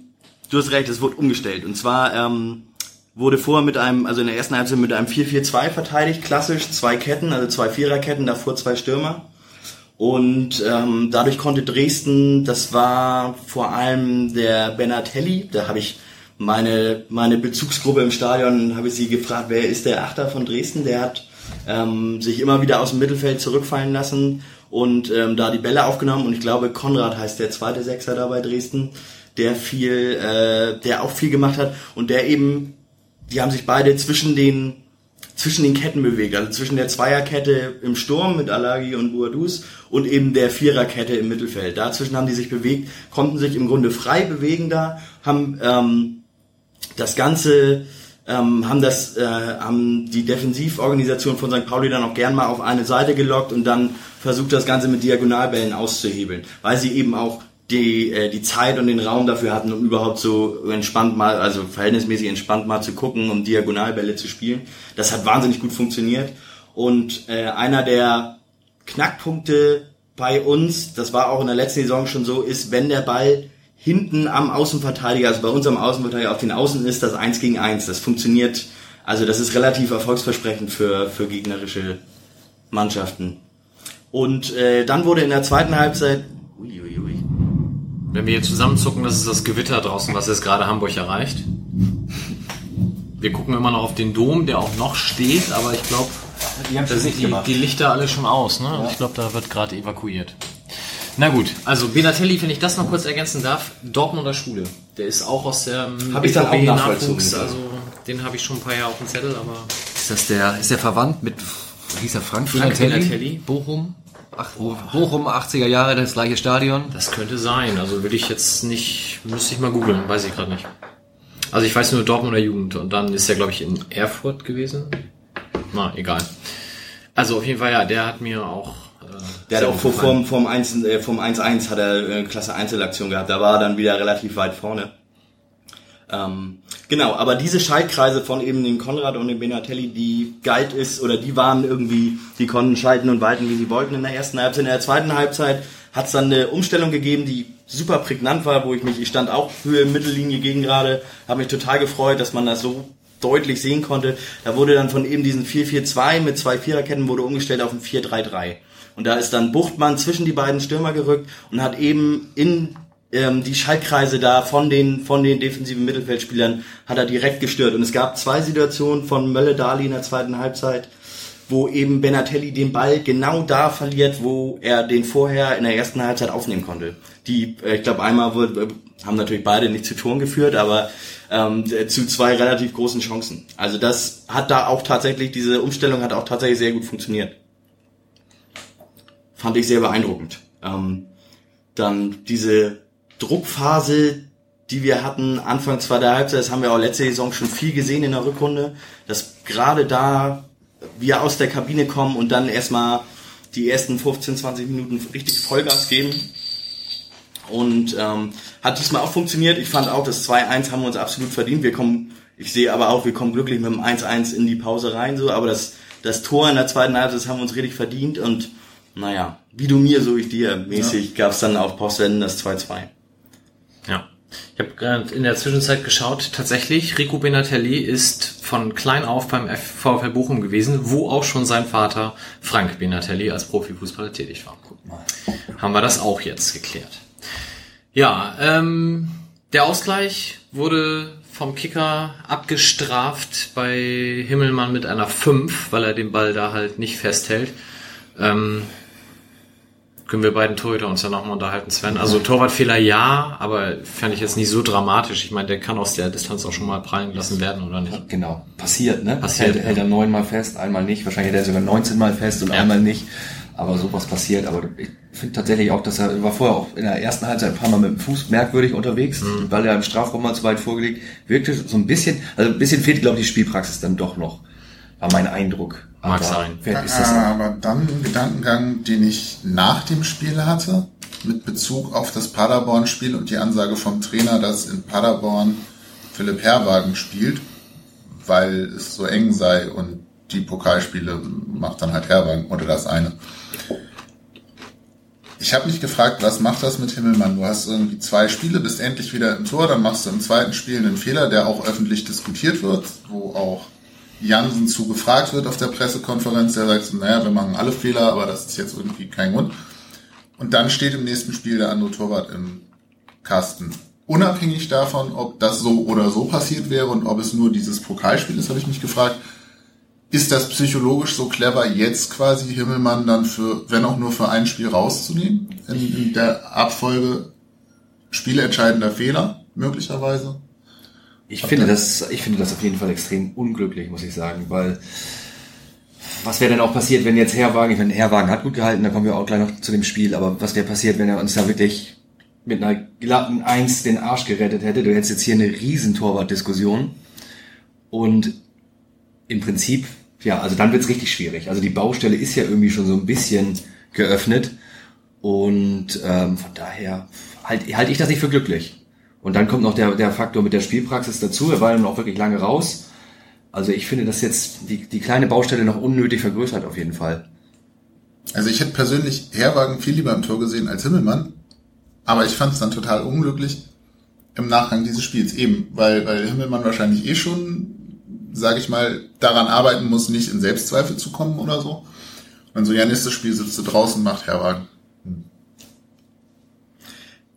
du hast recht, es wurde umgestellt. Und zwar ähm, wurde vorher mit einem, also in der ersten Halbzeit mit einem 4-4-2 verteidigt, klassisch, zwei Ketten, also zwei Viererketten, davor zwei Stürmer. Und ähm, dadurch konnte Dresden, das war vor allem der Benatelli, da habe ich meine, meine Bezugsgruppe im Stadion, habe ich sie gefragt, wer ist der Achter von Dresden? Der hat ähm, sich immer wieder aus dem Mittelfeld zurückfallen lassen und ähm, da die Bälle aufgenommen. Und ich glaube, Konrad heißt der zweite Sechser da bei Dresden, der viel, äh, der auch viel gemacht hat und der eben, die haben sich beide zwischen den zwischen den Ketten bewegt, also zwischen der Zweierkette im Sturm mit Alagi und Boadus und eben der Viererkette im Mittelfeld. Dazwischen haben die sich bewegt, konnten sich im Grunde frei bewegen da, haben ähm, das Ganze ähm, haben das äh, haben die Defensivorganisation von St. Pauli dann auch gern mal auf eine Seite gelockt und dann versucht das Ganze mit Diagonalbällen auszuhebeln, weil sie eben auch die, äh, die Zeit und den Raum dafür hatten, um überhaupt so entspannt mal, also verhältnismäßig entspannt mal zu gucken, um Diagonalbälle zu spielen. Das hat wahnsinnig gut funktioniert. Und äh, einer der Knackpunkte bei uns, das war auch in der letzten Saison schon so, ist, wenn der Ball hinten am Außenverteidiger, also bei unserem Außenverteidiger auf den Außen ist das eins gegen eins. Das funktioniert, also das ist relativ erfolgsversprechend für, für gegnerische Mannschaften. Und äh, dann wurde in der zweiten Halbzeit, uiuiui. Wenn wir hier zusammenzucken, das ist das Gewitter draußen, was jetzt gerade Hamburg erreicht. Wir gucken immer noch auf den Dom, der auch noch steht, aber ich glaube, da sind die, die, Lichter alle schon aus. Ne? Ja. Ich glaube, da wird gerade evakuiert. Na gut, also Benatelli, wenn ich das noch kurz ergänzen darf, Dortmunder Schule. Der ist auch aus der hab ich dann auch Nachwuchs, also den habe ich schon ein paar Jahre auf dem Zettel, aber. Ist das der, ist der verwandt mit, hieß er Frank, Frank Benatelli? Bochum? Ach, Bochum, 80er Jahre, das gleiche Stadion? Das könnte sein, also würde ich jetzt nicht, müsste ich mal googeln, weiß ich gerade nicht. Also ich weiß nur Dortmunder Jugend und dann ist er, glaube ich, in Erfurt gewesen. Na, egal. Also auf jeden Fall, ja, der hat mir auch der hat auch vor, vom, vom 1-1 äh, vom 1 -1 hat er eine klasse Einzelaktion gehabt. Da war er dann wieder relativ weit vorne. Ähm, genau, aber diese Schaltkreise von eben den Konrad und den Benatelli, die galt ist, oder die waren irgendwie, die konnten schalten und walten, wie sie wollten in der ersten Halbzeit. In der zweiten Halbzeit hat es dann eine Umstellung gegeben, die super prägnant war, wo ich mich, ich stand auch für Mittellinie gegen gerade, habe mich total gefreut, dass man das so deutlich sehen konnte. Da wurde dann von eben diesen 4-4-2 mit zwei Viererketten wurde umgestellt auf ein 4-3-3. Und da ist dann Buchtmann zwischen die beiden Stürmer gerückt und hat eben in ähm, die Schaltkreise da von den, von den defensiven Mittelfeldspielern hat er direkt gestört. Und es gab zwei Situationen von Mölle-Dali in der zweiten Halbzeit, wo eben Benatelli den Ball genau da verliert, wo er den vorher in der ersten Halbzeit aufnehmen konnte. Die, äh, ich glaube, einmal wurde, äh, haben natürlich beide nicht zu Toren geführt, aber ähm, zu zwei relativ großen Chancen. Also das hat da auch tatsächlich, diese Umstellung hat auch tatsächlich sehr gut funktioniert fand ich sehr beeindruckend. Ähm, dann diese Druckphase, die wir hatten Anfang zweiter Halbzeit, das haben wir auch letzte Saison schon viel gesehen in der Rückrunde, dass gerade da wir aus der Kabine kommen und dann erstmal die ersten 15, 20 Minuten richtig Vollgas geben. Und ähm, hat diesmal auch funktioniert. Ich fand auch, das 2-1 haben wir uns absolut verdient. Wir kommen, ich sehe aber auch, wir kommen glücklich mit dem 1-1 in die Pause rein, so, aber das, das Tor in der zweiten Halbzeit, das haben wir uns richtig verdient und naja, wie du mir, so ich dir mäßig, ja. gab's dann auf Postwenden das 2-2. Ich habe gerade in der Zwischenzeit geschaut, tatsächlich, Rico Benatelli ist von klein auf beim VfL Bochum gewesen, wo auch schon sein Vater Frank Benatelli als Profifußballer tätig war. Guck mal. Haben wir das auch jetzt geklärt. Ja, ähm, der Ausgleich wurde vom Kicker abgestraft bei Himmelmann mit einer 5, weil er den Ball da halt nicht festhält. Ähm, können wir beiden Torhüter uns ja nochmal unterhalten, Sven. Also Torwartfehler ja, aber fände ich jetzt nicht so dramatisch. Ich meine, der kann aus der Distanz auch schon mal prallen lassen werden, oder nicht? Genau, passiert, ne? Passiert. Hält, hält er neunmal fest, einmal nicht. Wahrscheinlich hält er sogar 19 Mal fest und ja. einmal nicht. Aber sowas passiert. Aber ich finde tatsächlich auch, dass er war vorher auch in der ersten Halbzeit ein paar Mal mit dem Fuß merkwürdig unterwegs, mhm. weil er im Strafraum mal zu weit vorgelegt. Wirkte so ein bisschen, also ein bisschen fehlt, glaube ich, die Spielpraxis dann doch noch. War mein Eindruck. Mag aber sein. Wer ist das aber dann ein Gedankengang, den ich nach dem Spiel hatte, mit Bezug auf das Paderborn-Spiel und die Ansage vom Trainer, dass in Paderborn Philipp Herwagen spielt, weil es so eng sei und die Pokalspiele macht dann halt Herwagen oder das eine. Ich habe mich gefragt, was macht das mit Himmelmann? Du hast irgendwie zwei Spiele, bist endlich wieder im Tor, dann machst du im zweiten Spiel einen Fehler, der auch öffentlich diskutiert wird, wo auch Jansen zu gefragt wird auf der Pressekonferenz. Der sagt naja, wir machen alle Fehler, aber das ist jetzt irgendwie kein Grund. Und dann steht im nächsten Spiel der andere Torwart im Kasten. Unabhängig davon, ob das so oder so passiert wäre und ob es nur dieses Pokalspiel ist, habe ich mich gefragt, ist das psychologisch so clever, jetzt quasi Himmelmann dann für, wenn auch nur für ein Spiel rauszunehmen? In, in der Abfolge spielentscheidender Fehler, möglicherweise? Ich finde das, ich finde das auf jeden Fall extrem unglücklich, muss ich sagen, weil was wäre denn auch passiert, wenn jetzt Herwagen, ich meine, Herwagen hat gut gehalten, da kommen wir auch gleich noch zu dem Spiel, aber was wäre passiert, wenn er uns da wirklich mit einer glatten Eins den Arsch gerettet hätte? Du hättest jetzt hier eine riesen Torwartdiskussion und im Prinzip ja, also dann wird's richtig schwierig. Also die Baustelle ist ja irgendwie schon so ein bisschen geöffnet und ähm, von daher halte halt ich das nicht für glücklich. Und dann kommt noch der, der Faktor mit der Spielpraxis dazu. Er war dann auch wirklich lange raus. Also ich finde das jetzt die, die kleine Baustelle noch unnötig vergrößert auf jeden Fall. Also ich hätte persönlich Herwagen viel lieber im Tor gesehen als Himmelmann. Aber ich fand es dann total unglücklich im Nachgang dieses Spiels eben, weil, weil Himmelmann wahrscheinlich eh schon sage ich mal, daran arbeiten muss, nicht in Selbstzweifel zu kommen oder so. Und so, ja, nächstes Spiel sitzt du draußen, macht Herwagen.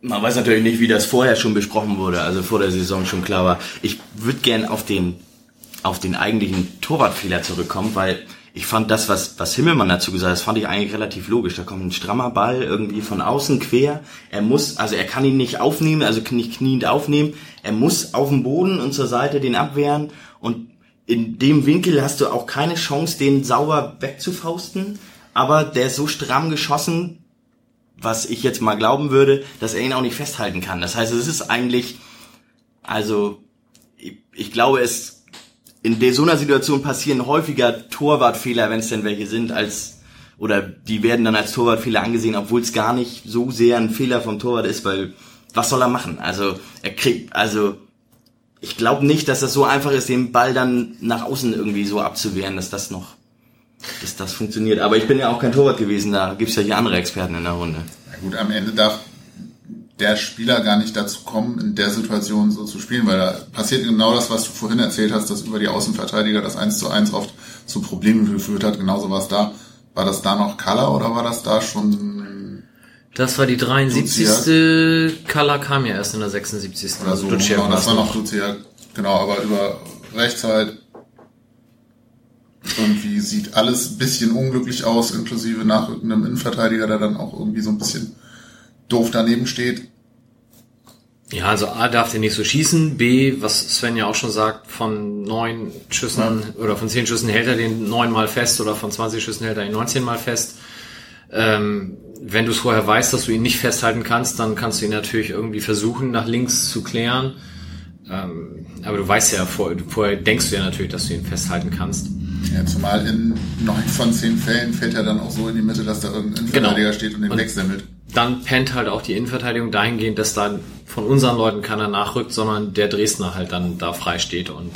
Man weiß natürlich nicht, wie das vorher schon besprochen wurde, also vor der Saison schon klar war. Ich würde gern auf den, auf den eigentlichen Torwartfehler zurückkommen, weil ich fand das, was, was Himmelmann dazu gesagt hat, das fand ich eigentlich relativ logisch. Da kommt ein strammer Ball irgendwie von außen quer. Er muss, also er kann ihn nicht aufnehmen, also nicht kniend aufnehmen. Er muss auf dem Boden und zur Seite den abwehren und in dem Winkel hast du auch keine Chance, den sauber wegzufausten, aber der ist so stramm geschossen, was ich jetzt mal glauben würde, dass er ihn auch nicht festhalten kann. Das heißt, es ist eigentlich, also ich, ich glaube, es in so einer Situation passieren häufiger Torwartfehler, wenn es denn welche sind, als oder die werden dann als Torwartfehler angesehen, obwohl es gar nicht so sehr ein Fehler vom Torwart ist, weil was soll er machen? Also er kriegt, also ich glaube nicht, dass das so einfach ist, den Ball dann nach außen irgendwie so abzuwehren, dass das noch, dass das funktioniert. Aber ich bin ja auch kein Torwart gewesen, da gibt's ja hier andere Experten in der Runde. Na gut, am Ende darf der Spieler gar nicht dazu kommen, in der Situation so zu spielen, weil da passiert genau das, was du vorhin erzählt hast, dass über die Außenverteidiger das 1 zu 1 oft zu Problemen geführt hat. Genauso war es da. War das da noch Color oder war das da schon das war die 73. Kala kam ja erst in der 76. Oder also Duciak genau, das war noch Duciak. Genau, aber über Rechtszeit irgendwie sieht alles ein bisschen unglücklich aus, inklusive nachrückendem Innenverteidiger, der dann auch irgendwie so ein bisschen doof daneben steht. Ja, also A darf der nicht so schießen, B, was Sven ja auch schon sagt, von neun Schüssen ja. oder von zehn Schüssen hält er den neunmal fest oder von 20 Schüssen hält er ihn 19 mal fest. Ähm, wenn du es vorher weißt, dass du ihn nicht festhalten kannst, dann kannst du ihn natürlich irgendwie versuchen, nach links zu klären. Ähm, aber du weißt ja, vor, vorher denkst du ja natürlich, dass du ihn festhalten kannst. Ja, zumal in neun von zehn Fällen fällt er dann auch so in die Mitte, dass da irgendein Innenverteidiger genau. steht und den und wegsemmelt. Dann pennt halt auch die Innenverteidigung dahingehend, dass dann von unseren Leuten keiner nachrückt, sondern der Dresdner halt dann da frei steht und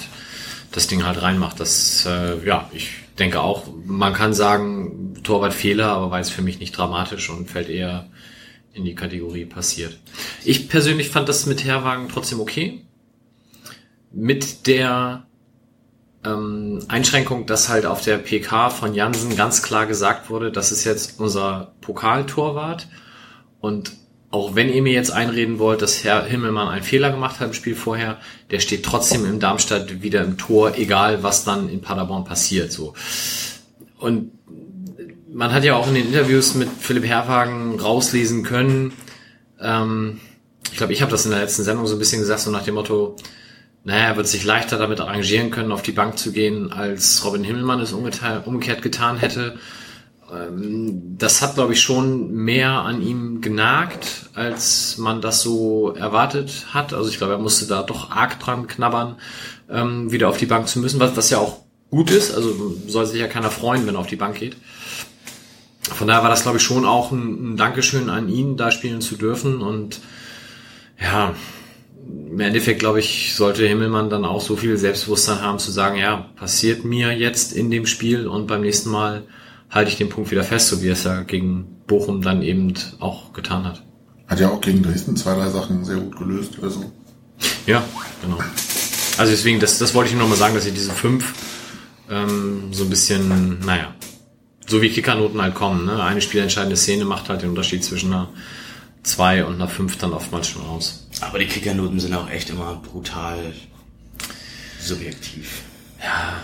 das Ding halt reinmacht. Das, äh, ja, ich denke auch, man kann sagen, Torwartfehler, aber war jetzt für mich nicht dramatisch und fällt eher in die Kategorie passiert. Ich persönlich fand das mit Herwagen trotzdem okay. Mit der ähm, Einschränkung, dass halt auf der PK von Jansen ganz klar gesagt wurde, das ist jetzt unser Pokaltorwart und auch wenn ihr mir jetzt einreden wollt, dass Herr Himmelmann einen Fehler gemacht hat im Spiel vorher, der steht trotzdem im Darmstadt wieder im Tor, egal was dann in Paderborn passiert, so. Und man hat ja auch in den Interviews mit Philipp Herwagen rauslesen können, ähm, ich glaube, ich habe das in der letzten Sendung so ein bisschen gesagt, so nach dem Motto, naja, er wird sich leichter damit arrangieren können, auf die Bank zu gehen, als Robin Himmelmann es umgekehrt getan hätte. Ähm, das hat, glaube ich, schon mehr an ihm genagt, als man das so erwartet hat. Also ich glaube, er musste da doch arg dran knabbern, ähm, wieder auf die Bank zu müssen, was, was ja auch gut ist. Also soll sich ja keiner freuen, wenn er auf die Bank geht. Von daher war das, glaube ich, schon auch ein Dankeschön an ihn, da spielen zu dürfen. Und ja, im Endeffekt, glaube ich, sollte Himmelmann dann auch so viel Selbstbewusstsein haben zu sagen, ja, passiert mir jetzt in dem Spiel und beim nächsten Mal halte ich den Punkt wieder fest, so wie er es ja gegen Bochum dann eben auch getan hat. Hat ja auch gegen Dresden zwei, drei Sachen sehr gut gelöst. Also. Ja, genau. Also deswegen, das, das wollte ich nur mal sagen, dass ich diese fünf ähm, so ein bisschen, naja, so wie Kickernoten halt kommen. Ne? Eine spielentscheidende Szene macht halt den Unterschied zwischen einer 2 und einer 5 dann oftmals schon aus. Aber die Kickernoten sind auch echt immer brutal subjektiv. Ja,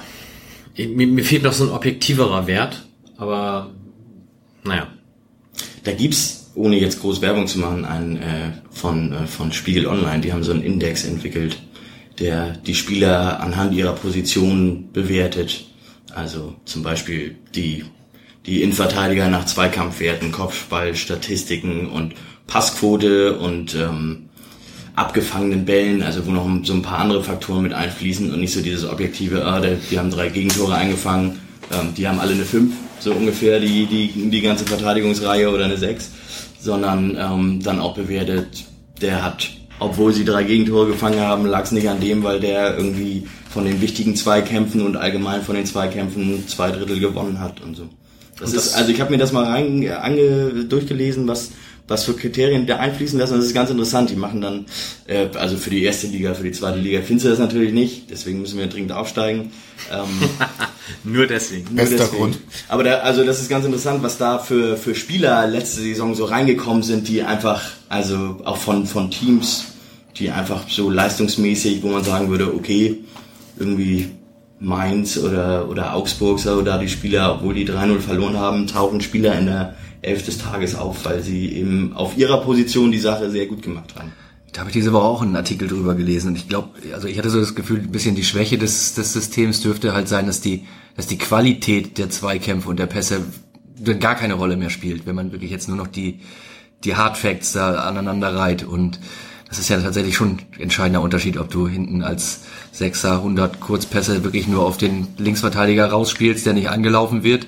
mir, mir fehlt noch so ein objektiverer Wert, aber naja. Da gibt's, ohne jetzt groß Werbung zu machen, einen äh, von, äh, von Spiegel Online, die haben so einen Index entwickelt, der die Spieler anhand ihrer Position bewertet. Also zum Beispiel die, die Innenverteidiger nach Zweikampfwerten, Kopfballstatistiken und Passquote und ähm, abgefangenen Bällen, also wo noch so ein paar andere Faktoren mit einfließen und nicht so dieses objektive, ah, die haben drei Gegentore eingefangen, ähm, die haben alle eine 5, so ungefähr die, die, die ganze Verteidigungsreihe oder eine 6, sondern ähm, dann auch bewertet, der hat, obwohl sie drei Gegentore gefangen haben, lag es nicht an dem, weil der irgendwie von den wichtigen Zweikämpfen und allgemein von den Zweikämpfen zwei Drittel gewonnen hat und so. Das, das ist, also ich habe mir das mal rein, ange, durchgelesen, was was für Kriterien da einfließen lassen. Das ist ganz interessant. Die machen dann, äh, also für die erste Liga, für die zweite Liga findest du das natürlich nicht. Deswegen müssen wir dringend aufsteigen. Ähm, nur deswegen. Nur Bester deswegen. Grund. Aber da, also das ist ganz interessant, was da für, für Spieler letzte Saison so reingekommen sind, die einfach, also auch von, von Teams, die einfach so leistungsmäßig, wo man sagen würde, okay, irgendwie Mainz oder, oder Augsburg, so da die Spieler, obwohl die 3-0 verloren haben, tauchen Spieler in der Elf des Tages auf, weil sie eben auf ihrer Position die Sache sehr gut gemacht haben. Da habe ich diese Woche auch einen Artikel drüber gelesen und ich glaube, also ich hatte so das Gefühl, ein bisschen die Schwäche des, des Systems dürfte halt sein, dass die, dass die Qualität der Zweikämpfe und der Pässe gar keine Rolle mehr spielt, wenn man wirklich jetzt nur noch die, die Hardfacts da aneinander reiht und das ist ja tatsächlich schon ein entscheidender Unterschied, ob du hinten als Sechser 100 Kurzpässe wirklich nur auf den Linksverteidiger rausspielst, der nicht angelaufen wird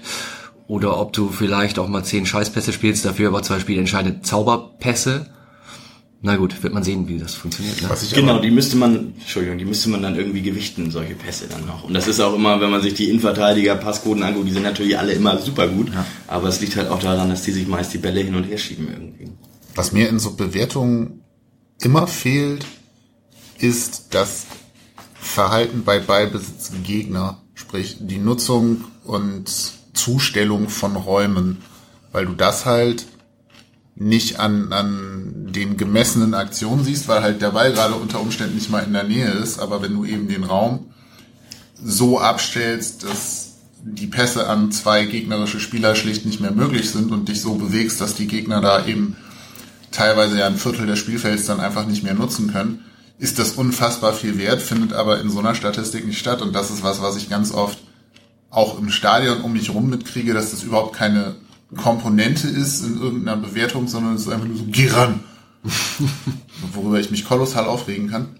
oder ob du vielleicht auch mal zehn Scheißpässe spielst, dafür aber zwei Spiele entscheidende Zauberpässe. Na gut, wird man sehen, wie das funktioniert. Ne? genau, die müsste man, Entschuldigung, die müsste man dann irgendwie gewichten, solche Pässe dann noch. Und das ist auch immer, wenn man sich die Innenverteidiger, Passquoten anguckt, die sind natürlich alle immer super gut. Ja. Aber es liegt halt auch daran, dass die sich meist die Bälle hin und her schieben irgendwie. Was mir in so Bewertungen immer fehlt, ist das Verhalten bei Ballbesitz Gegner. Sprich, die Nutzung und Zustellung von Räumen, weil du das halt nicht an, an den gemessenen Aktionen siehst, weil halt der Ball gerade unter Umständen nicht mal in der Nähe ist, aber wenn du eben den Raum so abstellst, dass die Pässe an zwei gegnerische Spieler schlicht nicht mehr möglich sind und dich so bewegst, dass die Gegner da eben teilweise ja ein Viertel des Spielfelds dann einfach nicht mehr nutzen können, ist das unfassbar viel wert, findet aber in so einer Statistik nicht statt. Und das ist was, was ich ganz oft auch im Stadion um mich rum mitkriege, dass das überhaupt keine Komponente ist in irgendeiner Bewertung, sondern es ist einfach nur so Giran. Worüber ich mich kolossal aufregen kann.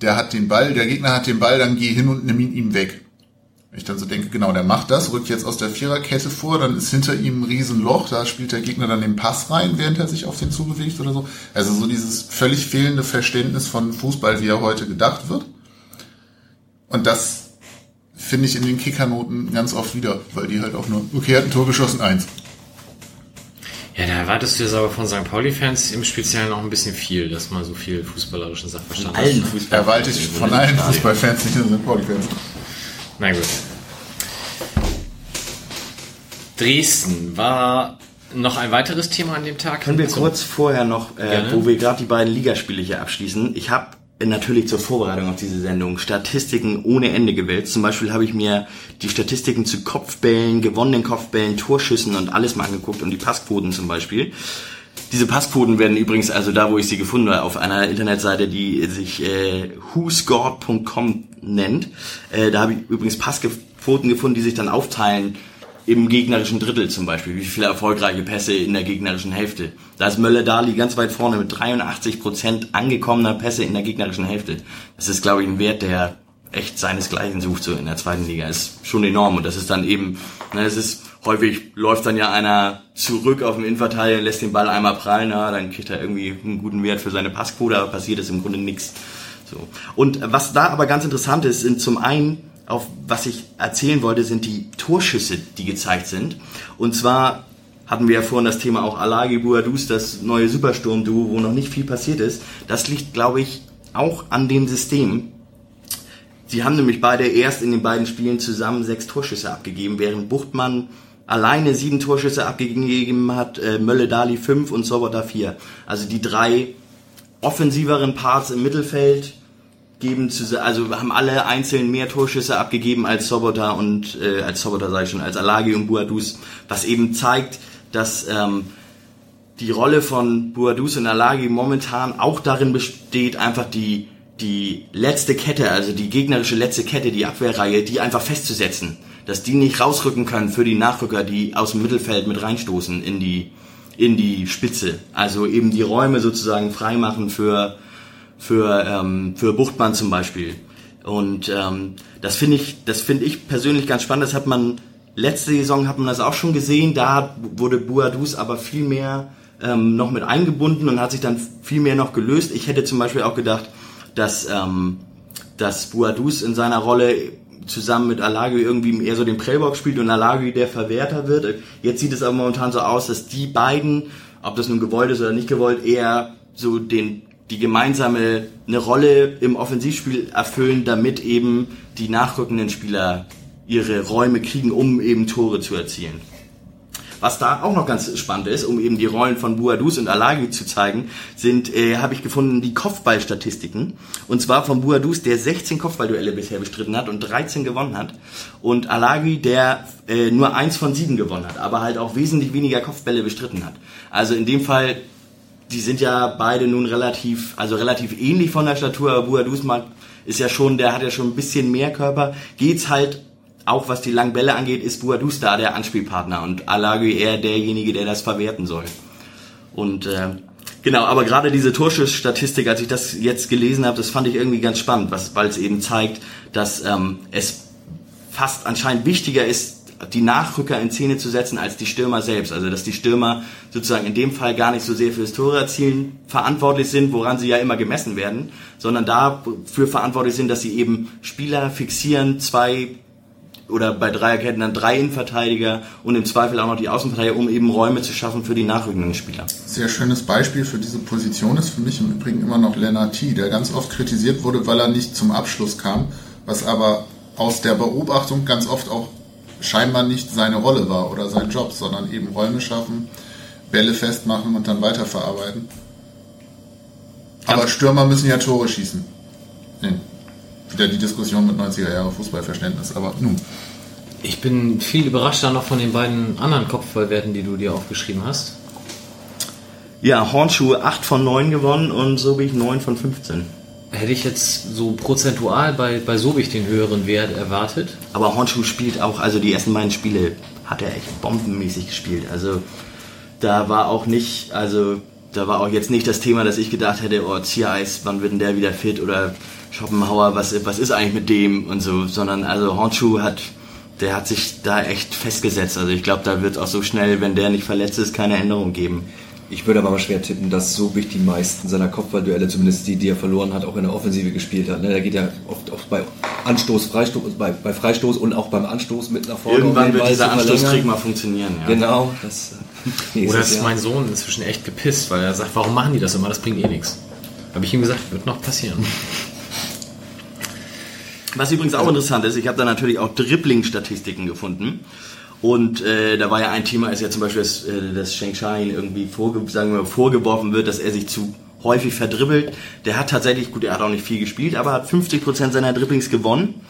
Der hat den Ball, der Gegner hat den Ball, dann geh hin und nimm ihn ihm weg. Ich dann so denke, genau, der macht das, rückt jetzt aus der Viererkette vor, dann ist hinter ihm ein Riesenloch, da spielt der Gegner dann den Pass rein, während er sich auf den zubewegt oder so. Also so dieses völlig fehlende Verständnis von Fußball, wie er heute gedacht wird. Und das finde ich in den Kickernoten ganz oft wieder, weil die halt auch nur, okay, hat ein Tor geschossen, eins. Ja, da erwartest du jetzt aber von St. Pauli-Fans im Speziellen auch ein bisschen viel, dass man so viel fußballerischen Sachverstand hat. Allen Fußball Erwarte ich von allen Fußballfans, nicht nur St. Pauli-Fans. Na gut. Dresden war noch ein weiteres Thema an dem Tag. Können wir kurz vorher noch, äh, wo wir gerade die beiden Ligaspiele hier abschließen. Ich habe natürlich zur Vorbereitung auf diese Sendung Statistiken ohne Ende gewählt. Zum Beispiel habe ich mir die Statistiken zu Kopfbällen, gewonnenen Kopfbällen, Torschüssen und alles mal angeguckt und die Passquoten zum Beispiel. Diese Passquoten werden übrigens, also da, wo ich sie gefunden habe, auf einer Internetseite, die sich äh, whoscored.com nennt. Äh, da habe ich übrigens Passquoten gefunden, die sich dann aufteilen im gegnerischen Drittel zum Beispiel, wie viele erfolgreiche Pässe in der gegnerischen Hälfte. Da ist Möller-Dali ganz weit vorne mit 83 Prozent angekommener Pässe in der gegnerischen Hälfte. Das ist, glaube ich, ein Wert, der echt seinesgleichen sucht, so in der zweiten Liga, ist schon enorm. Und das ist dann eben, ne, es ist häufig läuft dann ja einer zurück auf den Innenverteidiger, lässt den Ball einmal prallen, na, dann kriegt er irgendwie einen guten Wert für seine Passquote, aber passiert ist im Grunde nichts. So. Und was da aber ganz interessant ist, sind zum einen, auf was ich erzählen wollte, sind die Torschüsse, die gezeigt sind. Und zwar hatten wir ja vorhin das Thema auch Alagi Buadus, das neue Supersturm-Duo, wo noch nicht viel passiert ist. Das liegt, glaube ich, auch an dem System. Sie haben nämlich beide erst in den beiden Spielen zusammen sechs Torschüsse abgegeben, während Buchtmann alleine sieben Torschüsse abgegeben hat, äh, Mölle Dali fünf und Sobotta vier. Also die drei offensiveren Parts im Mittelfeld geben zu, also haben alle einzeln mehr Torschüsse abgegeben als Sobota und äh, als Sobota sage ich schon, als Alagi und Buadus, was eben zeigt, dass ähm, die Rolle von Buadus und Alagi momentan auch darin besteht, einfach die die letzte Kette, also die gegnerische letzte Kette, die Abwehrreihe, die einfach festzusetzen, dass die nicht rausrücken können für die Nachrücker, die aus dem Mittelfeld mit reinstoßen in die in die Spitze, also eben die Räume sozusagen freimachen für für, ähm, für Buchtmann zum Beispiel. Und ähm, das finde ich, das finde ich persönlich ganz spannend. Das hat man letzte Saison hat man das auch schon gesehen. Da wurde Buadus aber viel mehr ähm, noch mit eingebunden und hat sich dann viel mehr noch gelöst. Ich hätte zum Beispiel auch gedacht, dass ähm, dass Buadus in seiner Rolle zusammen mit Alagi irgendwie eher so den Prellbock spielt und Alagi der Verwerter wird. Jetzt sieht es aber momentan so aus, dass die beiden, ob das nun gewollt ist oder nicht gewollt, eher so den die gemeinsame eine Rolle im Offensivspiel erfüllen, damit eben die nachrückenden Spieler ihre Räume kriegen, um eben Tore zu erzielen. Was da auch noch ganz spannend ist, um eben die Rollen von Buadus und Alagi zu zeigen, sind, äh, habe ich gefunden, die Kopfballstatistiken. Und zwar von Buadus, der 16 Kopfballduelle bisher bestritten hat und 13 gewonnen hat. Und Alagi, der äh, nur eins von sieben gewonnen hat, aber halt auch wesentlich weniger Kopfbälle bestritten hat. Also in dem Fall die sind ja beide nun relativ, also relativ ähnlich von der Statur, Buadusma ist ja schon, der hat ja schon ein bisschen mehr Körper. Geht's halt auch was die langen Bälle angeht, ist Buadus da der Anspielpartner und Alagi eher derjenige, der das verwerten soll. Und äh, genau, aber gerade diese Torschussstatistik, als ich das jetzt gelesen habe, das fand ich irgendwie ganz spannend, weil es eben zeigt, dass ähm, es fast anscheinend wichtiger ist, die Nachrücker in Szene zu setzen als die Stürmer selbst. Also dass die Stürmer sozusagen in dem Fall gar nicht so sehr fürs Tore erzielen verantwortlich sind, woran sie ja immer gemessen werden, sondern dafür verantwortlich sind, dass sie eben Spieler fixieren, zwei oder bei Dreierketten dann drei Innenverteidiger und im Zweifel auch noch die Außenverteidiger, um eben Räume zu schaffen für die nachrückenden Spieler. Sehr schönes Beispiel für diese Position ist für mich im Übrigen immer noch Lennart T., der ganz oft kritisiert wurde, weil er nicht zum Abschluss kam, was aber aus der Beobachtung ganz oft auch scheinbar nicht seine Rolle war oder sein Job, sondern eben Räume schaffen, Bälle festmachen und dann weiterverarbeiten. Aber ja. Stürmer müssen ja Tore schießen. Nee. Wieder die Diskussion mit 90er Jahre Fußballverständnis, aber nun. Ich bin viel überraschter noch von den beiden anderen Kopfballwerten, die du dir aufgeschrieben hast. Ja, Hornschuhe 8 von 9 gewonnen und so bin ich 9 von 15. Hätte ich jetzt so prozentual bei, bei Sobich den höheren Wert erwartet. Aber Hornschuh spielt auch, also die ersten beiden Spiele hat er echt bombenmäßig gespielt. Also da war auch nicht, also da war auch jetzt nicht das Thema, dass ich gedacht hätte, oh, Ziereis, wann wird denn der wieder fit? Oder Schopenhauer, was, was ist eigentlich mit dem und so, sondern also Hornschuh hat, der hat sich da echt festgesetzt. Also ich glaube, da wird auch so schnell, wenn der nicht verletzt ist, keine Änderung geben. Ich würde aber mal schwer tippen, dass so wie die meisten seiner Kopfballduelle, zumindest die, die er verloren hat, auch in der Offensive gespielt hat. Ne? Da geht ja oft, oft bei Anstoß, Freistoß, bei, bei Freistoß und auch beim Anstoß mit nach vorne. Irgendwann wird dieser Anstoßkrieg mal funktionieren. Ja. Genau. Das, nee, Oder ist mein Sohn inzwischen echt gepisst, weil er sagt, warum machen die das immer? Das bringt eh nichts. Habe ich ihm gesagt, wird noch passieren. Was übrigens auch interessant ist, ich habe da natürlich auch Dribbling-Statistiken gefunden. Und äh, da war ja ein Thema, ist ja zum Beispiel, dass, äh, dass Sheng Shine irgendwie vorge sagen wir, vorgeworfen wird, dass er sich zu häufig verdribbelt. Der hat tatsächlich, gut, er hat auch nicht viel gespielt, aber hat 50% seiner Dribblings gewonnen.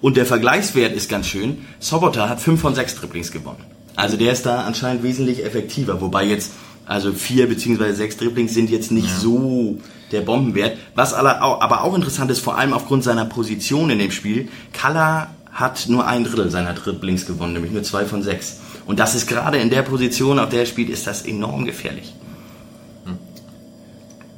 Und der Vergleichswert ist ganz schön. Sobota hat 5 von 6 Dribblings gewonnen. Also der ist da anscheinend wesentlich effektiver. Wobei jetzt, also 4 bzw. 6 Dribblings sind jetzt nicht ja. so der Bombenwert. Was aber auch interessant ist, vor allem aufgrund seiner Position in dem Spiel, Kalla hat nur ein Drittel seiner Dribblings gewonnen, nämlich nur zwei von sechs. Und das ist gerade in der Position, auf der er spielt, ist das enorm gefährlich.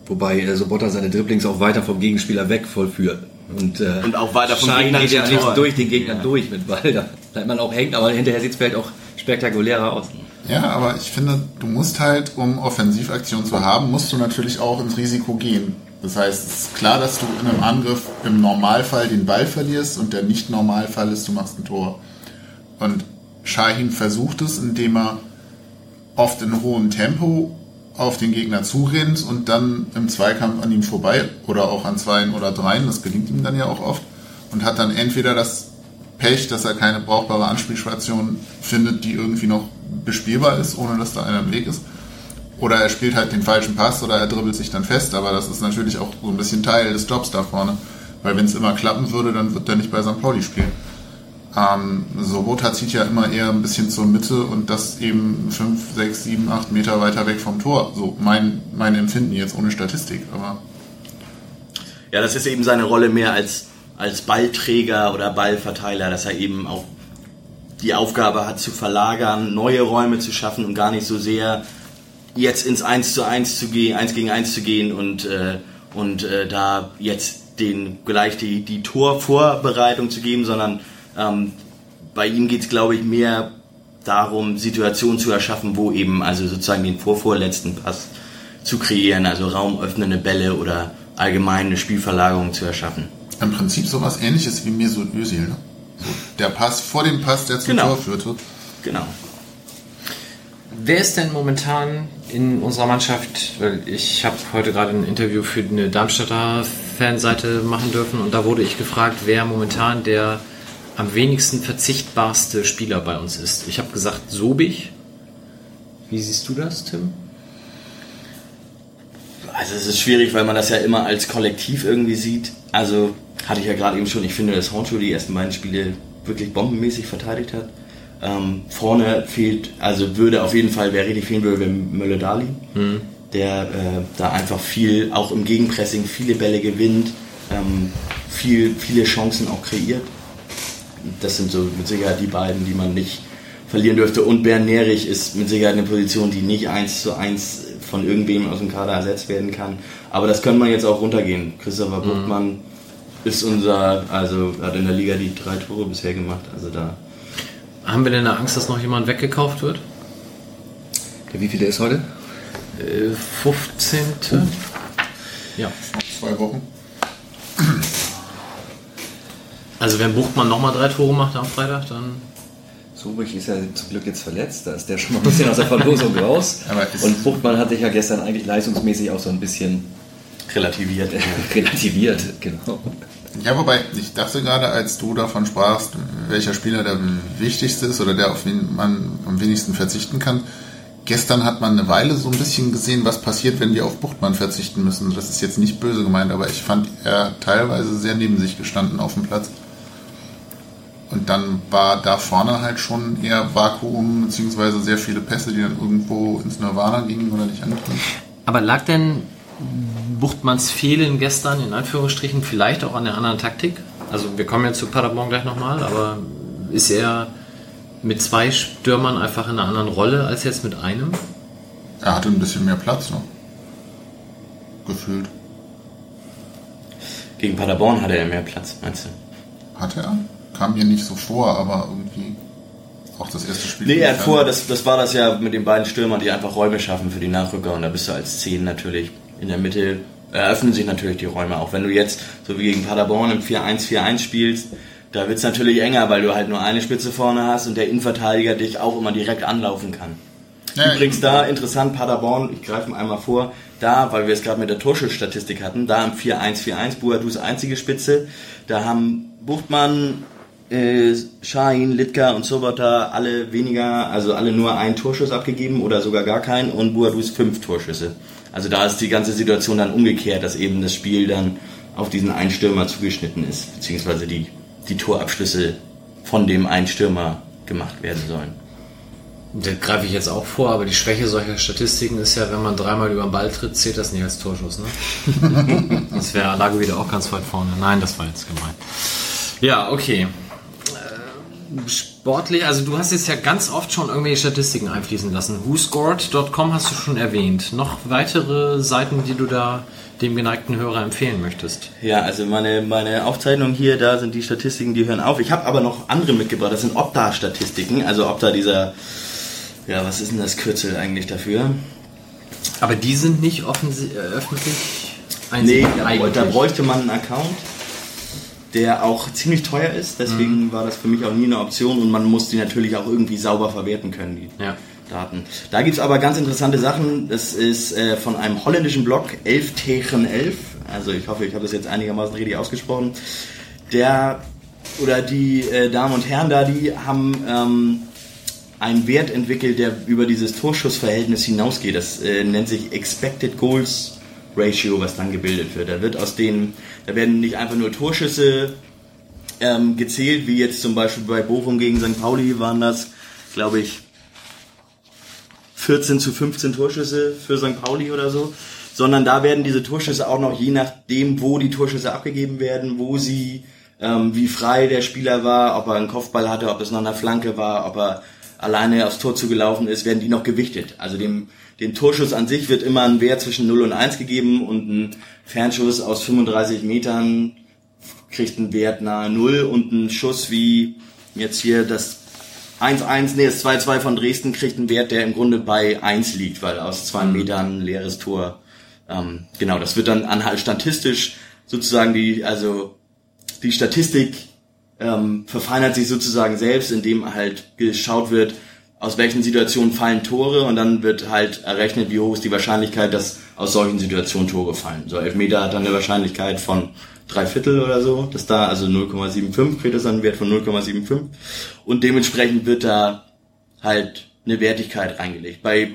Wobei äh, Sobotta seine Dribblings auch weiter vom Gegenspieler weg vollführt. Und, äh, und auch weiter vom Gegner geht nicht durch den Gegner ja. durch mit Ball. Da bleibt man auch hängen, aber hinterher sieht es vielleicht auch spektakulärer aus. Ja, aber ich finde, du musst halt, um Offensivaktion zu haben, musst du natürlich auch ins Risiko gehen. Das heißt, es ist klar, dass du in einem Angriff im Normalfall den Ball verlierst und der Nicht-Normalfall ist, du machst ein Tor. Und Shahin versucht es, indem er oft in hohem Tempo auf den Gegner zurennt und dann im Zweikampf an ihm vorbei oder auch an Zweien oder Dreien, das gelingt ihm dann ja auch oft, und hat dann entweder das Pech, dass er keine brauchbare Anspielstation findet, die irgendwie noch bespielbar ist, ohne dass da einer im Weg ist. Oder er spielt halt den falschen Pass oder er dribbelt sich dann fest, aber das ist natürlich auch so ein bisschen Teil des Jobs da vorne. Weil wenn es immer klappen würde, dann wird er nicht bei St. Pauli spielen. Ähm, Sobota zieht ja immer eher ein bisschen zur Mitte und das eben 5, 6, 7, 8 Meter weiter weg vom Tor. So mein, mein Empfinden jetzt ohne Statistik, aber. Ja, das ist eben seine Rolle mehr als, als Ballträger oder Ballverteiler, dass er eben auch die Aufgabe hat zu verlagern, neue Räume zu schaffen und gar nicht so sehr jetzt ins 1 zu 1 zu gehen, 1 gegen 1 zu gehen und, äh, und äh, da jetzt den gleich die, die Torvorbereitung zu geben, sondern ähm, bei ihm geht es, glaube ich, mehr darum, Situationen zu erschaffen, wo eben also sozusagen den vorvorletzten Pass zu kreieren, also raumöffnende Bälle oder allgemeine Spielverlagerungen zu erschaffen. Im Prinzip sowas ähnliches wie mir so Özil, ne? So, der Pass vor dem Pass, der zum genau. Tor führte. Genau. Wer ist denn momentan in unserer Mannschaft, ich habe heute gerade ein Interview für eine Darmstädter Fanseite machen dürfen und da wurde ich gefragt, wer momentan der am wenigsten verzichtbarste Spieler bei uns ist. Ich habe gesagt Sobich. Wie siehst du das, Tim? Also es ist schwierig, weil man das ja immer als Kollektiv irgendwie sieht. Also hatte ich ja gerade eben schon, ich finde, dass Hornschuh die ersten beiden Spiele wirklich bombenmäßig verteidigt hat. Ähm, vorne fehlt, also würde auf jeden Fall, wer richtig fehlen würde, wäre Mölle-Dali, mhm. der äh, da einfach viel, auch im Gegenpressing, viele Bälle gewinnt, ähm, viel, viele Chancen auch kreiert das sind so mit Sicherheit die beiden, die man nicht verlieren dürfte. Und Bernd Nerich ist mit Sicherheit eine Position, die nicht eins zu eins von irgendwem aus dem Kader ersetzt werden kann. Aber das könnte man jetzt auch runtergehen. Christopher mhm. Buchmann ist unser, also hat in der Liga die drei Tore bisher gemacht. Also da. Haben wir denn eine Angst, dass noch jemand weggekauft wird? Der wie viel der ist heute? Äh, 15. Oh. Ja. Zwei Wochen. Also wenn Buchtmann nochmal drei Tore macht am Freitag, dann... Subrich ist ja zum Glück jetzt verletzt, da ist der schon mal ein bisschen aus der Verlosung raus. Und Buchtmann hatte ich ja gestern eigentlich leistungsmäßig auch so ein bisschen relativiert. relativiert, genau. Ja, wobei, ich dachte gerade, als du davon sprachst, welcher Spieler der wichtigste ist oder der auf wen man am wenigsten verzichten kann, gestern hat man eine Weile so ein bisschen gesehen, was passiert, wenn wir auf Buchtmann verzichten müssen. Das ist jetzt nicht böse gemeint, aber ich fand er teilweise sehr neben sich gestanden auf dem Platz. Und dann war da vorne halt schon eher Vakuum, beziehungsweise sehr viele Pässe, die dann irgendwo ins Nirvana gingen oder nicht angekommen. Aber lag denn Buchtmanns Fehlen gestern in Anführungsstrichen vielleicht auch an der anderen Taktik? Also wir kommen ja zu Paderborn gleich nochmal, aber ist er mit zwei Stürmern einfach in einer anderen Rolle als jetzt mit einem? Er hatte ein bisschen mehr Platz noch. Gefühlt. Gegen Paderborn hatte er mehr Platz, meinst du? Hatte er? kam mir nicht so vor, aber irgendwie auch das erste Spiel. Nee, er hat vor, das, das war das ja mit den beiden Stürmern, die einfach Räume schaffen für die Nachrücker und da bist du als 10 natürlich in der Mitte eröffnen sich natürlich die Räume. Auch wenn du jetzt, so wie gegen Paderborn im 4-1-4-1 spielst, da wird es natürlich enger, weil du halt nur eine Spitze vorne hast und der Innenverteidiger dich auch immer direkt anlaufen kann. Ja, Übrigens da interessant, Paderborn, ich greife mal einmal vor, da, weil wir es gerade mit der Torschusstatistik hatten, da im 4-1-4-1, Buadus einzige Spitze, da haben Buchtmann, äh, Shahin, Litka und Sobota alle weniger, also alle nur einen Torschuss abgegeben oder sogar gar keinen und Buadus fünf Torschüsse. Also da ist die ganze Situation dann umgekehrt, dass eben das Spiel dann auf diesen einen Stürmer zugeschnitten ist, beziehungsweise die, die Torabschlüsse von dem einen Stürmer gemacht werden sollen. Das greife ich jetzt auch vor, aber die Schwäche solcher Statistiken ist ja, wenn man dreimal über den Ball tritt, zählt das nicht als Torschuss. Ne? das wäre Lago wieder auch ganz weit vorne. Nein, das war jetzt gemeint. Ja, okay sportlich, also du hast jetzt ja ganz oft schon irgendwelche Statistiken einfließen lassen. WhoScored.com hast du schon erwähnt. Noch weitere Seiten, die du da dem geneigten Hörer empfehlen möchtest? Ja, also meine, meine Aufzeichnung hier, da sind die Statistiken, die hören auf. Ich habe aber noch andere mitgebracht. Das sind Opta-Statistiken. Also Opta dieser, ja, was ist denn das Kürzel eigentlich dafür? Aber die sind nicht offensi- äh, öffentlich Nee, einsehbar da, da bräuchte man einen Account, der auch ziemlich teuer ist. Deswegen Mhm. war das für mich auch nie eine Option und man muss die natürlich auch irgendwie sauber verwerten können, die Ja. Daten. Da gibt's aber ganz interessante Sachen. Das ist äh, von einem holländischen Blog, 11 Tegen 11. Also ich hoffe, ich habe das jetzt einigermaßen richtig ausgesprochen. Der oder die äh, Damen und Herren da, die haben ähm, einen Wert entwickelt, der über dieses Torschussverhältnis hinausgeht. Das äh, nennt sich Expected Goals Ratio, was dann gebildet wird. Da wird aus den, da werden nicht einfach nur Torschüsse ähm, gezählt, wie jetzt zum Beispiel bei Bochum gegen St. Pauli waren das, glaube ich, 14 zu 15 Torschüsse für St. Pauli oder so, sondern da werden diese Torschüsse auch noch je nachdem, wo die Torschüsse abgegeben werden, wo sie, ähm, wie frei der Spieler war, ob er einen Kopfball hatte, ob es noch eine Flanke war, ob er alleine aufs Tor zugelaufen ist, werden die noch gewichtet. Also dem, dem Torschuss an sich wird immer ein Wert zwischen 0 und 1 gegeben und ein Fernschuss aus 35 Metern kriegt einen Wert nahe 0 und ein Schuss wie jetzt hier das 1-1, nee, das 2-2 von Dresden kriegt einen Wert, der im Grunde bei 1 liegt, weil aus zwei Metern ein leeres Tor. Ähm, genau, das wird dann anhalt statistisch sozusagen die, also die Statistik ähm, verfeinert sich sozusagen selbst, indem halt geschaut wird, aus welchen Situationen fallen Tore und dann wird halt errechnet, wie hoch ist die Wahrscheinlichkeit, dass aus solchen Situationen Tore fallen. So Elfmeter hat dann eine Wahrscheinlichkeit von drei Viertel oder so, dass da also 0,75 kriegt es dann einen Wert von 0,75 und dementsprechend wird da halt eine Wertigkeit reingelegt. Bei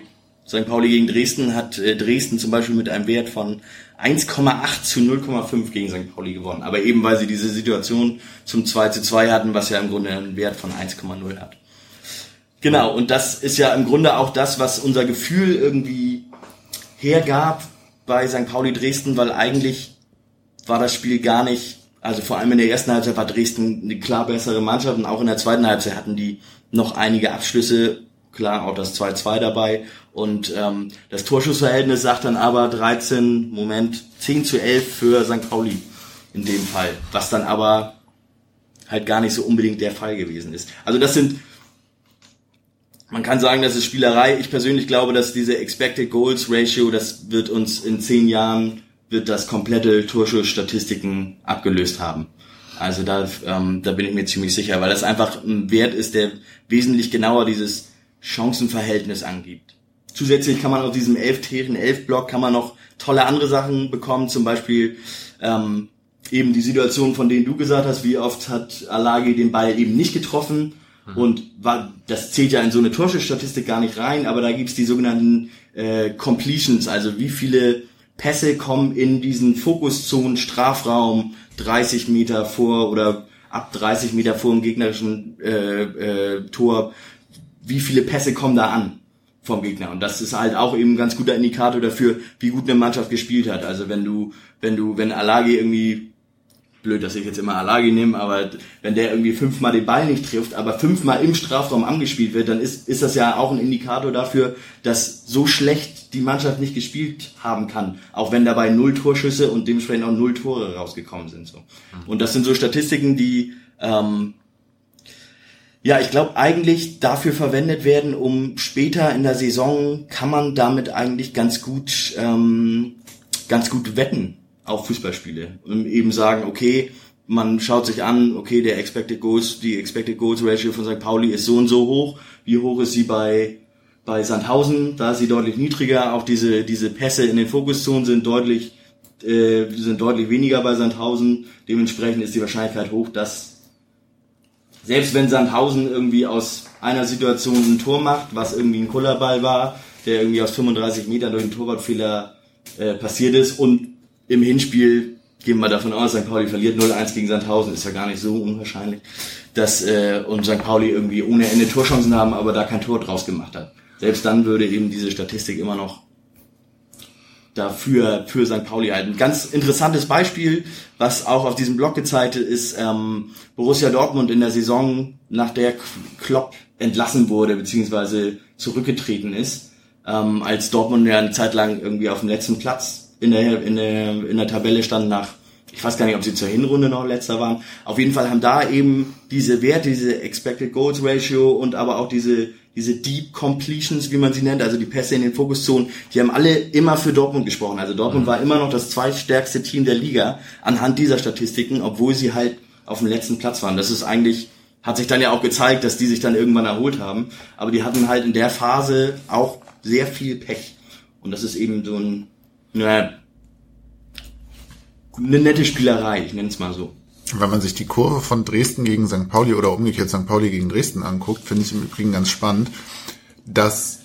St. Pauli gegen Dresden hat äh, Dresden zum Beispiel mit einem Wert von 1,8 zu 0,5 gegen St. Pauli gewonnen. Aber eben weil sie diese Situation zum 2 zu 2 hatten, was ja im Grunde einen Wert von 1,0 hat. Genau, und das ist ja im Grunde auch das, was unser Gefühl irgendwie hergab bei St. Pauli Dresden, weil eigentlich war das Spiel gar nicht, also vor allem in der ersten Halbzeit war Dresden eine klar bessere Mannschaft und auch in der zweiten Halbzeit hatten die noch einige Abschlüsse, klar auch das 2-2 dabei und ähm, das Torschussverhältnis sagt dann aber 13, Moment, 10 zu 11 für St. Pauli in dem Fall, was dann aber halt gar nicht so unbedingt der Fall gewesen ist. Also das sind man kann sagen, das ist Spielerei. Ich persönlich glaube, dass diese Expected Goals Ratio, das wird uns in zehn Jahren, wird das komplette Torschussstatistiken abgelöst haben. Also da, ähm, da bin ich mir ziemlich sicher, weil das einfach ein Wert ist, der wesentlich genauer dieses Chancenverhältnis angibt. Zusätzlich kann man aus diesem 11 Teren 11 Block kann man noch tolle andere Sachen bekommen, zum Beispiel ähm, eben die Situation, von denen du gesagt hast, wie oft hat Alagi den Ball eben nicht getroffen und war, das zählt ja in so eine Torschussstatistik gar nicht rein, aber da gibt's die sogenannten äh, Completions, also wie viele Pässe kommen in diesen Fokuszonen, Strafraum 30 Meter vor oder ab 30 Meter vor dem gegnerischen äh, äh, Tor, wie viele Pässe kommen da an vom Gegner. Und das ist halt auch eben ein ganz guter Indikator dafür, wie gut eine Mannschaft gespielt hat. Also wenn du, wenn du, wenn Alagi irgendwie blöd, dass ich jetzt immer Alagi nehme, aber wenn der irgendwie fünfmal den Ball nicht trifft, aber fünfmal im Strafraum angespielt wird, dann ist, ist das ja auch ein Indikator dafür, dass so schlecht die Mannschaft nicht gespielt haben kann. Auch wenn dabei null Torschüsse und dementsprechend auch null Tore rausgekommen sind. So. Und das sind so Statistiken, die ähm, ja, ich glaube eigentlich dafür verwendet werden, um später in der Saison kann man damit eigentlich ganz gut ähm, ganz gut wetten auf Fußballspiele und eben sagen, okay, man schaut sich an, okay, der Expected Goals, die Expected Goals Ratio von St. Pauli ist so und so hoch. Wie hoch ist sie bei bei Sandhausen? Da ist sie deutlich niedriger. Auch diese diese Pässe in den Fokuszonen sind deutlich äh, sind deutlich weniger bei Sandhausen. Dementsprechend ist die Wahrscheinlichkeit hoch, dass selbst wenn Sandhausen irgendwie aus einer Situation ein Tor macht, was irgendwie ein Kullerball war, der irgendwie aus 35 Metern durch einen Torwartfehler äh, passiert ist und im Hinspiel gehen wir davon aus, St. Pauli verliert 0-1 gegen Sandhausen, ist ja gar nicht so unwahrscheinlich, dass äh, und St. Pauli irgendwie ohne Ende Torchancen haben, aber da kein Tor draus gemacht hat. Selbst dann würde eben diese Statistik immer noch dafür für St. Pauli halt. Ein ganz interessantes Beispiel, was auch auf diesem Blog gezeigt ist, ähm, Borussia Dortmund in der Saison, nach der Klopp entlassen wurde, beziehungsweise zurückgetreten ist, ähm, als Dortmund ja eine Zeit lang irgendwie auf dem letzten Platz in der, in der, in der Tabelle stand nach ich weiß gar nicht, ob sie zur Hinrunde noch letzter waren. Auf jeden Fall haben da eben diese Werte, diese Expected Goals Ratio und aber auch diese diese Deep Completions, wie man sie nennt, also die Pässe in den Fokuszonen, die haben alle immer für Dortmund gesprochen. Also Dortmund mhm. war immer noch das zweitstärkste Team der Liga anhand dieser Statistiken, obwohl sie halt auf dem letzten Platz waren. Das ist eigentlich, hat sich dann ja auch gezeigt, dass die sich dann irgendwann erholt haben. Aber die hatten halt in der Phase auch sehr viel Pech. Und das ist eben so ein, naja, eine nette Spielerei, ich nenne es mal so. Wenn man sich die Kurve von Dresden gegen St. Pauli oder umgekehrt St. Pauli gegen Dresden anguckt, finde ich im Übrigen ganz spannend, dass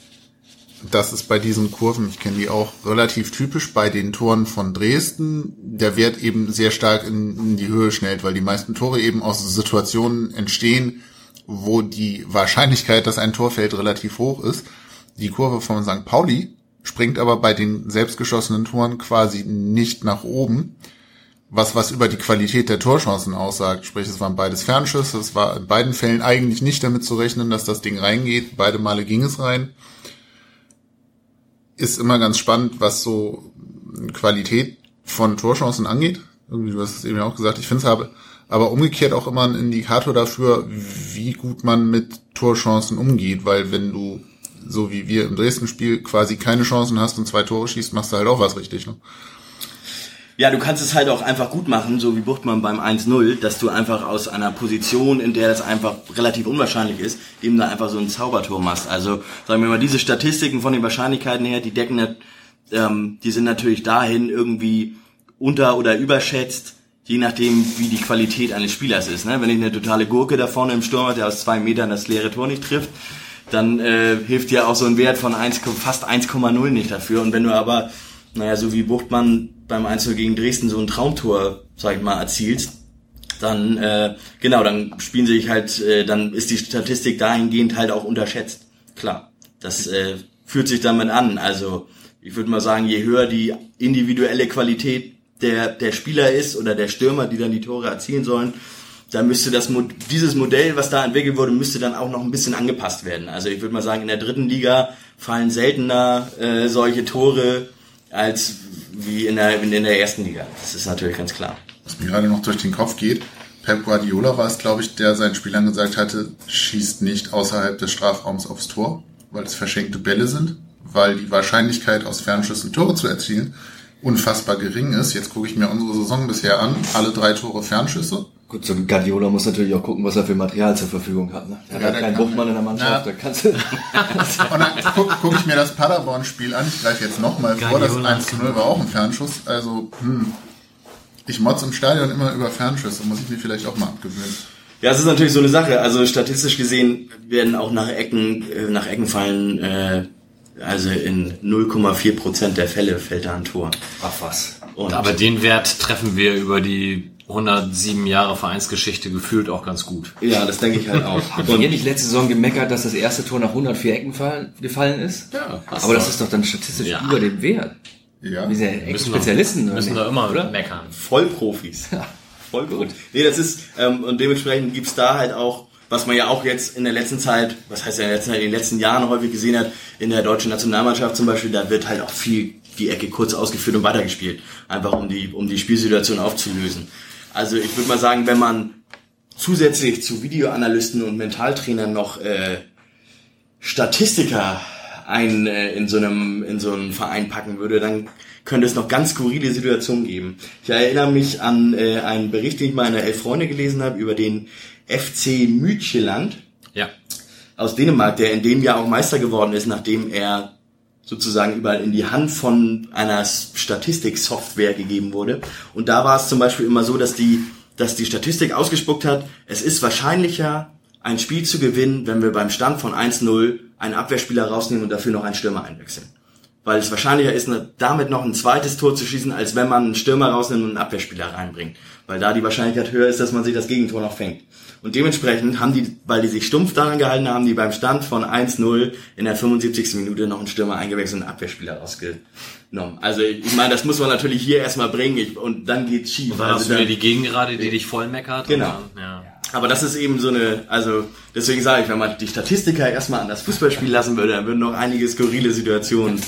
das ist bei diesen Kurven, ich kenne die auch relativ typisch bei den Toren von Dresden, der Wert eben sehr stark in, in, die Höhe schnellt, weil die meisten Tore eben aus Situationen entstehen, wo die Wahrscheinlichkeit, dass ein Tor fällt, relativ hoch ist. Die Kurve von St. Pauli springt aber bei den selbstgeschossenen Toren quasi nicht nach oben, was was über die Qualität der Torchancen aussagt. Sprich, es waren beides Fernschüsse. Es war in beiden Fällen eigentlich nicht damit zu rechnen, dass das Ding reingeht. Beide Male ging es rein. Ist immer ganz spannend, was so Qualität von Torchancen angeht. Irgendwie, du hast es eben auch gesagt. Ich finde es aber, aber umgekehrt auch immer ein Indikator dafür, wie gut man mit Torchancen umgeht, weil wenn du so wie wir im Dresden-Spiel quasi keine Chancen hast und zwei Tore schießt, machst du halt auch was richtig. Ne? Ja, du kannst es halt auch einfach gut machen, so wie Buchtmann beim 1-0, dass du einfach aus einer Position, in der das einfach relativ unwahrscheinlich ist, eben da einfach so ein Zaubertor machst. Also sagen wir mal, diese Statistiken von den Wahrscheinlichkeiten her, die decken, ähm, die sind natürlich dahin irgendwie unter- oder überschätzt, je nachdem, wie die Qualität eines Spielers ist. Ne? Wenn ich eine totale Gurke da vorne im Sturm der aus zwei Metern das leere Tor nicht trifft, dann äh, hilft dir auch so ein Wert von 1, fast 1,0 nicht dafür. Und wenn du aber, naja, so wie Buchtmann beim Einzel gegen Dresden so ein Traumtor, sag ich mal, erzielst, dann äh, genau, dann spielen sie sich halt, äh, dann ist die Statistik dahingehend halt auch unterschätzt. Klar, das äh, fühlt sich damit an. Also ich würde mal sagen, je höher die individuelle Qualität der der Spieler ist oder der Stürmer, die dann die Tore erzielen sollen, da müsste das dieses Modell, was da entwickelt wurde, müsste dann auch noch ein bisschen angepasst werden. Also ich würde mal sagen, in der dritten Liga fallen seltener äh, solche Tore als wie in der, in der ersten Liga. Das ist natürlich ganz klar. Was mir gerade noch durch den Kopf geht, Pep Guardiola war es, glaube ich, der seinen Spielern gesagt hatte, schießt nicht außerhalb des Strafraums aufs Tor, weil es verschenkte Bälle sind, weil die Wahrscheinlichkeit aus Fernschüssen Tore zu erzielen unfassbar gering ist. Jetzt gucke ich mir unsere Saison bisher an, alle drei Tore Fernschüsse. Gut, so ein Guardiola muss natürlich auch gucken, was er für Material zur Verfügung hat. Ne? Er ja, hat halt keinen Buchmann in der Mannschaft, ja. da kannst du... Und dann gucke guck ich mir das Paderborn-Spiel an, ich greife jetzt nochmal vor, das 1 zu 0 war auch ein Fernschuss, also hm, ich motz im Stadion immer über Fernschüsse, muss ich mir vielleicht auch mal abgewöhnen. Ja, es ist natürlich so eine Sache, also statistisch gesehen werden auch nach Ecken, äh, nach Ecken fallen, äh, also in 0,4 Prozent der Fälle fällt da ein Tor. Ach was. Und Aber den Wert treffen wir über die 107 Jahre Vereinsgeschichte gefühlt auch ganz gut. Ja, das denke ich halt auch. Haben wir nicht letzte Saison gemeckert, dass das erste Tor nach 104 Ecken fallen, gefallen ist? Ja. Aber das ist doch dann statistisch ja. über dem Wert. Ja. Wir sind ja Spezialisten. Müssen, müssen da immer oder? meckern. Vollprofis. Ja. Voll gut. Nee, das ist, ähm, und dementsprechend gibt's da halt auch, was man ja auch jetzt in der letzten Zeit, was heißt ja in der letzten Zeit, in den letzten Jahren häufig gesehen hat, in der deutschen Nationalmannschaft zum Beispiel, da wird halt auch viel die Ecke kurz ausgeführt und weitergespielt. Einfach um die, um die Spielsituation aufzulösen. Also ich würde mal sagen, wenn man zusätzlich zu Videoanalysten und Mentaltrainern noch äh, Statistiker ein, äh, in, so einem, in so einen Verein packen würde, dann könnte es noch ganz skurrile Situationen geben. Ich erinnere mich an äh, einen Bericht, den ich mal in der Elf Freunde gelesen habe, über den FC Mütjeland ja. aus Dänemark, der in dem Jahr auch Meister geworden ist, nachdem er sozusagen überall in die Hand von einer Statistiksoftware gegeben wurde. Und da war es zum Beispiel immer so, dass die, dass die Statistik ausgespuckt hat, es ist wahrscheinlicher, ein Spiel zu gewinnen, wenn wir beim Stand von 1-0 einen Abwehrspieler rausnehmen und dafür noch einen Stürmer einwechseln. weil es wahrscheinlicher ist, damit noch ein zweites Tor zu schießen, als wenn man einen Stürmer rausnimmt und einen Abwehrspieler reinbringt. Weil da die Wahrscheinlichkeit höher ist, dass man sich das Gegentor noch fängt. Und dementsprechend haben die, weil die sich stumpf daran gehalten haben, die beim Stand von 1-0 in der 75. Minute noch einen Stürmer eingewechselt und einen Abwehrspieler rausgenommen. Also ich meine, das muss man natürlich hier erstmal bringen ich, und dann geht's schief. Und dann also hast du wieder die Gegengerade, die dich voll meckert. Genau. Dann, ja. Aber das ist eben so eine, also deswegen sage ich, wenn man die Statistiker erstmal an das Fußballspiel lassen würde, dann würden noch einige skurrile Situationen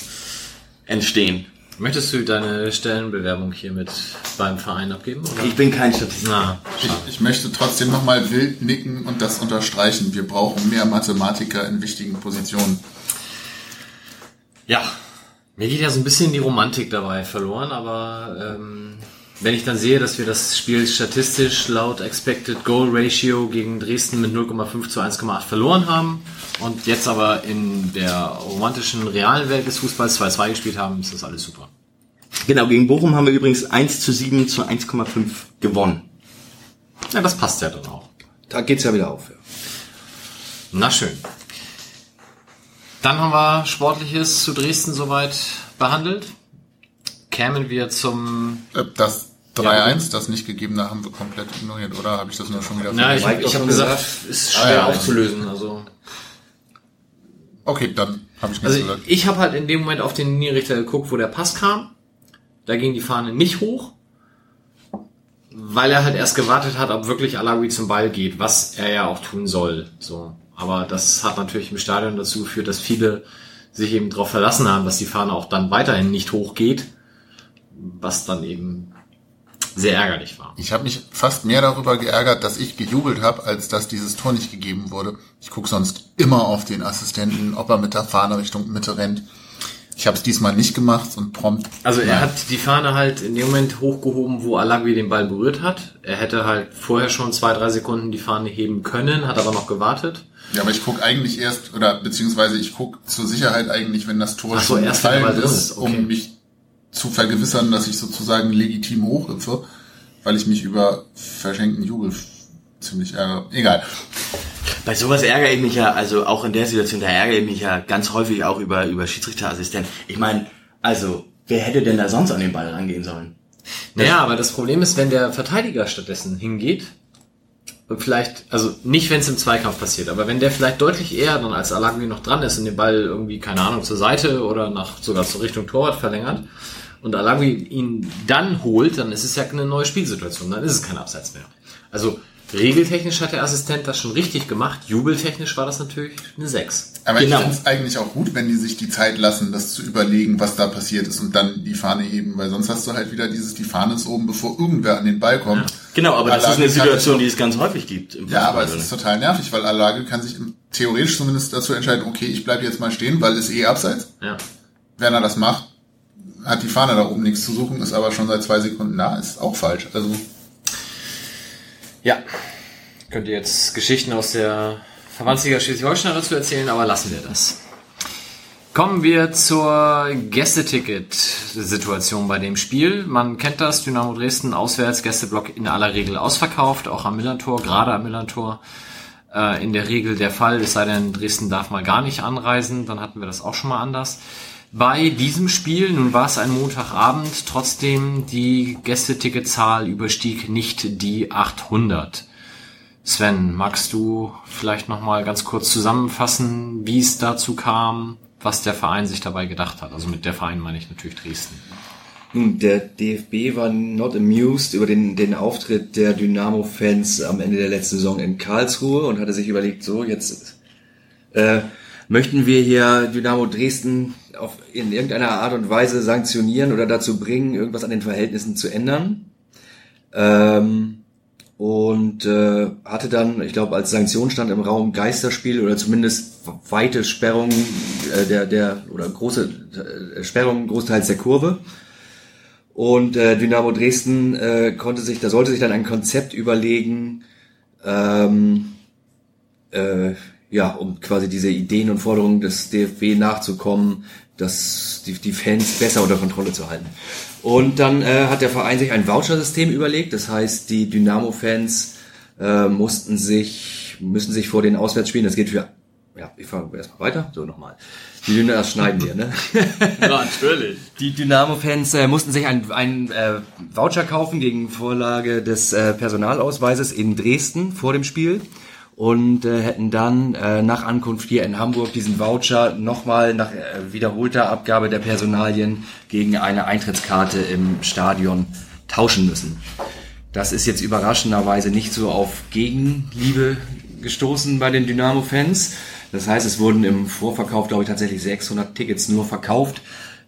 entstehen. Möchtest du deine Stellenbewerbung hier mit beim Verein abgeben? Oder? Ich bin kein Statistiker. Na, Ich, ich möchte trotzdem nochmal wild nicken und das unterstreichen. Wir brauchen mehr Mathematiker in wichtigen Positionen. ja. Mir geht ja so ein bisschen die Romantik dabei verloren, aber ähm, wenn ich dann sehe, dass wir das Spiel statistisch laut Expected Goal Ratio gegen Dresden mit 0,5 zu 1,8 verloren haben und jetzt aber in der romantischen realen Welt des Fußballs 2-2 gespielt haben, ist das alles super. Genau, gegen Bochum haben wir übrigens 1 zu 7 zu 1,5 gewonnen. Ja, das passt ja dann auch. Da geht's ja wieder auf. Ja. Na schön. Dann haben wir Sportliches zu Dresden soweit behandelt. Kämen wir zum... Äh, Das 3-1, das nicht gegebene, haben wir komplett ignoriert, oder habe ich das nur schon wieder Ja, ich, ich habe gesagt, ist Ah, schwer ja. aufzulösen. Also, Okay, dann habe ich nichts also gesagt. ich habe halt in dem Moment auf den Linienrichter geguckt, wo der Pass kam. Da ging die Fahne nicht hoch, weil er halt erst gewartet hat, ob wirklich Alawi zum Ball geht, was er ja auch tun soll. So, aber das hat natürlich im Stadion dazu geführt, dass viele sich eben darauf verlassen haben, dass die Fahne auch dann weiterhin nicht hochgeht, was dann eben sehr ärgerlich war. Ich habe mich fast mehr darüber geärgert, dass ich gejubelt habe, als dass dieses Tor nicht gegeben wurde. Ich gucke sonst immer auf den Assistenten, ob er mit der Fahne Richtung Mitte rennt. Ich habe es diesmal nicht gemacht und prompt. Also er Nein. hat die Fahne halt in dem Moment hochgehoben, wo Alagui den Ball berührt hat. Er hätte halt vorher schon zwei, drei Sekunden die Fahne heben können, hat aber noch gewartet. Ja, aber ich gucke eigentlich erst, oder beziehungsweise ich gucke zur Sicherheit eigentlich, wenn das Tor Ach so, schon gefallen ist, okay. um mich zu vergewissern, dass ich sozusagen legitim hochhüpfe, weil ich mich über verschenkten Jubel ziemlich ärgere. Egal. Bei sowas ärgere ich mich ja, also auch in der Situation, da ärgere ich mich ja ganz häufig auch über, über Schiedsrichterassistenten. Ich meine, also, wer hätte denn da sonst an den Ball rangehen sollen? Naja, aber das Problem ist, wenn der Verteidiger stattdessen hingeht, und vielleicht, also nicht, wenn es im Zweikampf passiert, aber wenn der vielleicht deutlich eher dann als Alagui noch dran ist und den Ball irgendwie, keine Ahnung, zur Seite oder nach sogar zur Richtung Torwart verlängert und Alagui ihn dann holt, dann ist es ja eine neue Spielsituation, dann ist es kein Abseits mehr. Also regeltechnisch hat der Assistent das schon richtig gemacht, jubeltechnisch war das natürlich eine 6. Aber Genau. ich finde es eigentlich auch gut, wenn die sich die Zeit lassen, das zu überlegen, was da passiert ist und dann die Fahne heben, weil sonst hast du halt wieder dieses, die Fahne ist oben, bevor irgendwer an den Ball kommt. Genau, aber das ist eine Situation, die es ganz häufig gibt. Im Ja, aber es ist total nervig, weil Alage kann sich im- theoretisch zumindest dazu entscheiden, okay, ich bleibe jetzt mal stehen, weil ist eh abseits. Ja. Wenn er das macht, hat die Fahne da oben nichts zu suchen, ist aber schon seit zwei Sekunden da, ist auch falsch. Also Ja. Könnt ihr jetzt Geschichten aus der Verbandsliga Schleswig-Holstein dazu erzählen, aber lassen wir das. Kommen wir zur Gästeticket-Situation bei dem Spiel. Man kennt das, Dynamo Dresden auswärts, Gästeblock in aller Regel ausverkauft, auch am Millantor, gerade am Millantor. Äh, in der Regel der Fall, es sei denn, Dresden darf mal gar nicht anreisen, dann hatten wir das auch schon mal anders. Bei diesem Spiel, nun war es ein Montagabend, trotzdem die Gästeticketzahl überstieg nicht die 800. Sven, magst du vielleicht noch mal ganz kurz zusammenfassen, wie es dazu kam, was der Verein sich dabei gedacht hat? Also mit der Verein meine ich natürlich Dresden. Nun, der DFB war not amused über den, den Auftritt der Dynamo-Fans am Ende der letzten Saison in Karlsruhe und hatte sich überlegt, so jetzt äh, möchten wir hier Dynamo Dresden auf, in irgendeiner Art und Weise sanktionieren oder dazu bringen, irgendwas an den Verhältnissen zu ändern. Ähm, und äh, hatte dann, ich glaube, als Sanktion stand im Raum Geisterspiel oder zumindest weite Sperrung äh, der der oder große äh, Sperrung großteils der Kurve. Und äh, Dynamo Dresden äh, konnte sich, da sollte sich dann ein Konzept überlegen, ähm, äh, ja, um quasi diese Ideen und Forderungen des DFB nachzukommen, dass die, die Fans besser unter Kontrolle zu halten. Und dann äh, hat der Verein sich ein Vouchersystem überlegt. Das heißt, die Dynamo-Fans äh, mussten sich, müssen sich vor den Auswärtsspielen, das gilt für ja, ich fange erstmal weiter. So nochmal. Die Dynamo, das schneiden wir, ne? ja, natürlich. Die Dynamo-Fans äh, mussten sich einen, einen äh, Voucher kaufen gegen Vorlage des äh, Personalausweises in Dresden vor dem Spiel und äh, hätten dann äh, nach Ankunft hier in Hamburg diesen Voucher nochmal nach äh, wiederholter Abgabe der Personalien gegen eine Eintrittskarte im Stadion tauschen müssen. Das ist jetzt überraschenderweise nicht so auf Gegenliebe gestoßen bei den Dynamo-Fans. Das heißt, es wurden im Vorverkauf, glaube ich, tatsächlich 600 Tickets nur verkauft.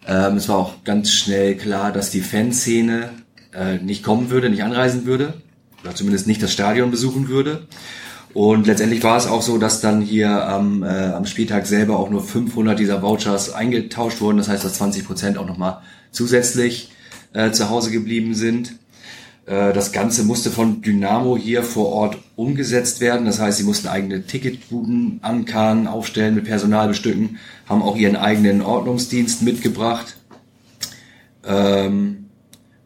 Ähm, es war auch ganz schnell klar, dass die Fanszene äh, nicht kommen würde, nicht anreisen würde. Oder zumindest nicht das Stadion besuchen würde. Und letztendlich war es auch so, dass dann hier am, äh, am Spieltag selber auch nur 500 dieser Vouchers eingetauscht wurden. Das heißt, dass 20 Prozent auch nochmal zusätzlich äh, zu Hause geblieben sind. Äh, das Ganze musste von Dynamo hier vor Ort umgesetzt werden. Das heißt, sie mussten eigene Ticketbuden ankarren, aufstellen, mit Personal bestücken, haben auch ihren eigenen Ordnungsdienst mitgebracht. Ähm,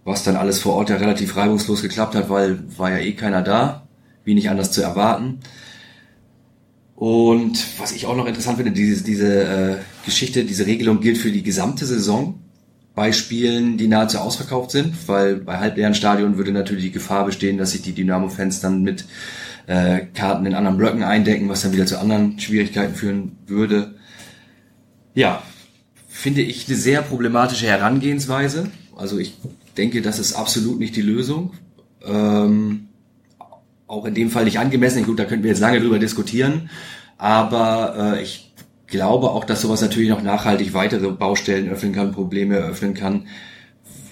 was dann alles vor Ort ja relativ reibungslos geklappt hat, weil war ja eh keiner da, wie nicht anders zu erwarten. Und was ich auch noch interessant finde, diese, diese äh, Geschichte, diese Regelung gilt für die gesamte Saison bei Spielen, die nahezu ausverkauft sind, weil bei halbleeren Stadion würde natürlich die Gefahr bestehen, dass sich die Dynamo-Fans dann mit äh, Karten in anderen Blöcken eindecken, was dann wieder zu anderen Schwierigkeiten führen würde. Ja, finde ich eine sehr problematische Herangehensweise. Also ich denke, das ist absolut nicht die Lösung. Ähm, auch in dem Fall nicht angemessen. Gut, da könnten wir jetzt lange drüber diskutieren. Aber äh, ich glaube auch, dass sowas natürlich noch nachhaltig weitere Baustellen öffnen kann, Probleme eröffnen kann.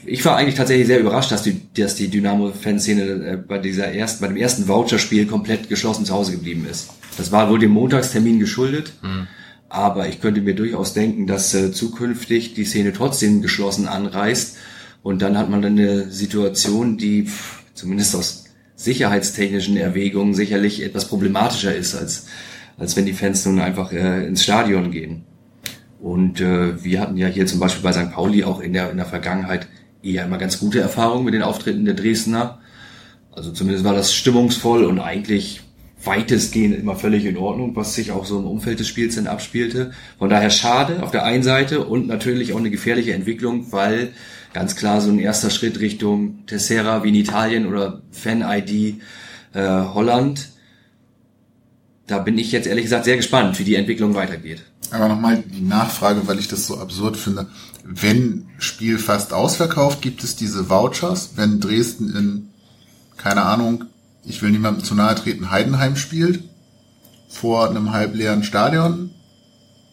Ich war eigentlich tatsächlich sehr überrascht, dass die, dass die Dynamo-Fanszene äh, bei dieser ersten, bei dem ersten Voucher-Spiel komplett geschlossen zu Hause geblieben ist. Das war wohl dem Montagstermin geschuldet. Mhm. Aber ich könnte mir durchaus denken, dass äh, zukünftig die Szene trotzdem geschlossen anreist. Und dann hat man dann eine Situation, die pff, zumindest aus sicherheitstechnischen Erwägungen sicherlich etwas problematischer ist als als wenn die Fans nun einfach äh, ins Stadion gehen. Und äh, wir hatten ja hier zum Beispiel bei St. Pauli auch in der, in der Vergangenheit eher immer ganz gute Erfahrungen mit den Auftritten der Dresdner. Also zumindest war das stimmungsvoll und eigentlich weitestgehend immer völlig in Ordnung, was sich auch so im Umfeld des Spiels dann abspielte. Von daher schade auf der einen Seite und natürlich auch eine gefährliche Entwicklung, weil ganz klar so ein erster Schritt Richtung Tessera wie in Italien oder Fan-ID äh, Holland da bin ich jetzt ehrlich gesagt sehr gespannt, wie die Entwicklung weitergeht. Aber nochmal die Nachfrage, weil ich das so absurd finde. Wenn Spiel fast ausverkauft, gibt es diese Vouchers, wenn Dresden in, keine Ahnung, ich will niemandem zu nahe treten, Heidenheim spielt, vor einem halbleeren Stadion,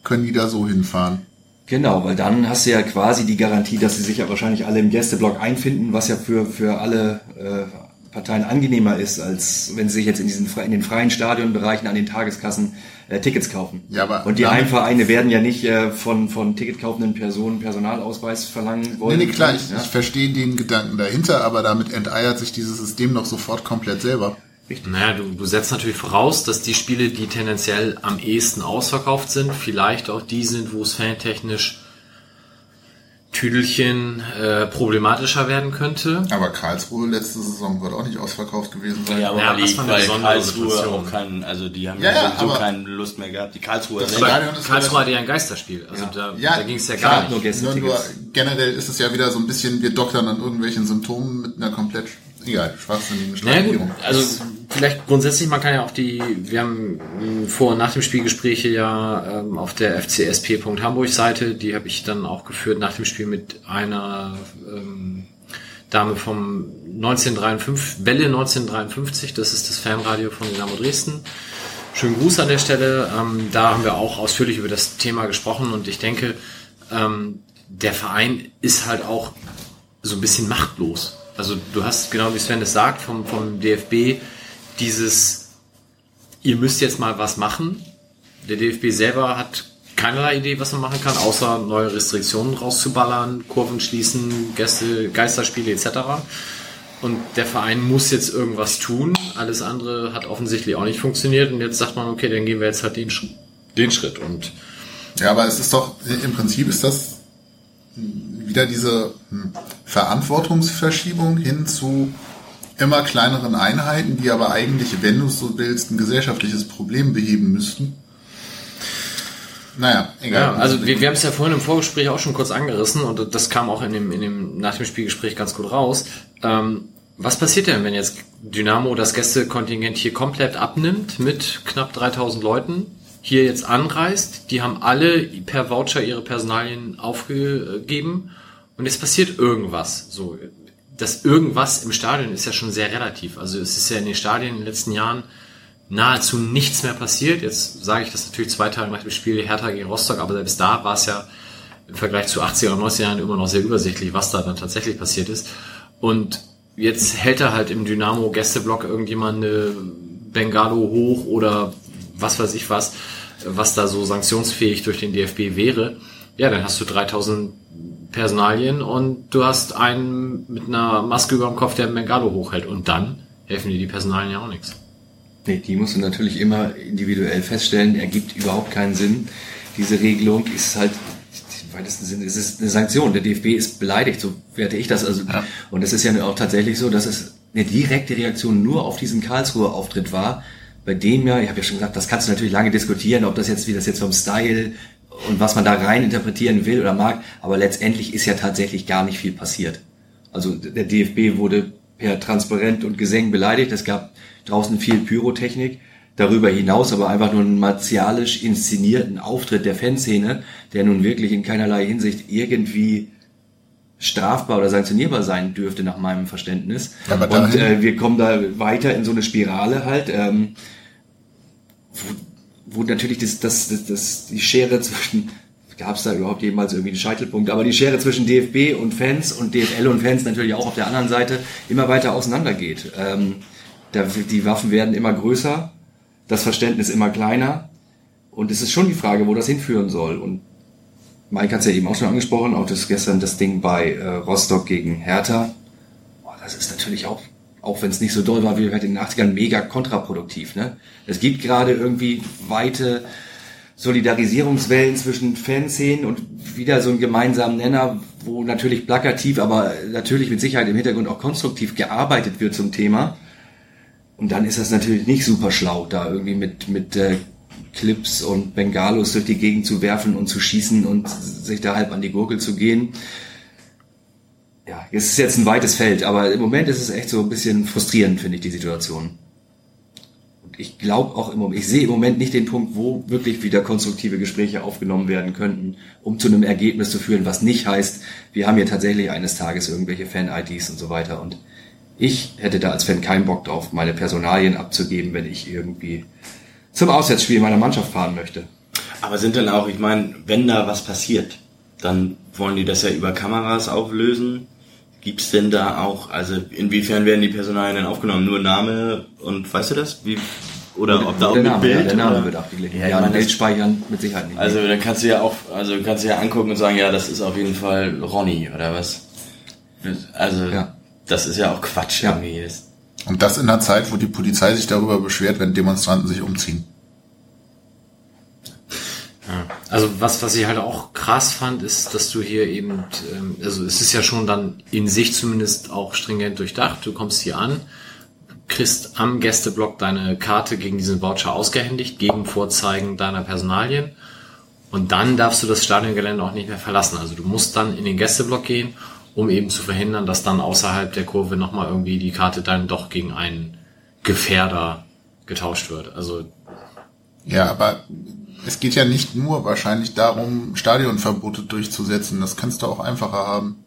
können die da so hinfahren. Genau, weil dann hast du ja quasi die Garantie, dass sie sich ja wahrscheinlich alle im Gästeblock einfinden, was ja für, für alle äh, Parteien angenehmer ist, als wenn sie sich jetzt in diesen in den freien Stadionbereichen an den Tageskassen äh, Tickets kaufen. Ja, aber und die Heimvereine werden ja nicht äh, von von ticketkaufenden Personen Personalausweis verlangen wollen. Nee, nee klar, ich, ja? ich verstehe den Gedanken dahinter, aber damit enteiert sich dieses System noch sofort komplett selber. Richtig. Naja, du, du setzt natürlich voraus, dass die Spiele, die tendenziell am ehesten ausverkauft sind, vielleicht auch die sind, wo es fantechnisch Tüdelchen äh, problematischer werden könnte. Aber Karlsruhe letzte Saison wird auch nicht ausverkauft gewesen sein. Ja, aber ja, die, weil Karlsruhe auch keinen, also die haben ja, ja sowieso keine Lust mehr gehabt. Die Karlsruhe Karlsruhe hatte ja ein Geisterspiel. Also ja. da, ja, da ging es ja gar nicht. Nur, nur generell ist es ja wieder so ein bisschen, wir doktern an irgendwelchen Symptomen mit einer komplett egal, Strategierung. Naja, also vielleicht grundsätzlich, man kann ja auch die, wir haben vor und nach dem Spielgespräche ja ähm, auf der fcsp.hamburg Seite, die habe ich dann auch geführt nach dem Spiel mit einer ähm, Dame vom 1953, Welle 1953, das ist das Fanradio von Dynamo Dresden. Schönen Gruß an der Stelle. Ähm, da haben wir auch ausführlich über das Thema gesprochen und ich denke, ähm, der Verein ist halt auch so ein bisschen machtlos also du hast, genau wie Sven es sagt, vom, vom DFB dieses, ihr müsst jetzt mal was machen. Der DFB selber hat keinerlei Idee, was man machen kann, außer neue Restriktionen rauszuballern, Kurven schließen, Gäste, Geisterspiele etc. Und der Verein muss jetzt irgendwas tun. Alles andere hat offensichtlich auch nicht funktioniert. Und jetzt sagt man, okay, dann gehen wir jetzt halt den, den Schritt. Und ja, aber es ist doch, im Prinzip ist das wieder diese hm, Verantwortungsverschiebung hin zu immer kleineren Einheiten, die aber eigentlich, wenn du so willst, ein gesellschaftliches Problem beheben müssten. Naja, egal. Ja, also wir, wir haben es ja vorhin im Vorgespräch auch schon kurz angerissen und das kam auch in dem, in dem nach dem Spielgespräch ganz gut raus. Ähm, was passiert denn, wenn jetzt Dynamo das Gästekontingent hier komplett abnimmt mit knapp 3000 Leuten? hier jetzt anreist. Die haben alle per Voucher ihre Personalien aufgegeben und es passiert irgendwas. So, das irgendwas im Stadion ist ja schon sehr relativ. Also es ist ja in den Stadien in den letzten Jahren nahezu nichts mehr passiert. Jetzt sage ich das natürlich zwei Tage nach dem Spiel Hertha gegen Rostock, aber selbst da war es ja im Vergleich zu 80er und 90er Jahren immer noch sehr übersichtlich, was da dann tatsächlich passiert ist. Und jetzt hält er halt im Dynamo Gästeblock irgendjemand eine Bengalo hoch oder was weiß ich was, was da so sanktionsfähig durch den DFB wäre, ja, dann hast du 3000 Personalien und du hast einen mit einer Maske über dem Kopf, der Bengalo hochhält und dann helfen dir die Personalien ja auch nichts. Nee, die musst du natürlich immer individuell feststellen, ergibt überhaupt keinen Sinn. Diese Regelung ist halt im weitesten Sinne, es ist eine Sanktion. Der DFB ist beleidigt, so werte ich das. Also, ja. Und es ist ja auch tatsächlich so, dass es eine direkte Reaktion nur auf diesen Karlsruher Auftritt war, bei dem ja, ich habe ja schon gesagt, das kannst du natürlich lange diskutieren, ob das jetzt, wie das jetzt vom Style und was man da rein interpretieren will oder mag, aber letztendlich ist ja tatsächlich gar nicht viel passiert. Also der DFB wurde per Transparent und Gesang beleidigt, es gab draußen viel Pyrotechnik, darüber hinaus aber einfach nur einen martialisch inszenierten Auftritt der Fanszene, der nun wirklich in keinerlei Hinsicht irgendwie strafbar oder sanktionierbar sein dürfte nach meinem Verständnis. Aber und äh, wir kommen da weiter in so eine Spirale halt, ähm, wo, natürlich das, das, das, das, die Schere zwischen gab es da überhaupt jemals irgendwie einen Scheitelpunkt, aber die Schere zwischen DFB und Fans und DFL und Fans natürlich auch auf der anderen Seite immer weiter auseinandergeht. Ähm, da, die Waffen werden immer größer, das Verständnis immer kleiner und es ist schon die Frage, wo das hinführen soll. Und Mike hat es ja eben auch schon angesprochen, auch das gestern das Ding bei äh, Rostock gegen Hertha. Boah, das ist natürlich auch, auch wenn es nicht so doll war wie in den 80ern, mega kontraproduktiv. Ne? Es gibt gerade irgendwie weite Solidarisierungswellen zwischen Fanszenen und wieder so einen gemeinsamen Nenner, wo natürlich plakativ, aber natürlich mit Sicherheit im Hintergrund auch konstruktiv gearbeitet wird zum Thema. Und dann ist das natürlich nicht super schlau, da irgendwie mit, mit äh, Clips und Bengalos durch die Gegend zu werfen und zu schießen und sich da halb an die Gurgel zu gehen. Ja, es ist jetzt ein weites Feld, aber im Moment ist es echt so ein bisschen frustrierend, finde ich, die Situation. Und ich glaube auch im Moment, ich sehe im Moment nicht den Punkt, wo wirklich wieder konstruktive Gespräche aufgenommen werden könnten, um zu einem Ergebnis zu führen, was nicht heißt, wir haben hier tatsächlich eines Tages irgendwelche Fan-IDs und so weiter. Und ich hätte da als Fan keinen Bock drauf, meine Personalien abzugeben, wenn ich irgendwie zum Auswärtsspiel meiner Mannschaft fahren möchte. Aber sind denn auch, ich meine, wenn da was passiert, dann wollen die das ja über Kameras auflösen. Gibt's denn da auch, also inwiefern werden die Personalien denn aufgenommen? Nur Name und weißt du das? Wie, oder ob da auch der mit Name, Bild? Ja, der Name oder? wird abgeglichen. Ja, ja meine, Bild speichern mit Sicherheit nicht. Also dann kannst du ja auch, also kannst du ja angucken und sagen, ja, das ist auf jeden Fall Ronny oder was? Also ja. das ist ja auch Quatsch ja. irgendwie. Und das in einer Zeit, wo die Polizei sich darüber beschwert, wenn Demonstranten sich umziehen. Also was, was ich halt auch krass fand, ist, dass du hier eben, ähm, also es ist ja schon dann in sich zumindest auch stringent durchdacht. Du kommst hier an, kriegst am Gästeblock deine Karte gegen diesen Voucher ausgehändigt, gegen Vorzeigen deiner Personalien. Und dann darfst du das Stadiongelände auch nicht mehr verlassen. Also du musst dann in den Gästeblock gehen um eben zu verhindern, dass dann außerhalb der Kurve nochmal irgendwie die Karte dann doch gegen einen Gefährder getauscht wird. Also ja, aber es geht ja nicht nur wahrscheinlich darum, Stadionverbote durchzusetzen. Das kannst du auch einfacher haben.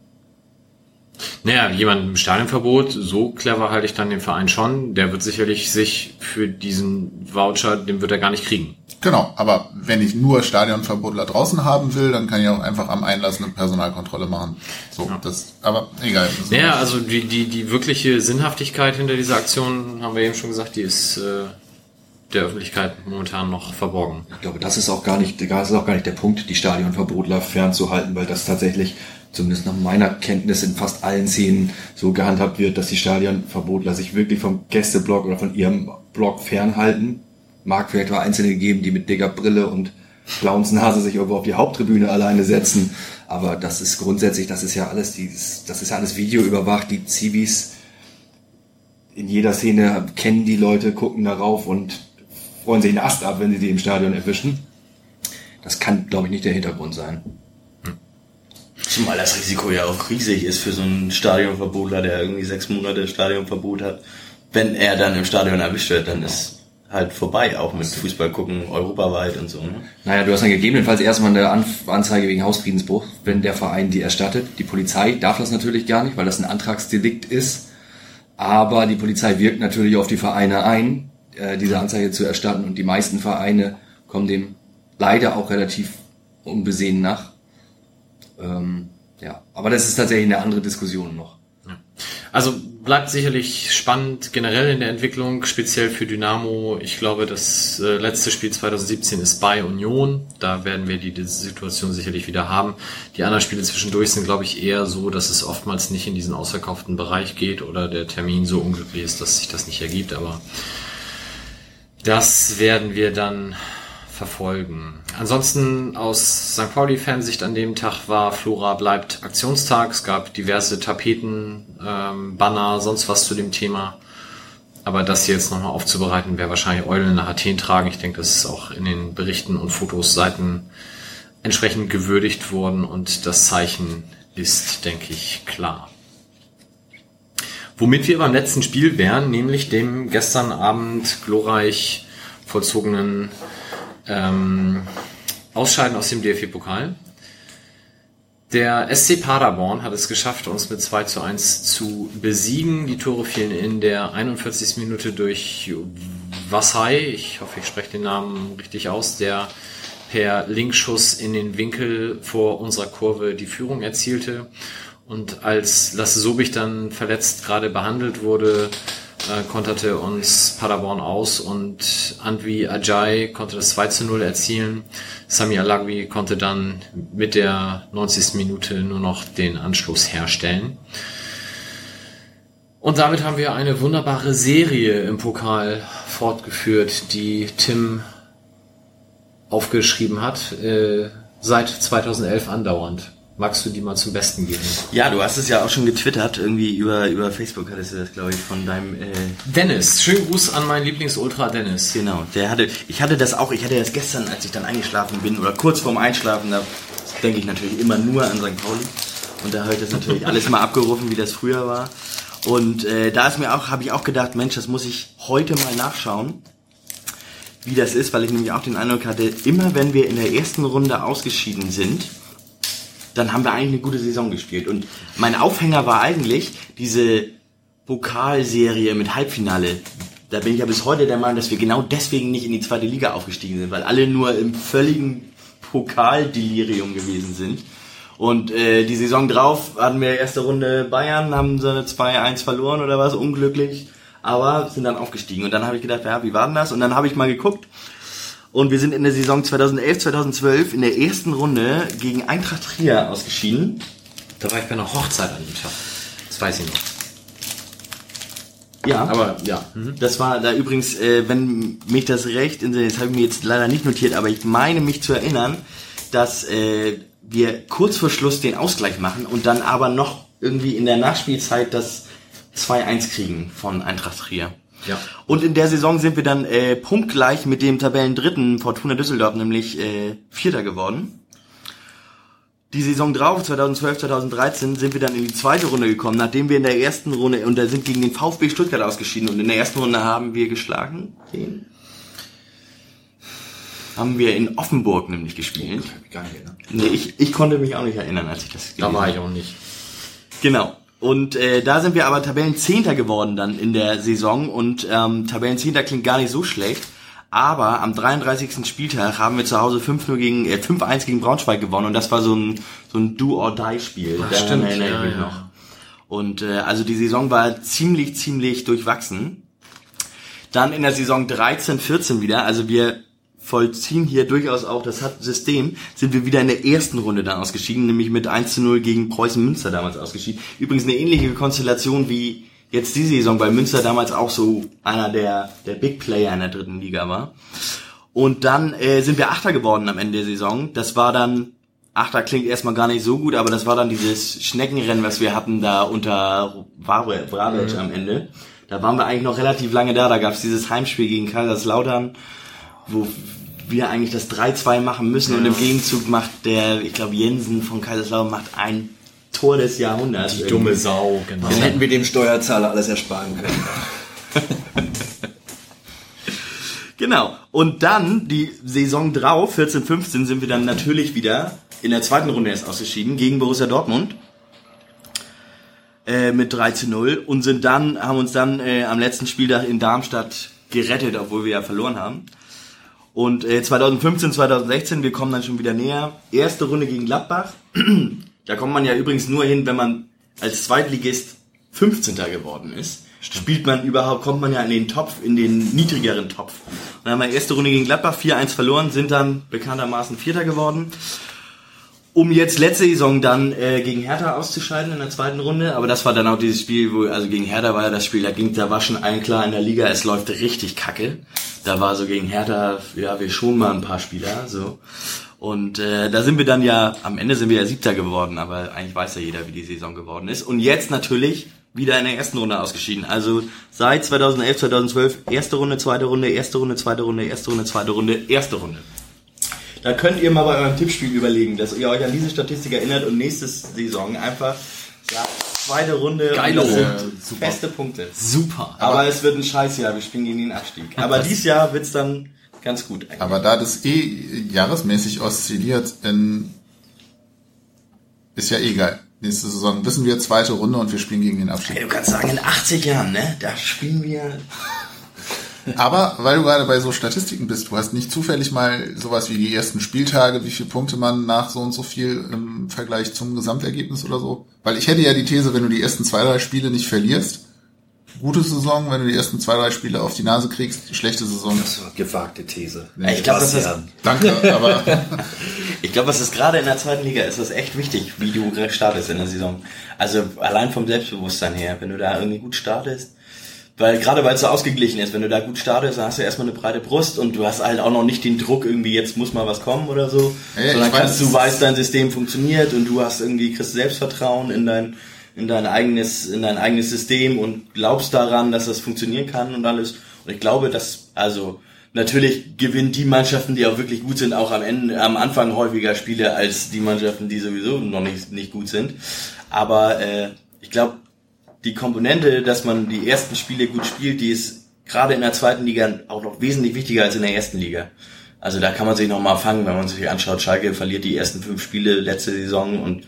Naja, jemand im Stadionverbot, so clever halte ich dann den Verein schon. Der wird sicherlich sich für diesen Voucher, den wird er gar nicht kriegen. Genau, aber wenn ich nur Stadionverbotler draußen haben will, dann kann ich auch einfach am Einlass eine Personalkontrolle machen. So, ja. das, aber egal. Naja, also die, die, die wirkliche Sinnhaftigkeit hinter dieser Aktion, haben wir eben schon gesagt, die ist äh, der Öffentlichkeit momentan noch verborgen. Ich glaube, das ist auch gar nicht, das ist auch gar nicht der Punkt, die Stadionverbotler fernzuhalten, weil das tatsächlich zumindest nach meiner Kenntnis in fast allen Szenen so gehandhabt wird, dass die Stadionverbotler sich wirklich vom Gästeblock oder von ihrem Block fernhalten mag vielleicht mal Einzelne geben, die mit dicker Brille und Clownsnase sich irgendwo auf die Haupttribüne alleine setzen. Aber das ist grundsätzlich, das ist ja alles, dieses, das ist ja alles Video überwacht. Die Zivis in jeder Szene kennen die Leute, gucken darauf und freuen sich einen Ast ab, wenn sie die im Stadion erwischen. Das kann, glaube ich, nicht der Hintergrund sein. Zumal das Risiko ja auch riesig ist für so einen Stadionverbotler, der irgendwie sechs Monate Stadionverbot hat. Wenn er dann im Stadion erwischt wird, dann ist halt vorbei, auch mit Fußball gucken, europaweit und so. Ne? Naja, du hast dann gegebenenfalls erstmal eine Anzeige wegen Hausfriedensbruch, wenn der Verein die erstattet. Die Polizei darf das natürlich gar nicht, weil das ein Antragsdelikt ist. Aber die Polizei wirkt natürlich auf die Vereine ein, äh, diese Anzeige zu erstatten. Und die meisten Vereine kommen dem leider auch relativ unbesehen nach. Ähm, ja, aber das ist tatsächlich eine andere Diskussion noch. Also bleibt sicherlich spannend generell in der Entwicklung, speziell für Dynamo. Ich glaube, das äh, letzte Spiel 2017 ist bei Union. Da werden wir die, die Situation sicherlich wieder haben. Die anderen Spiele zwischendurch sind, glaube ich, eher so, dass es oftmals nicht in diesen ausverkauften Bereich geht oder der Termin so unglücklich ist, dass sich das nicht ergibt. Aber das werden wir dann verfolgen. Ansonsten aus St. Pauli-Fansicht an dem Tag war Flora bleibt Aktionstag. Es gab diverse Tapeten, ähm, Banner, sonst was zu dem Thema. Aber das hier jetzt nochmal aufzubereiten, wäre wahrscheinlich Eulen nach Athen tragen. Ich denke, das ist auch in den Berichten und Fotos Seiten entsprechend gewürdigt worden und das Zeichen ist, denke ich, klar. Womit wir beim letzten Spiel wären, nämlich dem gestern Abend glorreich vollzogenen ähm, Ausscheiden aus dem DFB-Pokal. Der SC Paderborn hat es geschafft, uns mit 2 zu 1 zu besiegen. Die Tore fielen in der 41. Minute durch Wassai, ich hoffe, ich spreche den Namen richtig aus, der per Linkschuss in den Winkel vor unserer Kurve die Führung erzielte. Und als Lasse Sobich dann verletzt gerade behandelt wurde, äh, konterte uns Paderborn aus und Andvi Ajay konnte das 2 zu 0 erzielen. Sami Alagui konnte dann mit der 90. Minute nur noch den Anschluss herstellen. Und damit haben wir eine wunderbare Serie im Pokal fortgeführt, die Tim aufgeschrieben hat, äh, seit 2011 andauernd. Magst du die mal zum Besten geben? Ja, du hast es ja auch schon getwittert, irgendwie über, über Facebook hattest du das, glaube ich, von deinem... Äh Dennis, schönen Gruß an meinen Lieblingsultra Dennis. Genau, der hatte, ich hatte das auch, ich hatte das gestern, als ich dann eingeschlafen bin, oder kurz vorm Einschlafen, da denke ich natürlich immer nur an St. Pauli. Und da habe ich das natürlich alles mal abgerufen, wie das früher war. Und äh, da ist mir auch, habe ich auch gedacht, Mensch, das muss ich heute mal nachschauen, wie das ist, weil ich nämlich auch den Eindruck hatte, immer wenn wir in der ersten Runde ausgeschieden sind, dann haben wir eigentlich eine gute Saison gespielt. Und mein Aufhänger war eigentlich diese Pokalserie mit Halbfinale. Da bin ich ja bis heute der Meinung, dass wir genau deswegen nicht in die zweite Liga aufgestiegen sind, weil alle nur im völligen Pokaldelirium gewesen sind. Und äh, die Saison drauf hatten wir erste Runde Bayern, haben sie 2-1 verloren oder was, unglücklich, aber sind dann aufgestiegen. Und dann habe ich gedacht, ja, wie war denn das? Und dann habe ich mal geguckt und wir sind in der Saison 2011, 2012 in der ersten Runde gegen Eintracht Trier ausgeschieden. Da war ich bei einer Hochzeit an dem Tag. Das weiß ich noch. Ja, aber ja, mhm. das war da übrigens, äh, wenn mich das recht, das habe ich mir jetzt leider nicht notiert, aber ich meine mich zu erinnern, dass äh, wir kurz vor Schluss den Ausgleich machen und dann aber noch irgendwie in der Nachspielzeit das 2-1 kriegen von Eintracht Trier. Ja. Und in der Saison sind wir dann äh, punktgleich mit dem Tabellendritten Fortuna Düsseldorf, nämlich äh, Vierter geworden. Die Saison drauf, 2012, 2013, sind wir dann in die zweite Runde gekommen, nachdem wir in der ersten Runde, und da sind gegen den VfB Stuttgart ausgeschieden, und in der ersten Runde haben wir geschlagen, den haben wir in Offenburg nämlich gespielt. Oh, gar nicht erinnern. Nee, ich, ich konnte mich auch nicht erinnern, als ich das Da war ich auch nicht. Genau. Und äh, da sind wir aber Tabellenzehnter geworden dann in der Saison und ähm, Tabellenzehnter klingt gar nicht so schlecht. Aber am 33. Spieltag haben wir zu Hause 5-0 gegen, äh, 5-1 gegen Braunschweig gewonnen und das war so ein, so ein Do-or-Die-Spiel. Da stimmt, erinnere ich mich ja. noch. Und äh, also die Saison war ziemlich, ziemlich durchwachsen. Dann in der Saison 13, 14 wieder, also wir vollziehen hier durchaus auch das System, sind wir wieder in der ersten Runde dann ausgeschieden, nämlich mit 1 zu 0 gegen Preußen Münster damals ausgeschieden. Übrigens eine ähnliche Konstellation wie jetzt die Saison, weil Münster damals auch so einer der, der Big Player in der dritten Liga war. Und dann äh, sind wir Achter geworden am Ende der Saison. Das war dann, Achter klingt erstmal gar nicht so gut, aber das war dann dieses Schneckenrennen, was wir hatten da unter Vrabec mhm. am Ende. Da waren wir eigentlich noch relativ lange da. Da gab es dieses Heimspiel gegen Kaiserslautern, wo wir eigentlich das 3-2 machen müssen ja. und im Gegenzug macht der, ich glaube Jensen von Kaiserslautern macht ein Tor des Jahrhunderts. Die irgendwie. dumme Sau, genau. Dann hätten wir dem Steuerzahler alles ersparen können. genau. Und dann, die Saison drauf, 14, 15, sind wir dann natürlich wieder in der zweiten Runde erst ausgeschieden gegen Borussia Dortmund. Äh, mit 3 zu 0 und sind dann, haben uns dann äh, am letzten Spieltag in Darmstadt gerettet, obwohl wir ja verloren haben. Und äh, 2015, 2016, wir kommen dann schon wieder näher. Erste Runde gegen Gladbach. Da kommt man ja übrigens nur hin, wenn man als Zweitligist 15. geworden ist. Spielt man überhaupt, kommt man ja in den Topf, in den niedrigeren Topf. Und dann haben wir erste Runde gegen Gladbach 4-1 verloren, sind dann bekanntermaßen Vierter geworden. Um jetzt letzte Saison dann äh, gegen Hertha auszuscheiden in der zweiten Runde. Aber das war dann auch dieses Spiel, wo, also gegen Hertha war ja das Spiel, da ging, da war schon allen klar in der Liga, es läuft richtig kacke. Da war so gegen Hertha, ja, wir schon mal ein paar Spieler, so. Und äh, da sind wir dann ja, am Ende sind wir ja Siebter geworden, aber eigentlich weiß ja jeder, wie die Saison geworden ist. Und jetzt natürlich wieder in der ersten Runde ausgeschieden. Also seit 2011, 2012 erste Runde, zweite Runde, erste Runde, zweite Runde, erste Runde, zweite Runde, erste Runde. Da könnt ihr mal bei eurem Tippspiel überlegen, dass ihr euch an diese Statistik erinnert und nächste Saison einfach sagt, zweite Runde Geil, und das sind super. feste Punkte. Super. Aber, aber es wird ein Scheißjahr, wir spielen gegen den Abstieg. Aber dieses Jahr wird's dann ganz gut eigentlich. Aber da das eh jahresmäßig oszilliert, in, ist ja eh geil. Nächste Saison wissen wir zweite Runde und wir spielen gegen den Abstieg. Hey, du kannst sagen, in 80 Jahren, ne? Da spielen wir. Aber weil du gerade bei so Statistiken bist, du hast nicht zufällig mal sowas wie die ersten Spieltage, wie viele Punkte man nach so und so viel im Vergleich zum Gesamtergebnis oder so? Weil ich hätte ja die These, wenn du die ersten zwei, drei Spiele nicht verlierst, gute Saison, wenn du die ersten zwei, drei Spiele auf die Nase kriegst, schlechte Saison. Das ist eine gewagte These. Nee, ich glaube, das ist, danke, aber ich glaube, was ist gerade in der zweiten Liga ist das echt wichtig, wie du startest in der Saison. Also allein vom Selbstbewusstsein her, wenn du da irgendwie gut startest, weil gerade weil es so ausgeglichen ist, wenn du da gut startest, dann hast du erstmal eine breite Brust und du hast halt auch noch nicht den Druck irgendwie jetzt muss mal was kommen oder so, ja, sondern kannst du weißt dein System funktioniert und du hast irgendwie kriegst Selbstvertrauen in dein in dein eigenes, in dein eigenes System und glaubst daran, dass das funktionieren kann und alles. Und ich glaube, dass, also, natürlich gewinnen die Mannschaften, die auch wirklich gut sind, auch am Ende, am Anfang häufiger Spiele als die Mannschaften, die sowieso noch nicht, nicht gut sind. Aber, äh, ich glaube, die Komponente, dass man die ersten Spiele gut spielt, die ist gerade in der zweiten Liga auch noch wesentlich wichtiger als in der ersten Liga. Also da kann man sich noch mal fangen, wenn man sich anschaut, Schalke verliert die ersten fünf Spiele letzte Saison und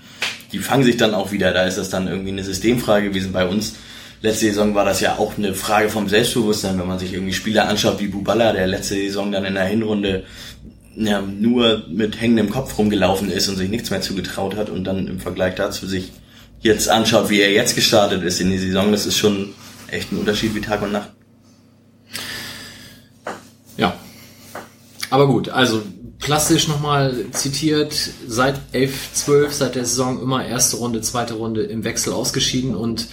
die fangen sich dann auch wieder. Da ist das dann irgendwie eine Systemfrage gewesen. Bei uns letzte Saison war das ja auch eine Frage vom Selbstbewusstsein, wenn man sich irgendwie Spieler anschaut wie Buballa, der letzte Saison dann in der Hinrunde ja, nur mit hängendem Kopf rumgelaufen ist und sich nichts mehr zugetraut hat und dann im Vergleich dazu sich jetzt anschaut, wie er jetzt gestartet ist in die Saison, das ist schon echt ein Unterschied wie Tag und Nacht. Ja. Aber gut, also plastisch nochmal zitiert, seit 11, 12, seit der Saison immer erste Runde, zweite Runde im Wechsel ausgeschieden und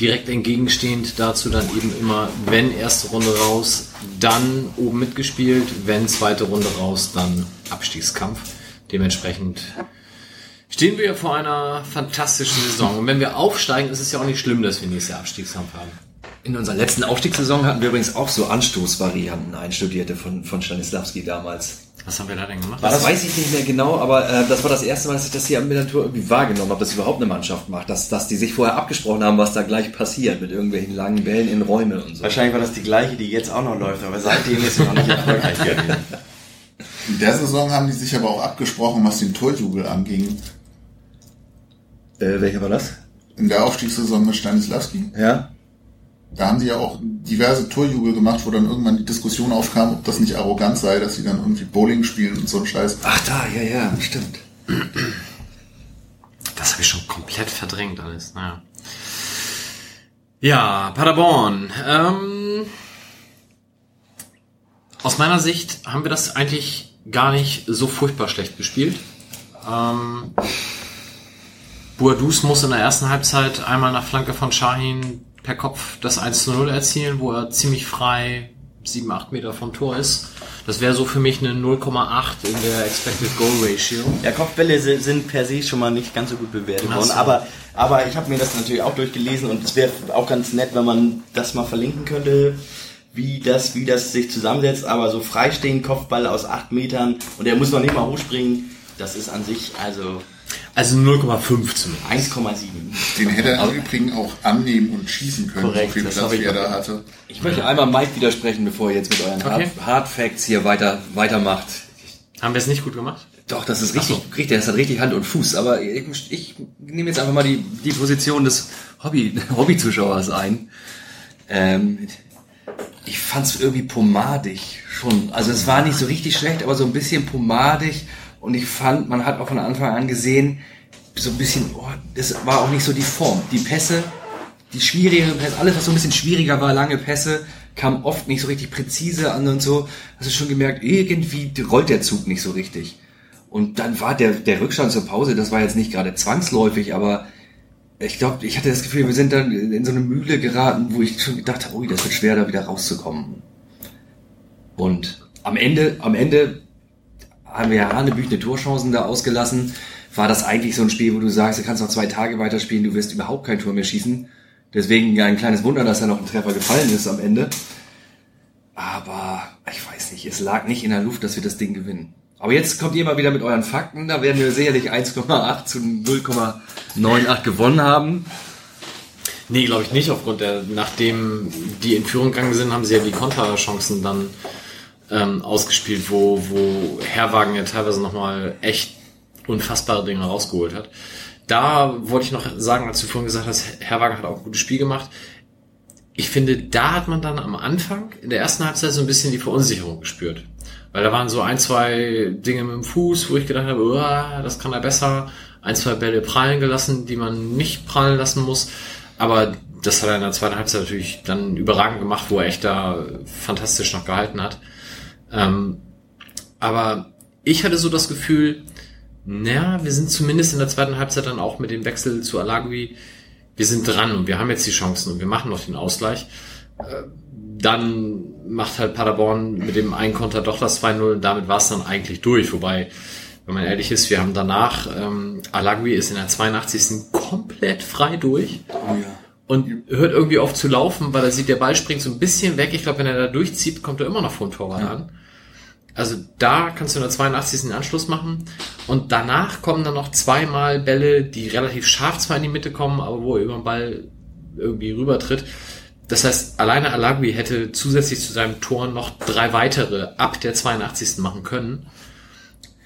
direkt entgegenstehend dazu dann eben immer, wenn erste Runde raus, dann oben mitgespielt, wenn zweite Runde raus, dann Abstiegskampf. Dementsprechend stehen wir vor einer fantastischen Saison. Und wenn wir aufsteigen, ist es ja auch nicht schlimm, dass wir nächstes Jahr Abstiegskampf haben. In unserer letzten Aufstiegssaison hatten wir übrigens auch so Anstoßvarianten einstudierte von, von Stanislavski damals. Was haben wir da denn gemacht? Das, das weiß ich nicht mehr genau, aber äh, das war das erste Mal, dass ich das hier am Millantor irgendwie wahrgenommen habe, dass überhaupt eine Mannschaft macht, dass, dass die sich vorher abgesprochen haben, was da gleich passiert mit irgendwelchen langen Bällen in Räume und so. Wahrscheinlich war das die gleiche, die jetzt auch noch läuft, aber seitdem ist sie noch nicht erfolgreich gewesen. In der Saison haben die sich aber auch abgesprochen, was den Torjubel anging. Äh, welcher war das? In der Aufstiegssaison mit Stanislavski. Ja. Da haben sie ja auch diverse Torjubel gemacht, wo dann irgendwann die Diskussion aufkam, ob das nicht arrogant sei, dass sie dann irgendwie Bowling spielen und so ein Scheiß. Ach da, ja, ja, stimmt. Das habe ich schon komplett verdrängt alles. Naja. Ja, Paderborn. Ähm, aus meiner Sicht haben wir das eigentlich gar nicht so furchtbar schlecht gespielt. Ähm, Boadus muss in der ersten Halbzeit einmal nach Flanke von Shahin per Kopf das 1 zu 0 erzielen, wo er ziemlich frei 7, 8 Meter vom Tor ist. Das wäre so für mich eine 0,8 in der Expected Goal Ratio. Ja, Kopfbälle sind per se schon mal nicht ganz so gut bewertet worden, so. aber, aber ich habe mir das natürlich auch durchgelesen und es wäre auch ganz nett, wenn man das mal verlinken könnte. wie das, wie das sich zusammensetzt, aber so freistehend Kopfball aus acht Metern und der muss noch nicht mal hochspringen, das ist an sich also also 0,5 zum 1,7. Den hätte er im Übrigen auch annehmen und schießen können, Korrekt, so viel das Platz, wie er da hatte. Ich möchte einmal Mike widersprechen, bevor ihr jetzt mit euren Okay. Hard, Facts hier weiter, weitermacht. Haben wir es nicht gut gemacht? Doch, das ist richtig, richtig, das hat richtig Hand und Fuß. Aber ich, ich nehme jetzt einfach mal die, die Position des Hobby, Hobbyzuschauers ein. Ähm, ich fand es irgendwie pomadig schon. Also es war nicht so richtig schlecht, aber so ein bisschen pomadig. Und ich fand, man hat auch von Anfang an gesehen, so ein bisschen, oh, das war auch nicht so die Form. Die Pässe, die schwierigen Pässe, alles was so ein bisschen schwieriger war, lange Pässe, kam oft nicht so richtig präzise an und so. Hast du schon gemerkt, irgendwie rollt der Zug nicht so richtig. Und dann war der, der Rückstand zur Pause, das war jetzt nicht gerade zwangsläufig, aber ich glaube, ich hatte das Gefühl, wir sind dann in so eine Mühle geraten, wo ich schon gedacht habe, ui, das wird schwer, da wieder rauszukommen. Und am Ende, am Ende haben wir ja hanebüchene Torchancen da ausgelassen. War das eigentlich so ein Spiel, wo du sagst, du kannst noch zwei Tage weiterspielen, du wirst überhaupt kein Tor mehr schießen. Deswegen ja ein kleines Wunder, dass da noch ein Treffer gefallen ist am Ende. Aber ich weiß nicht, es lag nicht in der Luft, dass wir das Ding gewinnen. Aber jetzt kommt ihr mal wieder mit euren Fakten. Da werden wir sicherlich 1,8 zu 0,98 gewonnen haben. Nee, glaube ich nicht. Aufgrund der, nachdem die in Führung gegangen sind, haben sie ja die Konterchancen dann ähm, ausgespielt, wo, wo Herwagen ja teilweise nochmal echt unfassbare Dinge rausgeholt hat. Da wollte ich noch sagen, als du vorhin gesagt hast, Herwagen hat auch ein gutes Spiel gemacht. Ich finde, da hat man dann am Anfang, in der ersten Halbzeit, so ein bisschen die Verunsicherung gespürt. Weil da waren so ein, zwei Dinge mit dem Fuß, wo ich gedacht habe, uah, das kann er besser. Ein, zwei Bälle prallen gelassen, die man nicht prallen lassen muss. Aber das hat er in der zweiten Halbzeit natürlich dann überragend gemacht, wo er echt da fantastisch noch gehalten hat. Ähm, aber ich hatte so das Gefühl, naja, wir sind zumindest in der zweiten Halbzeit dann auch mit dem Wechsel zu Alagui, wir sind dran und wir haben jetzt die Chancen und wir machen noch den Ausgleich. Äh, Dann macht halt Paderborn mit dem einen Konter doch das 2-0 und damit war es dann eigentlich durch. Wobei, wenn man ehrlich ist, wir haben danach, ähm, Alagui ist in der 82. komplett frei durch Oh ja. Und hört irgendwie auf zu laufen, weil er sieht, der Ball springt so ein bisschen weg. Ich glaube, wenn er da durchzieht, kommt er immer noch vor dem Torwart an. Also da kannst du in der 82. einen Anschluss machen. Und danach kommen dann noch zweimal Bälle, die relativ scharf zwar in die Mitte kommen, aber wo er über den Ball irgendwie rübertritt. Das heißt, alleine Alagui hätte zusätzlich zu seinem Tor noch drei weitere ab der 82. machen können.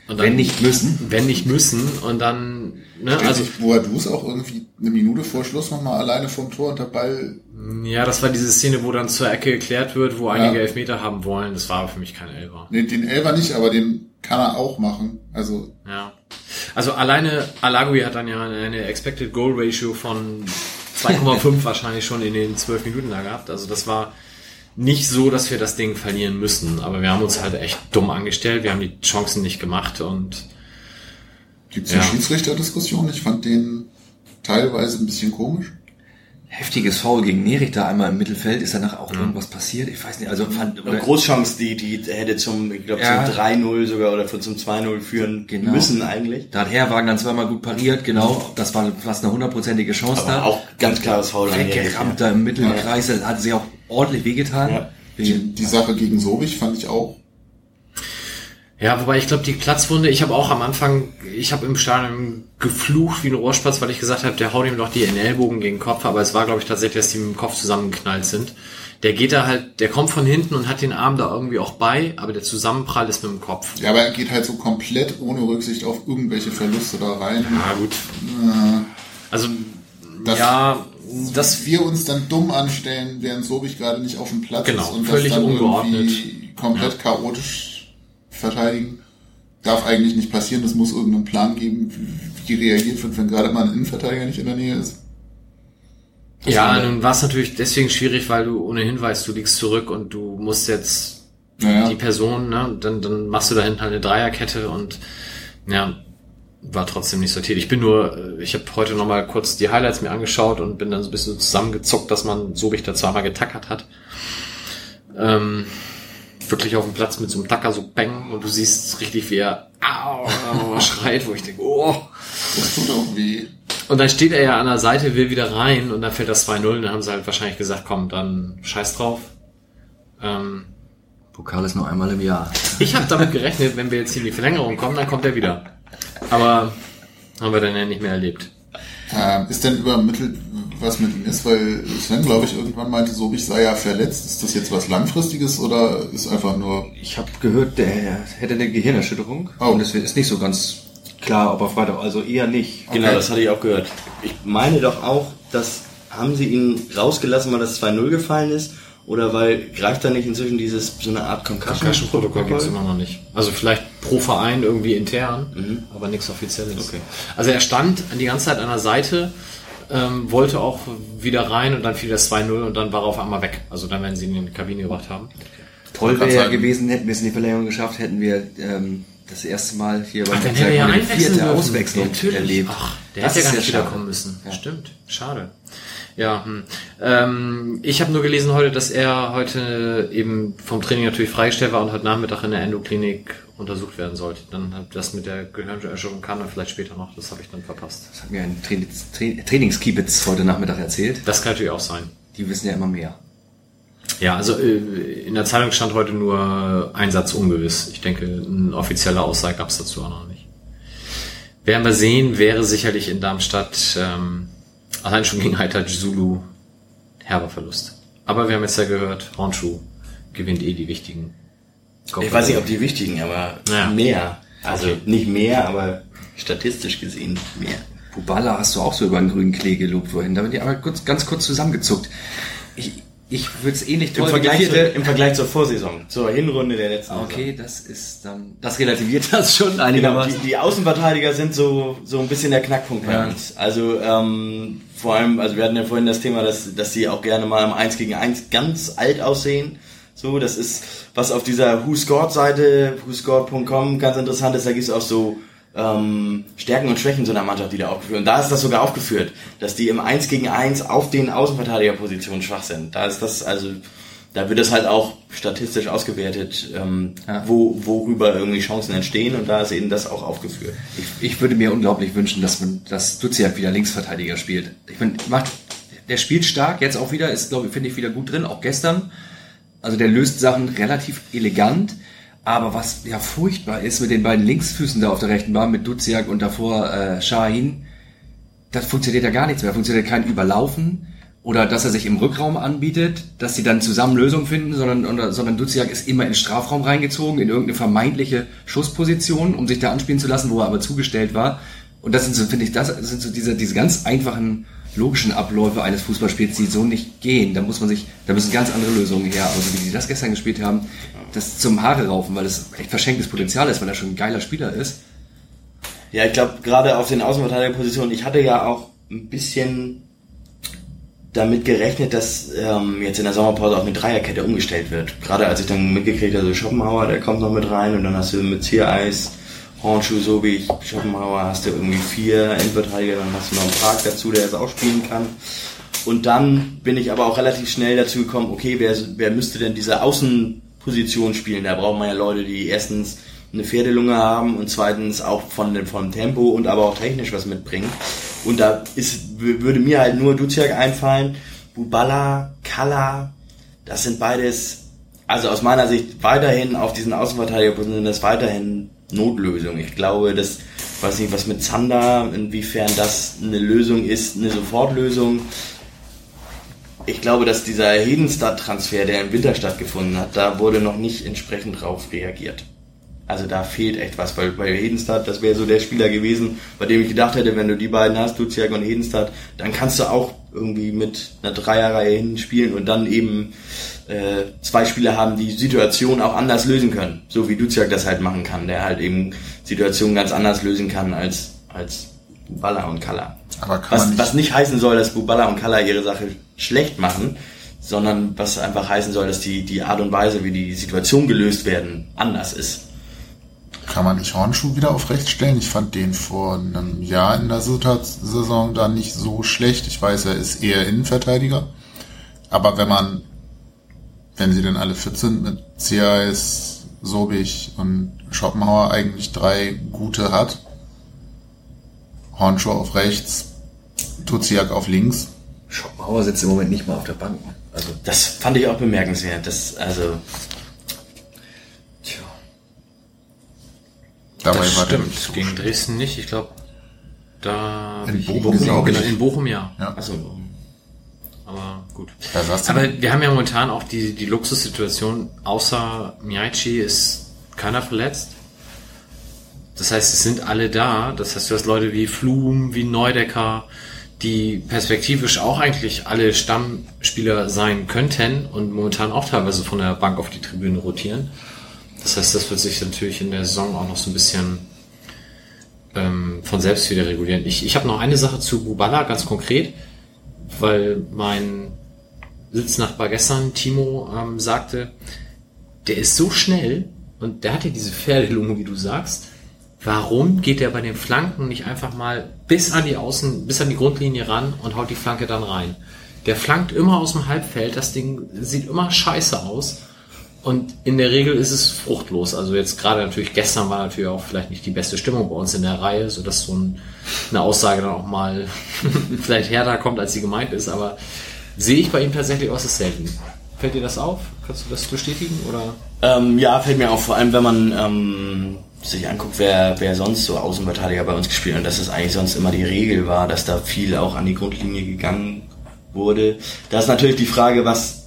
Und dann, Wenn nicht müssen. Wenn nicht müssen. Und dann, ne, Also, also, sich Boadus auch irgendwie eine Minute vor Schluss nochmal alleine vom Tor und der Ball. ja, das war diese Szene, wo dann zur Ecke geklärt wird, wo einige Ja. Elfmeter haben wollen. Das war aber für mich kein Elfer. Nee, den Elfer nicht, aber den kann er auch machen. Also, Ja. Also alleine Alagui hat dann ja eine Expected Goal Ratio von 2,5 wahrscheinlich schon in den 12 Minuten da gehabt. Also das war nicht so, dass wir das Ding verlieren müssen. Aber wir haben uns halt echt dumm angestellt. Wir haben die Chancen nicht gemacht und gibt's Ja. eine Schiedsrichterdiskussion? Ich fand den teilweise ein bisschen komisch. Heftiges Foul gegen Nerich da einmal im Mittelfeld. Ist danach auch irgendwas passiert? Ich weiß nicht. Also fand, Eine Großchance, die, die hätte zum, ich glaube, Ja. zum 3-0 sogar oder zum 2-0 führen Genau. müssen eigentlich. Da hat Herwagen dann zweimal gut pariert, genau. Das war fast eine hundertprozentige Chance Aber da. auch ganz klares Foul Weggerammt ja. da im Mittelkreis. Das hat sich auch ordentlich wehgetan. Ja. Die, die Sache gegen Sobich fand ich auch. Ja, wobei ich glaube, die Platzwunde, ich habe auch am Anfang, ich habe im Stadion geflucht wie ein Rohrspatz, weil ich gesagt habe, der haut ihm doch die Ellbogen gegen den Kopf, aber es war, glaube ich, tatsächlich, dass die mit dem Kopf zusammengeknallt sind. Der geht da halt, der kommt von hinten und hat den Arm da irgendwie auch bei, aber der Zusammenprall ist mit dem Kopf. Ja, aber er geht halt so komplett ohne Rücksicht auf irgendwelche Verluste da rein. Ja, gut. Also, Das- ja, das, Dass wir uns dann dumm anstellen, während Sobich gerade nicht auf dem Platz Genau, ist und völlig das dann ungeordnet. irgendwie komplett chaotisch verteidigen, darf eigentlich nicht passieren. Es muss irgendeinen Plan geben, wie reagiert wird, wenn gerade mal ein Innenverteidiger nicht in der Nähe ist. ja, nun war es natürlich deswegen schwierig, weil du ohnehin weißt, du liegst zurück und du musst jetzt Naja, die Person, ne, dann, dann machst du da hinten halt eine Dreierkette und ja, war trotzdem nicht sortiert. Ich bin nur, äh, ich habe heute nochmal kurz die Highlights mir angeschaut und bin dann so ein bisschen zusammengezuckt, dass man so da zweimal getackert hat. Ähm, wirklich auf dem Platz mit so einem Tacker so bang und du siehst richtig, wie er au, schreit, wo ich denke, oh. das tut auch weh. Und dann steht er ja an der Seite, will wieder rein und dann fällt das 2-0 und dann haben sie halt wahrscheinlich gesagt, komm, dann scheiß drauf. Ähm, Pokal ist nur einmal im Jahr. Ich habe damit gerechnet, wenn wir jetzt hier in die Verlängerung kommen, dann kommt er wieder. Aber haben wir dann ja nicht mehr erlebt. Ähm, ist denn übermittelt, was mit ihm ist? Weil Sven, glaube ich, irgendwann meinte, so ich sei ja verletzt. Ist das jetzt was Langfristiges oder ist einfach nur... Ich habe gehört, der hätte eine Gehirnerschütterung. Oh. Und es ist nicht so ganz klar, ob er Freitag, also eher nicht. Genau, okay. das hatte ich auch gehört. Ich meine doch auch, dass haben sie ihn rausgelassen, weil das 2-0 gefallen ist oder weil greift da nicht inzwischen dieses so eine Art Concussion-Protokoll gibt es immer noch nicht. Also vielleicht pro Verein irgendwie intern, mhm. aber nichts Offizielles. Okay. Also er stand die ganze Zeit an der Seite, ähm, wollte auch wieder rein und dann fiel das 2-0 und dann war er auf einmal weg. Also dann werden sie ihn in die Kabine gebracht haben. Toll wäre ja gewesen, hätten wir es in die Verlängerung geschafft, hätten wir ähm, das erste Mal hier beim Ach, ja eine vierte Auswechslung ja, erlebt. Ach, der das hätte ja gar nicht wiederkommen müssen. Ja. Stimmt, schade. Ja, hm. ähm, ich habe nur gelesen heute, dass er heute eben vom Training natürlich freigestellt war und heute Nachmittag in der Endoklinik untersucht werden sollte. Dann hat das mit der Gehirnerschütterung kann er vielleicht später noch. Das habe ich dann verpasst. Das hat mir ein Trainings Trainingskiebitz heute Nachmittag erzählt. Das kann natürlich auch sein. Die wissen ja immer mehr. Ja, also äh, in der Zeitung stand heute nur Einsatz ungewiss. Ich denke, eine offizielle Aussage gab es dazu auch noch nicht. Werden wir sehen, wäre sicherlich in Darmstadt ähm, Allein schon gegen Haita Zulu herber Verlust. Aber wir haben jetzt ja gehört, Hornschuh gewinnt eh die wichtigen. Ich weiß nicht, ob die wichtigen, aber ja. mehr. Also okay. nicht mehr, aber statistisch gesehen mehr. Bubala hast du auch so über den grünen Klee gelobt vorhin. Da bin ich aber kurz, ganz kurz zusammengezuckt. Ich, ich würde es ähnlich toll Im Vergleich, zu, Im Vergleich zur Vorsaison, zur Hinrunde der letzten Okay, Saison. das ist dann, das relativiert das schon einigermaßen. Genau, die, die Außenverteidiger sind so, so ein bisschen der Knackpunkt bei ja. uns. Also, ähm, vor allem, also wir hatten ja vorhin das Thema, dass, dass sie auch gerne mal im 1 gegen 1 ganz alt aussehen. So, das ist, was auf dieser Who Scored Seite, whoscored.com ganz interessant ist, da gibt es auch so, ähm, Stärken und Schwächen so einer Mannschaft, die da aufgeführt. Und da ist das sogar aufgeführt, dass die im 1 gegen 1 auf den Außenverteidigerpositionen schwach sind. Da ist das, also, da wird das halt auch statistisch ausgewertet, ähm, ja. wo, worüber irgendwie Chancen entstehen und da ist eben das auch aufgeführt. Ich, ich würde mir unglaublich wünschen, dass man, dass Duziak wieder Linksverteidiger spielt. Ich meine, macht, der spielt stark, jetzt auch wieder, ist, glaube ich, finde ich wieder gut drin, auch gestern. Also der löst Sachen relativ elegant aber was ja furchtbar ist mit den beiden Linksfüßen da auf der rechten Bahn, mit Duziak und davor äh, Shahin, das funktioniert ja gar nichts mehr. Da funktioniert kein Überlaufen oder dass er sich im Rückraum anbietet, dass sie dann zusammen Lösungen finden, sondern, oder, sondern Duziak ist immer in den Strafraum reingezogen, in irgendeine vermeintliche Schussposition, um sich da anspielen zu lassen, wo er aber zugestellt war. Und das sind so, finde ich, das sind so diese, diese ganz einfachen logischen Abläufe eines Fußballspiels, die so nicht gehen. Da muss man sich, da müssen ganz andere Lösungen her. Also wie die das gestern gespielt haben, das zum Haare raufen, weil das echt verschenktes Potenzial ist, weil er schon ein geiler Spieler ist. Ja, ich glaube, gerade auf den Außenverteidigerpositionen, ich hatte ja auch ein bisschen damit gerechnet, dass ähm, jetzt in der Sommerpause auch eine Dreierkette umgestellt wird. Gerade als ich dann mitgekriegt habe, so Schopenhauer, der kommt noch mit rein und dann hast du mit Ziereis, Hornschuh, so wie ich, Schopenhauer, hast du irgendwie vier Endverteidiger, dann hast du noch einen Prag dazu, der es auch spielen kann. Und dann bin ich aber auch relativ schnell dazu gekommen, okay, wer, wer müsste denn diese Außen Position spielen. Da braucht man ja Leute, die erstens eine Pferdelunge haben und zweitens auch von dem, vom Tempo und aber auch technisch was mitbringen. Und da ist, würde mir halt nur Duziak einfallen, Bubala, Kalla, das sind beides, also aus meiner Sicht weiterhin auf diesen Außenverteidigerpositionen das weiterhin Notlösung. Ich glaube, das, weiß nicht, was mit Zander, inwiefern das eine Lösung ist, eine Sofortlösung ich glaube, dass dieser Hedenstadt-Transfer, der im Winter stattgefunden hat, da wurde noch nicht entsprechend drauf reagiert. Also da fehlt echt was, weil bei Hedenstadt, das wäre so der Spieler gewesen, bei dem ich gedacht hätte, wenn du die beiden hast, Duziak und Hedenstadt, dann kannst du auch irgendwie mit einer Dreierreihe hinten spielen und dann eben äh, zwei Spieler haben, die Situation auch anders lösen können. So wie Duziak das halt machen kann, der halt eben Situationen ganz anders lösen kann als, als Baller und Kalla. Aber kann was, nicht was nicht heißen soll, dass Bubala und Kalla ihre Sache schlecht machen, sondern was einfach heißen soll, dass die, die Art und Weise, wie die Situation gelöst werden, anders ist. Kann man nicht Hornschuh wieder auf rechts stellen? Ich fand den vor einem Jahr in der Saison da nicht so schlecht. Ich weiß, er ist eher Innenverteidiger. Aber wenn man, wenn sie denn alle fit sind, mit CAS, Sobich und Schopenhauer eigentlich drei gute hat, Hornschuh auf rechts, Tuziak auf links. Schopenhauer sitzt im Moment nicht mal auf der Bank. Also das fand ich auch bemerkenswert. Das, also, Dabei das war stimmt. So Gegen Dresden nicht. Ich glaube, da in Bochum, Bochum genau, in Bochum ja. ja. Also, aber gut. Aber wir haben ja momentan auch die, die Luxussituation, außer Miyachi ist keiner verletzt. Das heißt, es sind alle da. Das heißt, du hast Leute wie Flum, wie Neudecker, die perspektivisch auch eigentlich alle Stammspieler sein könnten und momentan auch teilweise von der Bank auf die Tribüne rotieren. Das heißt, das wird sich natürlich in der Saison auch noch so ein bisschen ähm, von selbst wieder regulieren. Ich, ich habe noch eine Sache zu Bubala, ganz konkret, weil mein Sitznachbar gestern, Timo, ähm, sagte, der ist so schnell und der hat ja diese Pferdelunge, wie du sagst, Warum geht er bei den Flanken nicht einfach mal bis an die Außen, bis an die Grundlinie ran und haut die Flanke dann rein? Der flankt immer aus dem Halbfeld, das Ding sieht immer scheiße aus. Und in der Regel ist es fruchtlos. Also jetzt gerade natürlich gestern war natürlich auch vielleicht nicht die beste Stimmung bei uns in der Reihe, so dass so ein, eine Aussage dann auch mal vielleicht härter kommt, als sie gemeint ist. Aber sehe ich bei ihm tatsächlich äußerst selten. Fällt dir das auf? Kannst du das bestätigen oder? Ähm, ja, fällt mir auf. Vor allem, wenn man ähm, sich anguckt, wer, wer sonst so Außenverteidiger bei uns gespielt hat, dass es eigentlich sonst immer die Regel war, dass da viel auch an die Grundlinie gegangen wurde. Da ist natürlich die Frage, was,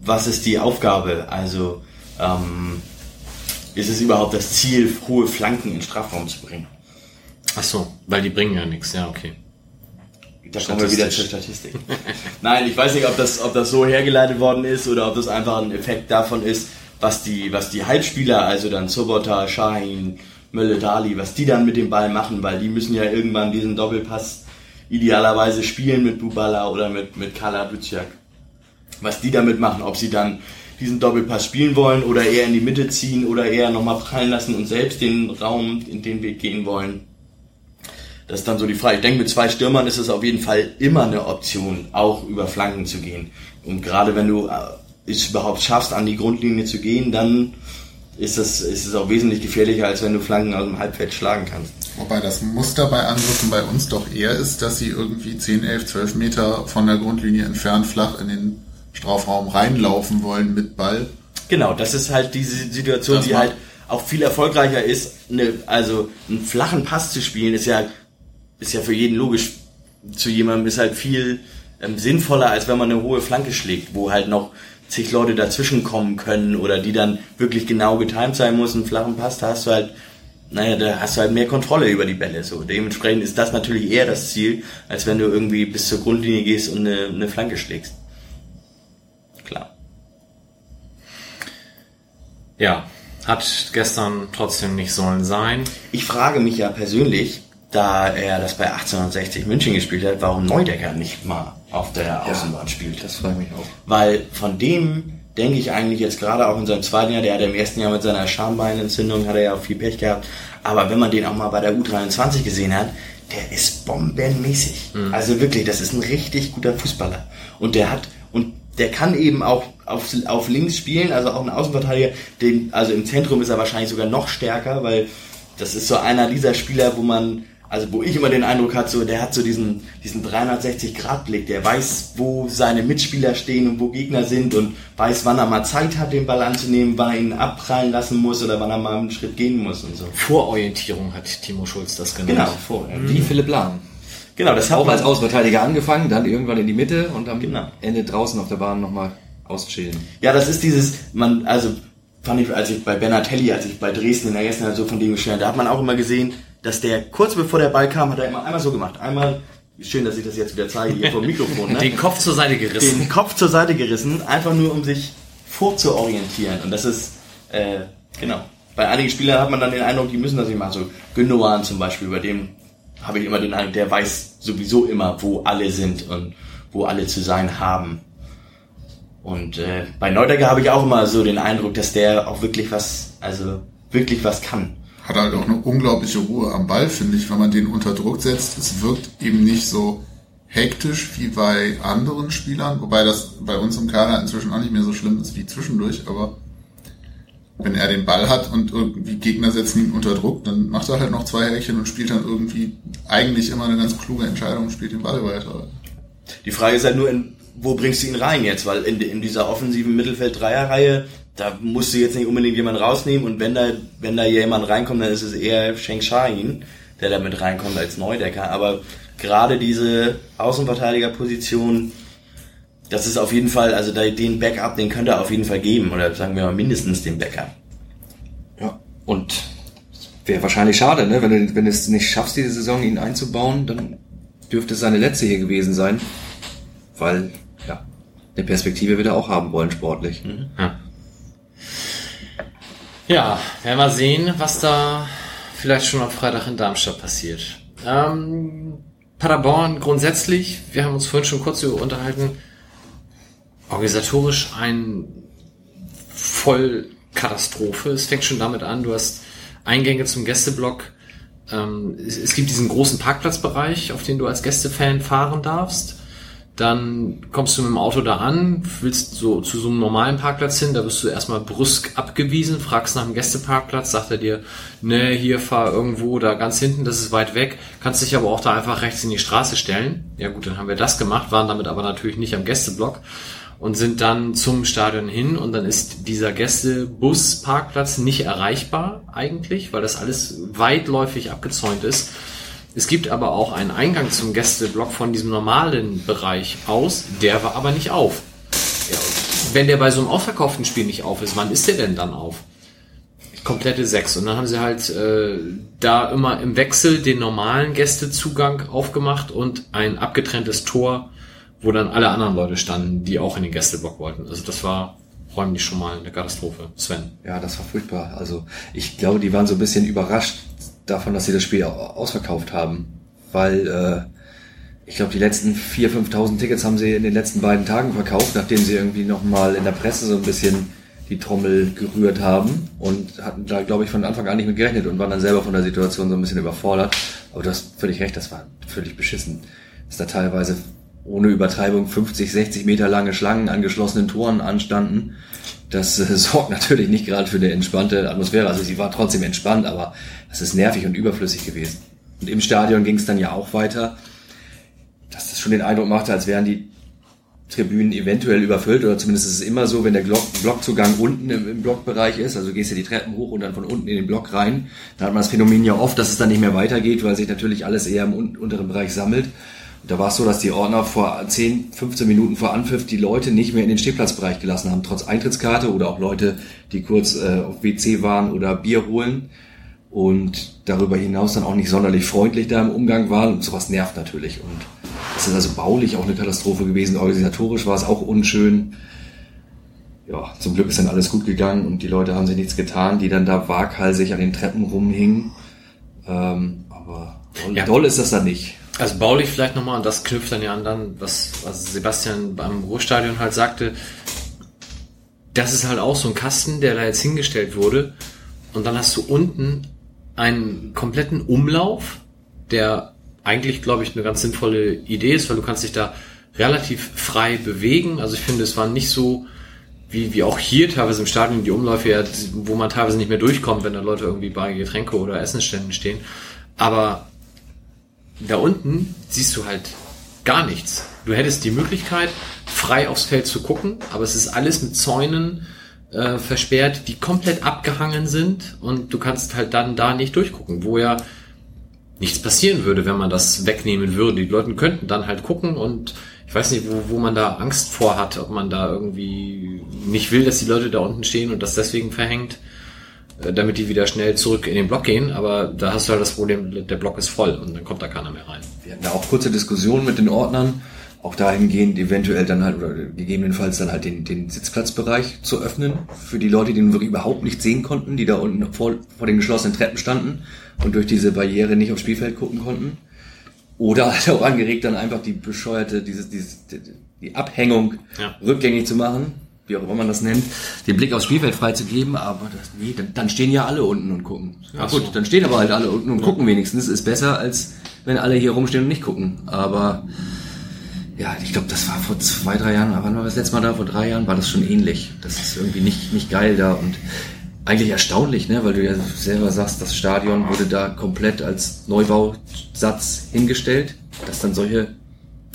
was ist die Aufgabe? Also ähm, ist es überhaupt das Ziel, hohe Flanken in den Strafraum zu bringen? Ach so, weil die bringen ja nichts, ja, okay. Da kommen wir wieder zur Statistik. Nein, ich weiß nicht, ob das, ob das so hergeleitet worden ist oder ob das einfach ein Effekt davon ist, was die, was die Halbspieler, also dann Sobota, Shahin, Mölle, Dali, was die dann mit dem Ball machen, weil die müssen ja irgendwann diesen Doppelpass idealerweise spielen mit Bubala oder mit, mit Kala Duciak. Was die damit machen, ob sie dann diesen Doppelpass spielen wollen oder eher in die Mitte ziehen oder eher nochmal prallen lassen und selbst den Raum in den Weg gehen wollen. Das ist dann so die Frage. Ich denke, mit zwei Stürmern ist es auf jeden Fall immer eine Option, auch über Flanken zu gehen. Und gerade wenn du äh, es überhaupt schaffst, an die Grundlinie zu gehen, dann ist es, ist es auch wesentlich gefährlicher, als wenn du Flanken aus dem Halbfeld schlagen kannst. Wobei das Muster bei Angriffen bei uns doch eher ist, dass sie irgendwie 10, 11, 12 Meter von der Grundlinie entfernt flach in den Strafraum reinlaufen wollen mit Ball. Genau, das ist halt diese Situation, das die halt auch viel erfolgreicher ist. Eine, also einen flachen Pass zu spielen ist ja, ist ja für jeden logisch. Zu jemandem ist halt viel ähm, sinnvoller, als wenn man eine hohe Flanke schlägt, wo halt noch zig Leute dazwischen kommen können oder die dann wirklich genau getimt sein muss, einen flachen Pass, da hast du halt, naja, da hast du halt mehr Kontrolle über die Bälle. So. Dementsprechend ist das natürlich eher das Ziel, als wenn du irgendwie bis zur Grundlinie gehst und eine, eine Flanke schlägst. Klar. Ja, hat gestern trotzdem nicht sollen sein. Ich frage mich ja persönlich, da er das bei 1860 München gespielt hat, warum Neudecker nicht mal auf der Außenbahn ja, spielt. Das freut mich auch. Weil von dem denke ich eigentlich jetzt gerade auch in seinem zweiten Jahr, der hat im ersten Jahr mit seiner Schambeinentzündung, hat er ja auch viel Pech gehabt, aber wenn man den auch mal bei der U23 gesehen hat, der ist bombenmäßig. Mhm. Also wirklich, das ist ein richtig guter Fußballer. Und der hat, und der kann eben auch auf, auf links spielen, also auch ein Außenverteidiger, den, also im Zentrum ist er wahrscheinlich sogar noch stärker, weil das ist so einer dieser Spieler, wo man also wo ich immer den Eindruck hatte, so, der hat so diesen, diesen 360-Grad-Blick, der weiß, wo seine Mitspieler stehen und wo Gegner sind und weiß, wann er mal Zeit hat, den Ball anzunehmen, wann er ihn abprallen lassen muss oder wann er mal einen Schritt gehen muss und so. Vororientierung hat Timo Schulz das genannt. Genau, Vororientierung. Wie Philipp Lahm. Genau, das hat Auch als Außenverteidiger angefangen, dann irgendwann in die Mitte und am genau. Ende draußen auf der Bahn nochmal auschillen. Ja, das ist dieses, man, also fand ich, als ich bei Benatelli, als ich bei Dresden in der ersten so von dem gestellt, da hat man auch immer gesehen, dass der kurz bevor der Ball kam, hat er immer einmal so gemacht. Einmal, schön, dass ich das jetzt wieder zeige hier vom Mikrofon. Ne? Den Kopf zur Seite gerissen. Den Kopf zur Seite gerissen, einfach nur um sich vorzuorientieren. Und das ist, äh, genau. Bei einigen Spielern hat man dann den Eindruck, die müssen das nicht machen. So Gündogan zum Beispiel, bei dem habe ich immer den Eindruck, der weiß sowieso immer, wo alle sind und wo alle zu sein haben. Und äh, bei Neudecker habe ich auch immer so den Eindruck, dass der auch wirklich was, also wirklich was kann hat halt auch eine unglaubliche Ruhe am Ball, finde ich, wenn man den unter Druck setzt. Es wirkt eben nicht so hektisch wie bei anderen Spielern, wobei das bei uns im Kader inzwischen auch nicht mehr so schlimm ist wie zwischendurch, aber wenn er den Ball hat und irgendwie Gegner setzen ihn unter Druck, dann macht er halt noch zwei Häkchen und spielt dann irgendwie eigentlich immer eine ganz kluge Entscheidung und spielt den Ball weiter. Die Frage ist halt nur, in wo bringst du ihn rein jetzt? Weil in, in dieser offensiven Mittelfeld-Dreierreihe, da musst du jetzt nicht unbedingt jemanden rausnehmen und wenn da, wenn da jemand reinkommt, dann ist es eher Sheng Shahin, der da mit reinkommt als Neudecker. Aber gerade diese Außenverteidigerposition, das ist auf jeden Fall, also den Backup, den könnte er auf jeden Fall geben. Oder sagen wir mal mindestens den Backup. Ja, und wäre wahrscheinlich schade, ne? wenn du, wenn du es nicht schaffst, diese Saison ihn einzubauen, dann dürfte es seine letzte hier gewesen sein. Weil, ja, eine Perspektive wird er auch haben wollen, sportlich. Mhm. Ja. ja, werden wir sehen, was da vielleicht schon am Freitag in Darmstadt passiert. Ähm, Paderborn grundsätzlich, wir haben uns vorhin schon kurz über unterhalten, organisatorisch ein Vollkatastrophe. Es fängt schon damit an, du hast Eingänge zum Gästeblock. Ähm, es, es, gibt diesen großen Parkplatzbereich, auf den du als Gästefan fahren darfst. Dann kommst du mit dem Auto da an, willst so zu so einem normalen Parkplatz hin, da wirst du erstmal brüsk abgewiesen, fragst nach dem Gästeparkplatz, sagt er dir, ne, hier fahr irgendwo da ganz hinten, das ist weit weg, kannst dich aber auch da einfach rechts in die Straße stellen. Ja gut, dann haben wir das gemacht, waren damit aber natürlich nicht am Gästeblock und sind dann zum Stadion hin und dann ist dieser Gästebusparkplatz nicht erreichbar eigentlich, weil das alles weitläufig abgezäunt ist. Es gibt aber auch einen Eingang zum Gästeblock von diesem normalen Bereich aus, der war aber nicht auf. Ja, wenn der bei so einem ausverkauften Spiel nicht auf ist, wann ist der denn dann auf? Komplette sechs. Und dann haben sie halt äh, da immer im Wechsel den normalen Gästezugang aufgemacht und ein abgetrenntes Tor wo dann alle anderen Leute standen, die auch in den Gästeblock wollten. Also das war räumlich schon mal eine Katastrophe. Sven. Ja, das war furchtbar. Also ich glaube, die waren so ein bisschen überrascht davon, dass sie das Spiel ausverkauft haben. Weil äh, ich glaube, die letzten 4.000, 5.000 Tickets haben sie in den letzten beiden Tagen verkauft, nachdem sie irgendwie nochmal in der Presse so ein bisschen die Trommel gerührt haben und hatten da, glaube ich, von Anfang an nicht mit gerechnet und waren dann selber von der Situation so ein bisschen überfordert. Aber du hast völlig recht, das war völlig beschissen. Dass da teilweise ohne Übertreibung 50, 60 Meter lange Schlangen an geschlossenen Toren anstanden. Das äh, sorgt natürlich nicht gerade für eine entspannte Atmosphäre. Also sie war trotzdem entspannt, aber es ist nervig und überflüssig gewesen. Und im Stadion ging es dann ja auch weiter, dass das schon den Eindruck machte, als wären die Tribünen eventuell überfüllt oder zumindest ist es immer so, wenn der Blockzugang unten im, im Blockbereich ist, also gehst du die Treppen hoch und dann von unten in den Block rein, dann hat man das Phänomen ja oft, dass es dann nicht mehr weitergeht, weil sich natürlich alles eher im unteren Bereich sammelt da war es so, dass die Ordner vor 10, 15 Minuten vor Anpfiff die Leute nicht mehr in den Stehplatzbereich gelassen haben, trotz Eintrittskarte oder auch Leute, die kurz äh, auf WC waren oder Bier holen und darüber hinaus dann auch nicht sonderlich freundlich da im Umgang waren. Und sowas nervt natürlich. Und das ist also baulich auch eine Katastrophe gewesen. Organisatorisch war es auch unschön. Ja, zum Glück ist dann alles gut gegangen und die Leute haben sich nichts getan, die dann da waghalsig an den Treppen rumhingen. Ähm, aber doll, ja. doll ist das dann nicht. Also baulich vielleicht nochmal, und das knüpft dann ja an dann, was, was Sebastian beim Ruhrstadion halt sagte, das ist halt auch so ein Kasten, der da jetzt hingestellt wurde. Und dann hast du unten einen kompletten Umlauf, der eigentlich, glaube ich, eine ganz sinnvolle Idee ist, weil du kannst dich da relativ frei bewegen. Also ich finde, es war nicht so, wie, wie auch hier teilweise im Stadion die Umläufe, wo man teilweise nicht mehr durchkommt, wenn da Leute irgendwie bei Getränke oder Essensständen stehen. Aber da unten siehst du halt gar nichts. Du hättest die Möglichkeit, frei aufs Feld zu gucken, aber es ist alles mit Zäunen äh, versperrt, die komplett abgehangen sind und du kannst halt dann da nicht durchgucken, wo ja nichts passieren würde, wenn man das wegnehmen würde. Die Leute könnten dann halt gucken und ich weiß nicht, wo, wo man da Angst vor hat, ob man da irgendwie nicht will, dass die Leute da unten stehen und das deswegen verhängt. Äh, damit die wieder schnell zurück in den Block gehen, aber da hast du halt das Problem, der Block ist voll und dann kommt da keiner mehr rein. Wir hatten da auch kurze Diskussionen mit den Ordnern, auch dahingehend eventuell dann halt oder gegebenenfalls dann halt den, den Sitzplatzbereich zu öffnen für die Leute, die wirklich überhaupt nicht sehen konnten, die da unten vor, vor den geschlossenen Treppen standen und durch diese Barriere nicht aufs Spielfeld gucken konnten. Oder halt auch angeregt, dann einfach die bescheuerte, dieses, dieses, die Abhängung ja. rückgängig zu machen wie auch immer man das nennt, den Blick aufs Spielfeld freizugeben, aber das, nee, dann, dann, stehen ja alle unten und gucken. Ja gut, so. dann stehen aber halt alle unten und gucken wenigstens. Ist besser, als wenn alle hier rumstehen und nicht gucken. Aber ja, ich glaube, das war vor zwei, drei Jahren, wann war das letzte Mal da? Vor drei Jahren war das schon ähnlich. Das ist irgendwie nicht, nicht geil da und eigentlich erstaunlich, ne? weil du ja selber sagst, das Stadion wurde da komplett als Neubausatz hingestellt, dass dann solche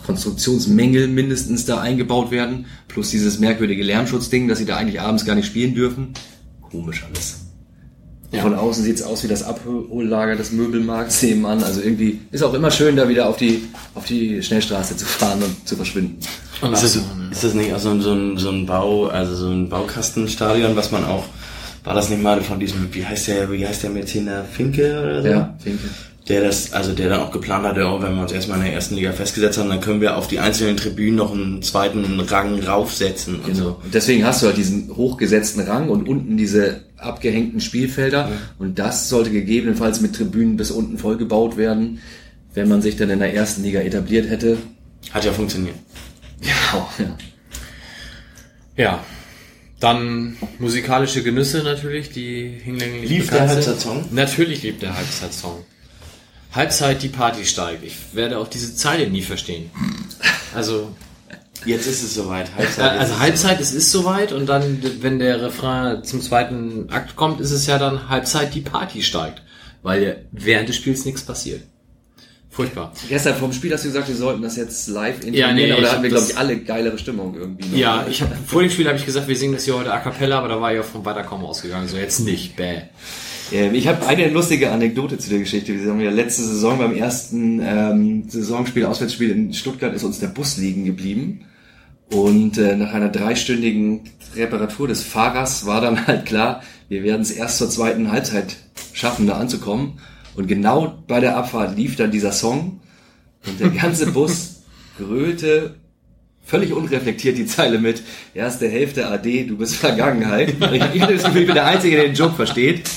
Konstruktionsmängel mindestens da eingebaut werden, plus dieses merkwürdige Lärmschutzding, dass sie da eigentlich abends gar nicht spielen dürfen. Komisch alles. Ja. Von außen sieht's aus wie das Abhollager des Möbelmarkts nebenan. Also irgendwie ist auch immer schön, da wieder auf die, auf die Schnellstraße zu fahren und zu verschwinden. Und ist, das, ist das nicht auch so ein, so, ein, so ein Bau, also so ein Baukastenstadion, was man auch, war das nicht mal von diesem, wie heißt der, wie heißt der Mäzener Finke oder so? Ja, Finke der das, also der dann auch geplant hatte, auch wenn wir uns erstmal in der ersten Liga festgesetzt haben, dann können wir auf die einzelnen Tribünen noch einen zweiten Rang raufsetzen. Und genau. So. Und deswegen hast du halt diesen hochgesetzten Rang und unten diese abgehängten Spielfelder. Ja. Und das sollte gegebenenfalls mit Tribünen bis unten vollgebaut werden, wenn man sich dann in der ersten Liga etabliert hätte. Hat ja funktioniert. Ja, ja. Ja. Dann musikalische Genüsse natürlich, die hinlänglich Lief der Halbzeitsong? Natürlich lief der Halbzeitsong. Halbzeit die Party steigt. Ich werde auch diese Zeile nie verstehen. Also. Jetzt ist es soweit. Halbzeit also Halbzeit, es ist soweit und dann, wenn der Refrain zum zweiten Akt kommt, ist es ja dann Halbzeit die Party steigt. Weil ja während des Spiels nichts passiert. Furchtbar. Gestern vom Spiel hast du gesagt, wir sollten das jetzt live intonieren, ja, nee, oder hatten wir, glaube ich, alle geilere Stimmung irgendwie. Noch. Ja, ich hab, vor dem Spiel habe ich gesagt, wir singen das hier heute a cappella, aber da war ich auch vom Weiterkommen ausgegangen. So, jetzt nicht, bäh. Ähm, ich habe eine lustige Anekdote zu der Geschichte. Wir haben ja letzte Saison beim ersten ähm, Saisonspiel, Auswärtsspiel in Stuttgart ist uns der Bus liegen geblieben. Und äh, nach einer dreistündigen Reparatur des Fahrers war dann halt klar, wir werden es erst zur zweiten Halbzeit schaffen, da anzukommen. Und genau bei der Abfahrt lief dann dieser Song und der ganze Bus grölte völlig unreflektiert die Zeile mit erste Hälfte AD, du bist Vergangenheit. Ich, ich bin der Einzige, der den Joke versteht.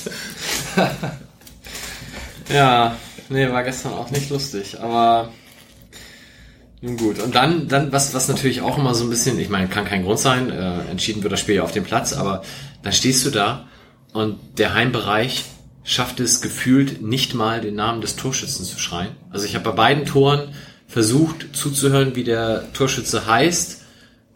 ja, nee, war gestern auch nicht lustig, aber nun gut. Und dann, dann was, was natürlich auch immer so ein bisschen, ich meine, kann kein Grund sein, äh, entschieden wird das Spiel ja auf dem Platz, aber dann stehst du da und der Heimbereich schafft es gefühlt nicht mal den Namen des Torschützen zu schreien. Also ich habe bei beiden Toren versucht zuzuhören, wie der Torschütze heißt.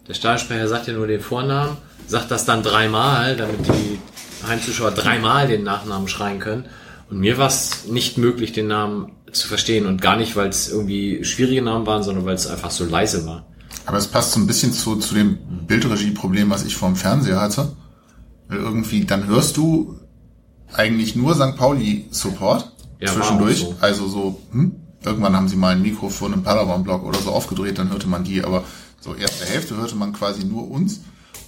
Der Stadionsprecher sagt ja nur den Vornamen, sagt das dann dreimal, damit die Heimzuschauer dreimal den Nachnamen schreien können. Und mir war es nicht möglich, den Namen zu verstehen und gar nicht, weil es irgendwie schwierige Namen waren, sondern weil es einfach so leise war. Aber es passt so ein bisschen zu, zu dem Bildregieproblem, was ich vom Fernseher hatte. Weil irgendwie, dann hörst du eigentlich nur St. Pauli Support ja, zwischendurch. So. Also so, hm, irgendwann haben sie mal ein Mikro vor einem Padawan-Block oder so aufgedreht, dann hörte man die, aber so erste Hälfte hörte man quasi nur uns.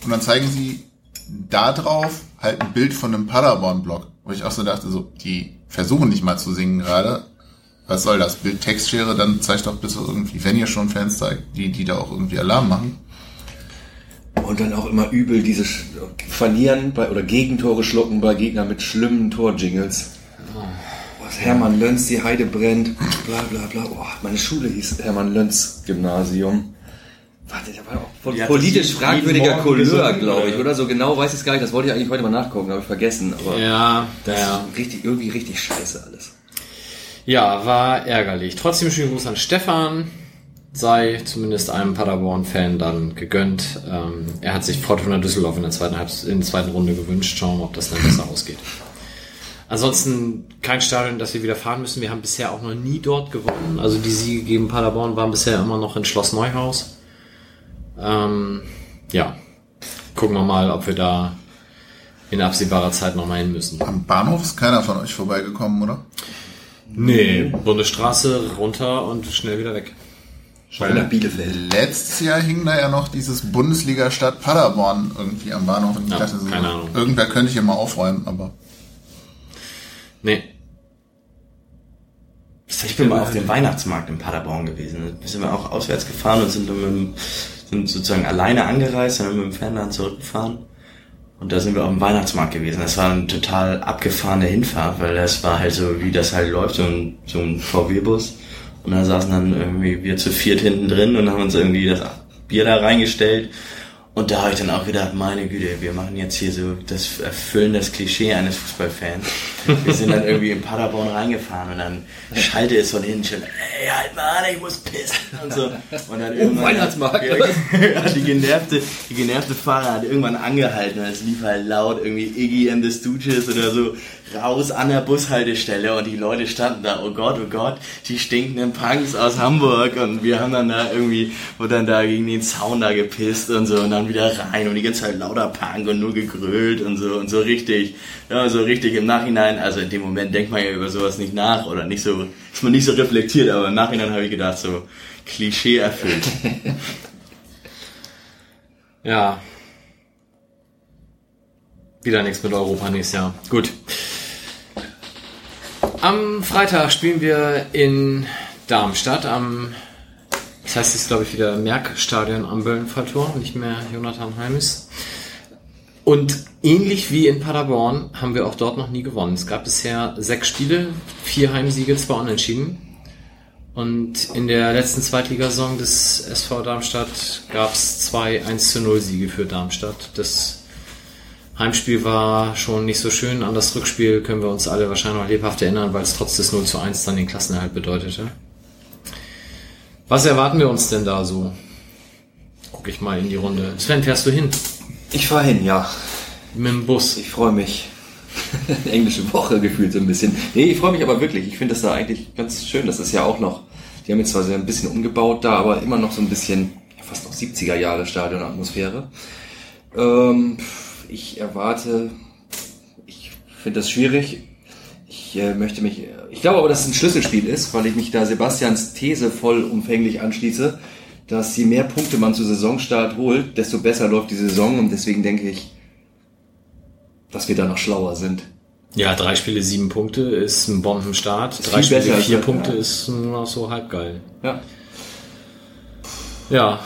Und dann zeigen sie da drauf halt ein Bild von einem Paderborn-Block, wo ich auch so dachte, so, die versuchen nicht mal zu singen gerade. Was soll das? Bild Textschere, dann zeigt doch bitte irgendwie, wenn ihr schon Fans zeigt, die, die da auch irgendwie Alarm machen. Und dann auch immer übel diese Verlieren bei, oder Gegentore schlucken bei Gegnern mit schlimmen Torjingles. Was Hermann Lönz, die Heide brennt, bla bla bla. Oh, meine Schule hieß Hermann Lönz Gymnasium. Warte, da war auch von politisch fragwürdiger Couleur, glaube ich, oder? So genau weiß ich es gar nicht. Das wollte ich eigentlich heute mal nachgucken, habe ich vergessen. Aber ja, das ja. ist richtig, irgendwie richtig scheiße alles. Ja, war ärgerlich. Trotzdem schönen Gruß an Stefan. Sei zumindest einem Paderborn-Fan dann gegönnt. Ähm, er hat sich Fortuna Düsseldorf in der zweiten, Halb in der zweiten Runde gewünscht. Schauen, ob das dann besser ausgeht. Ansonsten kein Stadion, das wir wieder fahren müssen. Wir haben bisher auch noch nie dort gewonnen. Also die Siege gegen Paderborn waren bisher immer noch in Schloss Neuhaus. Ähm, ja, gucken wir mal, ob wir da in absehbarer Zeit nochmal hin müssen. Am Bahnhof ist keiner von euch vorbeigekommen, oder? Nee, Bundesstraße runter und schnell wieder weg. Weil nach Bielefeld. Letztes Jahr hing da ja noch dieses Bundesliga-Stadt Paderborn irgendwie am Bahnhof. Und ich ja, dachte so, keine Ahnung. irgendwer könnte hier mal aufräumen, aber. Nee. Ich bin mal auf dem Weihnachtsmarkt in Paderborn gewesen. Da sind wir auch auswärts gefahren und sind dann mit dem sind sozusagen alleine angereist, dann mit dem Fernland zurückgefahren. Und da sind wir auf dem Weihnachtsmarkt gewesen. Das war eine total abgefahrene Hinfahrt, weil das war halt so, wie das halt läuft, so ein, so ein VW-Bus. Und da saßen dann irgendwie wir zu viert hinten drin und haben uns irgendwie das Bier da reingestellt. Und da habe ich dann auch gedacht, meine Güte, wir machen jetzt hier so das Erfüllen das Klischee eines Fußballfans. Wir sind dann irgendwie in Paderborn reingefahren und dann schallte es von hinten schon, ey, halt mal an, ich muss pissen und so. Und dann irgendwann oh, Weihnachtsmarkt. Ja, die genervte, die genervte Fahrer hat irgendwann angehalten und es lief halt laut irgendwie Iggy and the Stooges oder so raus an der Bushaltestelle und die Leute standen da, oh Gott, oh Gott, die stinkenden Punks aus Hamburg und wir haben dann da irgendwie, wo dann da gegen den Zaun da gepisst und so und dann wieder rein und die ganze Zeit lauter Punk und nur gegrölt und so und so richtig, ja, so richtig im Nachhinein, also in dem Moment denkt man ja über sowas nicht nach oder nicht so, ist man nicht so reflektiert, aber im Nachhinein habe ich gedacht, so Klischee erfüllt. ja. Wieder nichts mit Europa nächstes Jahr. Gut. Am Freitag spielen wir in Darmstadt am, das heißt jetzt glaube ich wieder Merckstadion am Böllenfalltor, nicht mehr Jonathan Heimes. Und ähnlich wie in Paderborn haben wir auch dort noch nie gewonnen. Es gab bisher sechs Spiele, vier Heimsiege, zwei Unentschieden. Und in der letzten Zweitligasaison des SV Darmstadt gab es zwei 1 zu 0 Siege für Darmstadt. Das Heimspiel war schon nicht so schön. An das Rückspiel können wir uns alle wahrscheinlich noch lebhaft erinnern, weil es trotz des 0 zu 1 dann den Klassenerhalt bedeutete. Was erwarten wir uns denn da so? Guck ich mal in die Runde. Sven, fährst du hin? Ich fahre hin, ja. Mit dem Bus. Ich freue mich. Englische Woche gefühlt so ein bisschen. Nee, ich freue mich aber wirklich. Ich finde das da eigentlich ganz schön. Das ist ja auch noch, die haben jetzt zwar sehr ein bisschen umgebaut da, aber immer noch so ein bisschen, fast noch 70er Jahre Stadionatmosphäre. Ähm, ich erwarte, ich finde das schwierig. Ich äh, möchte mich, ich glaube aber, dass es ein Schlüsselspiel ist, weil ich mich da Sebastians These vollumfänglich anschließe, dass je mehr Punkte man zu Saisonstart holt, desto besser läuft die Saison und deswegen denke ich, dass wir da noch schlauer sind. Ja, drei Spiele, sieben Punkte ist ein Bombenstart. Ist drei Spiele, vier Punkte ja. ist nur noch so halb geil. Ja. Ja.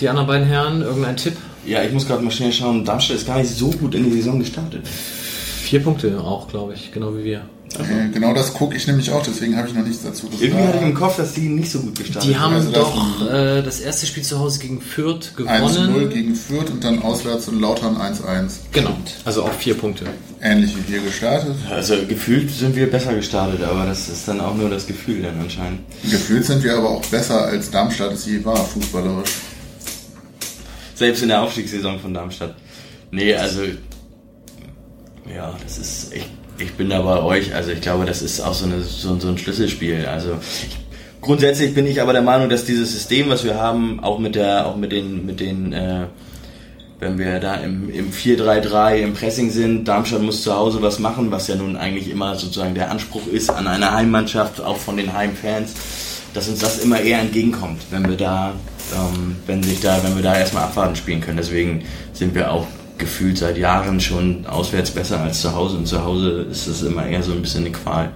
Die anderen beiden Herren, irgendein Tipp? Ja, ich muss gerade mal schnell schauen. Darmstadt ist gar nicht so gut in die Saison gestartet. Vier Punkte auch, glaube ich, genau wie wir. Also. Genau das gucke ich nämlich auch, deswegen habe ich noch nichts dazu gesagt. Irgendwie hatte ich im Kopf, dass die nicht so gut gestartet Die haben also doch äh, das erste Spiel zu Hause gegen Fürth gewonnen. 1-0 gegen Fürth und dann auswärts und Lautern 1-1. Genau, also auch vier Punkte. Ähnlich wie wir gestartet. Also gefühlt sind wir besser gestartet, aber das ist dann auch nur das Gefühl dann anscheinend. Gefühlt sind wir aber auch besser als Darmstadt es je war, fußballerisch. Selbst in der Aufstiegssaison von Darmstadt. Nee, also ja, das ist, ich, ich bin da bei euch, also ich glaube, das ist auch so, eine, so, so ein Schlüsselspiel. Also ich, grundsätzlich bin ich aber der Meinung, dass dieses System, was wir haben, auch mit der, auch mit den, mit den, äh, wenn wir da im, im 4-3-3 im Pressing sind, Darmstadt muss zu Hause was machen, was ja nun eigentlich immer sozusagen der Anspruch ist an eine Heimmannschaft, auch von den Heimfans, dass uns das immer eher entgegenkommt, wenn wir da ähm, wenn sich da, wenn wir da erstmal abwarten spielen können. Deswegen sind wir auch gefühlt seit Jahren schon auswärts besser als zu Hause und zu Hause ist es immer eher so ein bisschen eine Qual.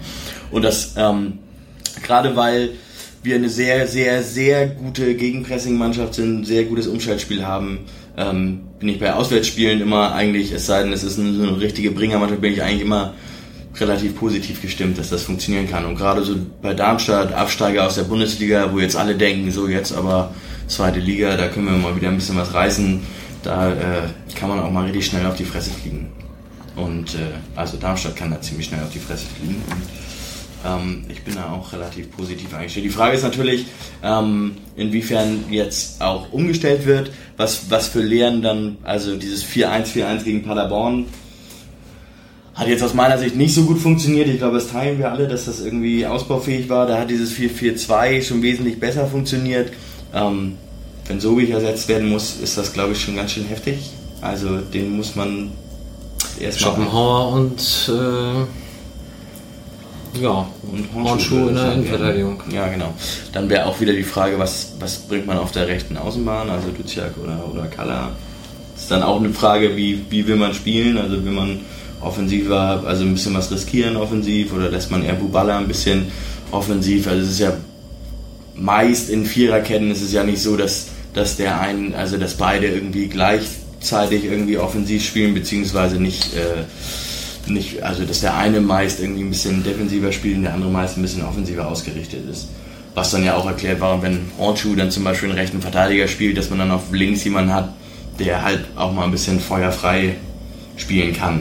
Und das ähm, gerade weil wir eine sehr, sehr, sehr gute Gegenpressing-Mannschaft sind, sehr gutes Umschaltspiel haben, ähm, bin ich bei Auswärtsspielen immer eigentlich, es sei denn, es ist eine, so eine richtige Bringermannschaft, bin ich eigentlich immer relativ positiv gestimmt, dass das funktionieren kann. Und gerade so bei Darmstadt, Absteiger aus der Bundesliga, wo jetzt alle denken, so jetzt aber zweite Liga, da können wir mal wieder ein bisschen was reißen. Da äh, kann man auch mal richtig schnell auf die Fresse fliegen. Und äh, also Darmstadt kann da ziemlich schnell auf die Fresse fliegen. Und ähm, ich bin da auch relativ positiv eingestellt. Die Frage ist natürlich, ähm, inwiefern jetzt auch umgestellt wird, was, was für Lehren dann, also dieses 4-1-4-1 gegen Paderborn hat jetzt aus meiner Sicht nicht so gut funktioniert. Ich glaube, das teilen wir alle, dass das irgendwie ausbaufähig war. Da hat dieses 4-4-2 schon wesentlich besser funktioniert. Ähm, wenn Sobich ersetzt werden muss, ist das, glaube ich, schon ganz schön heftig. Also den muss man erstmal. Schopenhauer und äh, ja, und Hornschuh in der Innenverteidigung. Ja, genau. Dann wäre auch wieder die Frage, was, was bringt man auf der rechten Außenbahn, also Duziak oder, oder Kalla. Ist dann auch eine Frage, wie, wie will man spielen, also will man offensiver, also ein bisschen was riskieren offensiv oder lässt man eher Bubala ein bisschen offensiv, also es ist ja meist in Viererketten ist es ja nicht so, dass, dass der einen, also dass beide irgendwie gleichzeitig irgendwie offensiv spielen, beziehungsweise nicht, äh, nicht, also dass der eine meist irgendwie ein bisschen defensiver spielt und der andere meist ein bisschen offensiver ausgerichtet ist. Was dann ja auch erklärt, warum wenn Hornschuh dann zum Beispiel einen rechten Verteidiger spielt, dass man dann auf links jemanden hat, der halt auch mal ein bisschen feuerfrei spielen kann,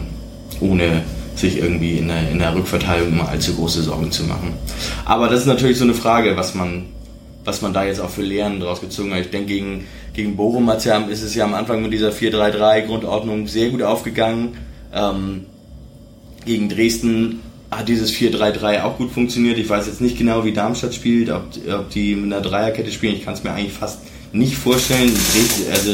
ohne sich irgendwie in der, in der Rückverteidigung immer allzu große Sorgen zu machen. Aber das ist natürlich so eine Frage, was man, was man da jetzt auch für Lehren draus gezogen hat. Ich denke, gegen, gegen Bochum ja, ist es ja am Anfang mit dieser 4-3-3-Grundordnung sehr gut aufgegangen. Ähm, gegen Dresden hat dieses 4-3-3 auch gut funktioniert. Ich weiß jetzt nicht genau, wie Darmstadt spielt, ob, ob die mit einer Dreierkette spielen. Ich kann es mir eigentlich fast nicht vorstellen. Dresden, also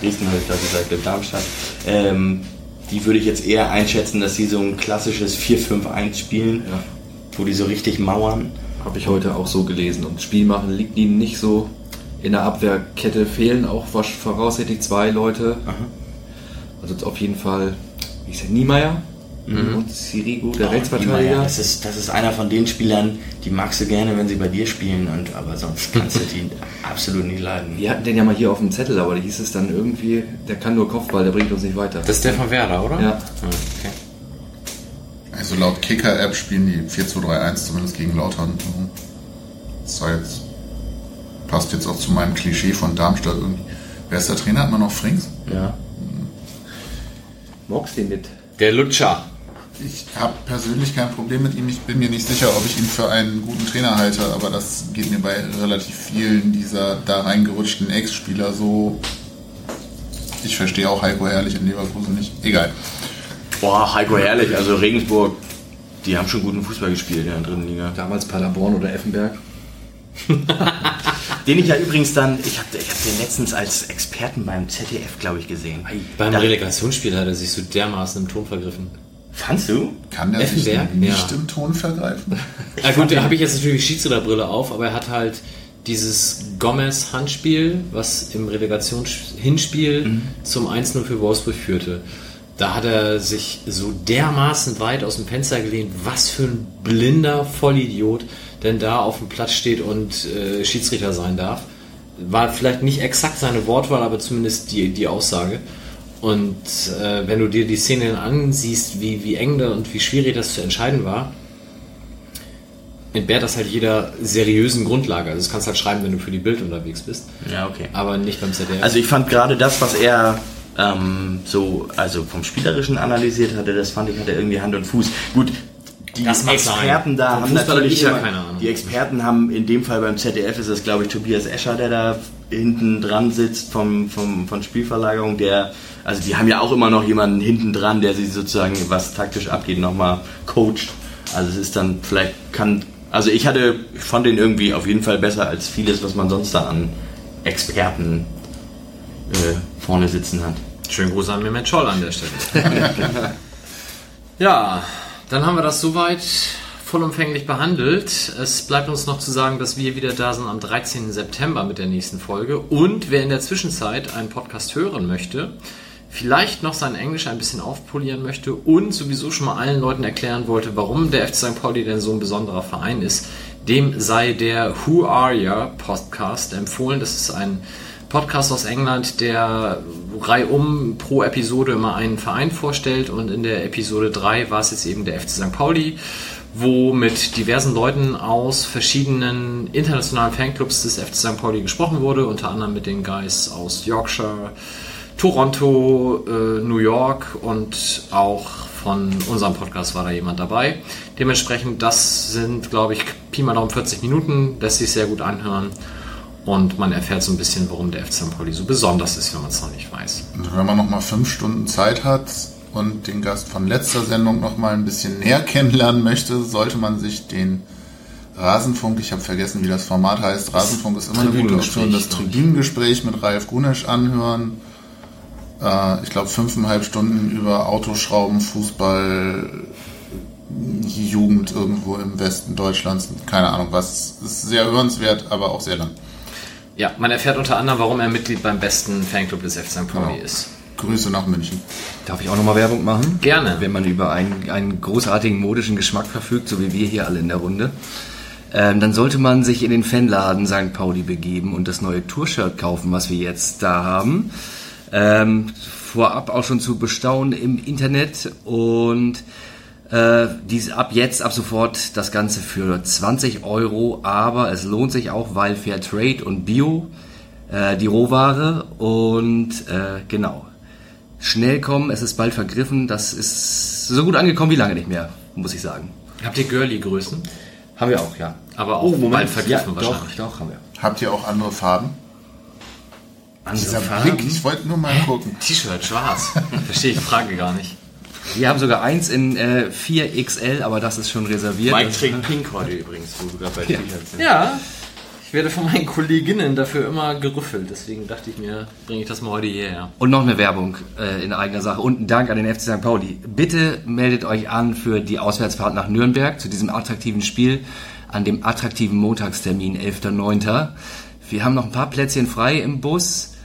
Dresden habe ich da gesagt, Darmstadt. Ähm, die würde ich jetzt eher einschätzen, dass sie so ein klassisches 4-5-1 spielen, ja. wo die so richtig mauern. Habe ich heute auch so gelesen. Und Spiel machen liegt ihnen nicht so. In der Abwehrkette fehlen auch voraussichtlich zwei Leute. Aha. Also auf jeden Fall, wie ist der, Niemeyer? Mhm. Und Sirigu, der oh, Rechtsverteidiger. Das ist, das ist einer von den Spielern, die magst du gerne, wenn sie bei dir spielen, und, aber sonst kannst du die absolut nicht leiden. Wir hatten den ja mal hier auf dem Zettel, aber da hieß es dann irgendwie, der kann nur Kopfball, der bringt uns nicht weiter. Das ist der von Werder, oder? Ja. Ah, okay. Also laut Kicker-App spielen die 4-2-3-1 zumindest gegen Lautern. Das war jetzt, passt jetzt auch zu meinem Klischee von Darmstadt irgendwie. Wer ist der Trainer? Hat man noch Frings? Ja. Magst den nicht? Der Lutscher ich habe persönlich kein Problem mit ihm. Ich bin mir nicht sicher, ob ich ihn für einen guten Trainer halte, aber das geht mir bei relativ vielen dieser da reingerutschten Ex-Spieler so. Ich verstehe auch Heiko Herrlich in Leverkusen nicht. Egal. Boah, Heiko Herrlich, also Regensburg, die haben schon guten Fußball gespielt in der dritten Liga. Damals Paderborn oder Effenberg. den ich ja übrigens dann, ich habe ich hab den letztens als Experten beim ZDF, glaube ich, gesehen. Beim Relegationsspiel hat er sich so dermaßen im Ton vergriffen. Fandst du? Kann der Effenberg? sich nicht ja. im Ton vergreifen? Ja gut, da habe ich jetzt natürlich Schiedsrichterbrille auf, aber er hat halt dieses Gomez-Handspiel, was im Relegationshinspiel mhm. zum 1-0 für Wolfsburg führte. Da hat er sich so dermaßen weit aus dem Fenster gelehnt, was für ein blinder Vollidiot denn da auf dem Platz steht und äh, Schiedsrichter sein darf. War vielleicht nicht exakt seine Wortwahl, aber zumindest die, die Aussage. Und äh, wenn du dir die Szenen ansiehst, wie, wie eng da und wie schwierig das zu entscheiden war, entbehrt das halt jeder seriösen Grundlage. Also das kannst du halt schreiben, wenn du für die Bild unterwegs bist. Ja, okay. Aber nicht beim ZDF. Also ich fand gerade das, was er ähm, so, also vom Spielerischen analysiert hatte, das fand ich, hatte irgendwie Hand und Fuß. Gut, die Experten da haben natürlich ja keine Ahnung. Die Experten haben in dem Fall beim ZDF ist es glaube ich Tobias Escher, der da hinten dran sitzt vom, vom von Spielverlagerung, der also die haben ja auch immer noch jemanden hinten dran, der sie sozusagen, was taktisch abgeht, nochmal coacht. Also es ist dann, vielleicht kann, also ich hatte, ich fand den irgendwie auf jeden Fall besser als vieles, was man sonst da an Experten äh, vorne sitzen hat. Schönen Gruß an Mehmet Scholl an der Stelle. ja, dann haben wir das soweit vollumfänglich behandelt. Es bleibt uns noch zu sagen, dass wir wieder da sind am 13. September mit der nächsten Folge. Und wer in der Zwischenzeit einen Podcast hören möchte, vielleicht noch sein Englisch ein bisschen aufpolieren möchte und sowieso schon mal allen Leuten erklären wollte, warum der FC St. Pauli denn so ein besonderer Verein ist, dem sei der Who Are Ya Podcast empfohlen. Das ist ein Podcast aus England, der reihum pro Episode immer einen Verein vorstellt und in der Episode 3 war es jetzt eben der FC St. Pauli, wo mit diversen Leuten aus verschiedenen internationalen Fanclubs des FC St. Pauli gesprochen wurde, unter anderem mit den Guys aus Yorkshire, Toronto, äh, New York und auch von unserem Podcast war da jemand dabei. Dementsprechend, das sind, glaube ich, Pi mal Daumen 40 Minuten, lässt sich sehr gut anhören. Und man erfährt so ein bisschen, warum der FC St. Pauli so besonders ist, wenn man es noch nicht weiß. Und wenn man noch mal fünf Stunden Zeit hat und den Gast von letzter Sendung noch mal ein bisschen näher kennenlernen möchte, sollte man sich den Rasenfunk, ich habe vergessen, wie das Format heißt. Rasenfunk ist immer eine gute Option. Das Tribünengespräch mit Ralf Gunesch anhören äh, ich glaube, fünfeinhalb Stunden über Autoschrauben, Fußball, Jugend irgendwo im Westen Deutschlands, keine Ahnung was. Ist sehr hörenswert, aber auch sehr lang. Ja, man erfährt unter anderem, warum er Mitglied beim besten Fanclub des FC St. Pauli ja. ist. Grüße nach München. Darf ich auch nochmal Werbung machen? Gerne. Wenn man über einen, einen großartigen modischen Geschmack verfügt, so wie wir hier alle in der Runde, ähm, dann sollte man sich in den Fanladen St. Pauli begeben und das neue Tour-Shirt kaufen, was wir jetzt da haben. Ähm, vorab auch schon zu bestaunen im Internet und äh, dies ab jetzt, ab sofort das Ganze für 20 Euro, aber es lohnt sich auch, weil Fair Trade und Bio äh, die Rohware und äh, genau. Schnell kommen, es ist bald vergriffen, das ist so gut angekommen wie lange nicht mehr, muss ich sagen. Habt ihr Girly-Größen? Haben wir auch, ja. Aber auch oh, bald vergriffen ja, wahrscheinlich. Doch, doch, haben wir. Habt ihr auch andere Farben? Andere Farben? Blick, ich wollte nur mal gucken. T-Shirt, schwarz. Verstehe ich die Frage gar nicht. Wir haben sogar eins in äh, 4XL, aber das ist schon reserviert. Mike trägt Pink heute übrigens, wo wir gerade bei ja. T-Shirts sind. Ja, ich werde von meinen Kolleginnen dafür immer gerüffelt. Deswegen dachte ich mir, bringe ich das mal heute hierher. Und noch eine Werbung äh, in eigener Sache. Und ein Dank an den FC St. Pauli. Bitte meldet euch an für die Auswärtsfahrt nach Nürnberg zu diesem attraktiven Spiel an dem attraktiven Montagstermin 11.09. Wir haben noch ein paar Plätzchen frei im Bus.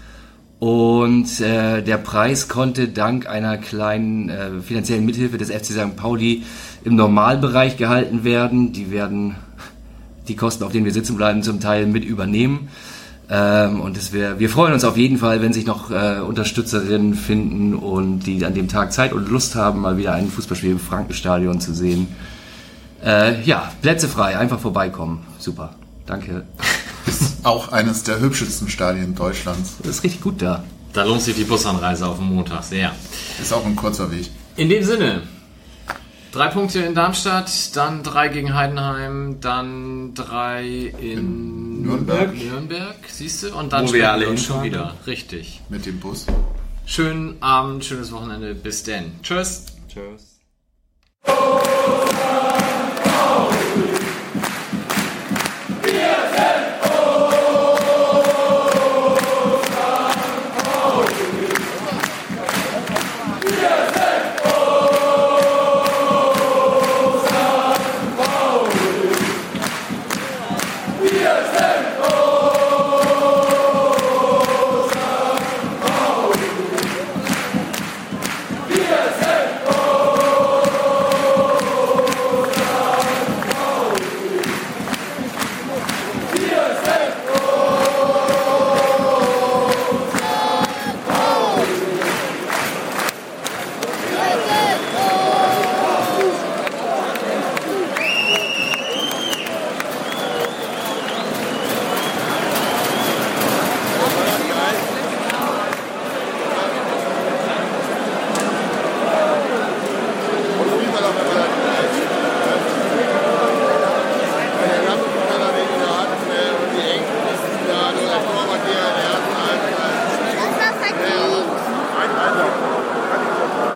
Und äh, der Preis konnte dank einer kleinen äh, finanziellen Mithilfe des FC St. Pauli im Normalbereich gehalten werden. Die werden die Kosten, auf denen wir sitzen bleiben, zum Teil mit übernehmen. Ähm, und es wär, wir freuen uns auf jeden Fall, wenn sich noch äh, Unterstützerinnen finden und die an dem Tag Zeit und Lust haben, mal wieder ein Fußballspiel im Frankenstadion zu sehen. Äh, ja, Plätze frei, einfach vorbeikommen. Super. Danke. Ist auch eines der hübschesten Stadien Deutschlands. Das ist richtig gut da. Da lohnt sich die Busanreise auf dem Montag sehr. Ist auch ein kurzer Weg. In dem Sinne, Drei Punkte in Darmstadt, dann drei gegen Heidenheim, dann drei in, in Nürnberg. Nürnberg, siehst du? Und dann Wo wir alle schon wieder. Richtig. Mit dem Bus. Schönen Abend, schönes Wochenende. Bis denn. Tschüss. Tschüss.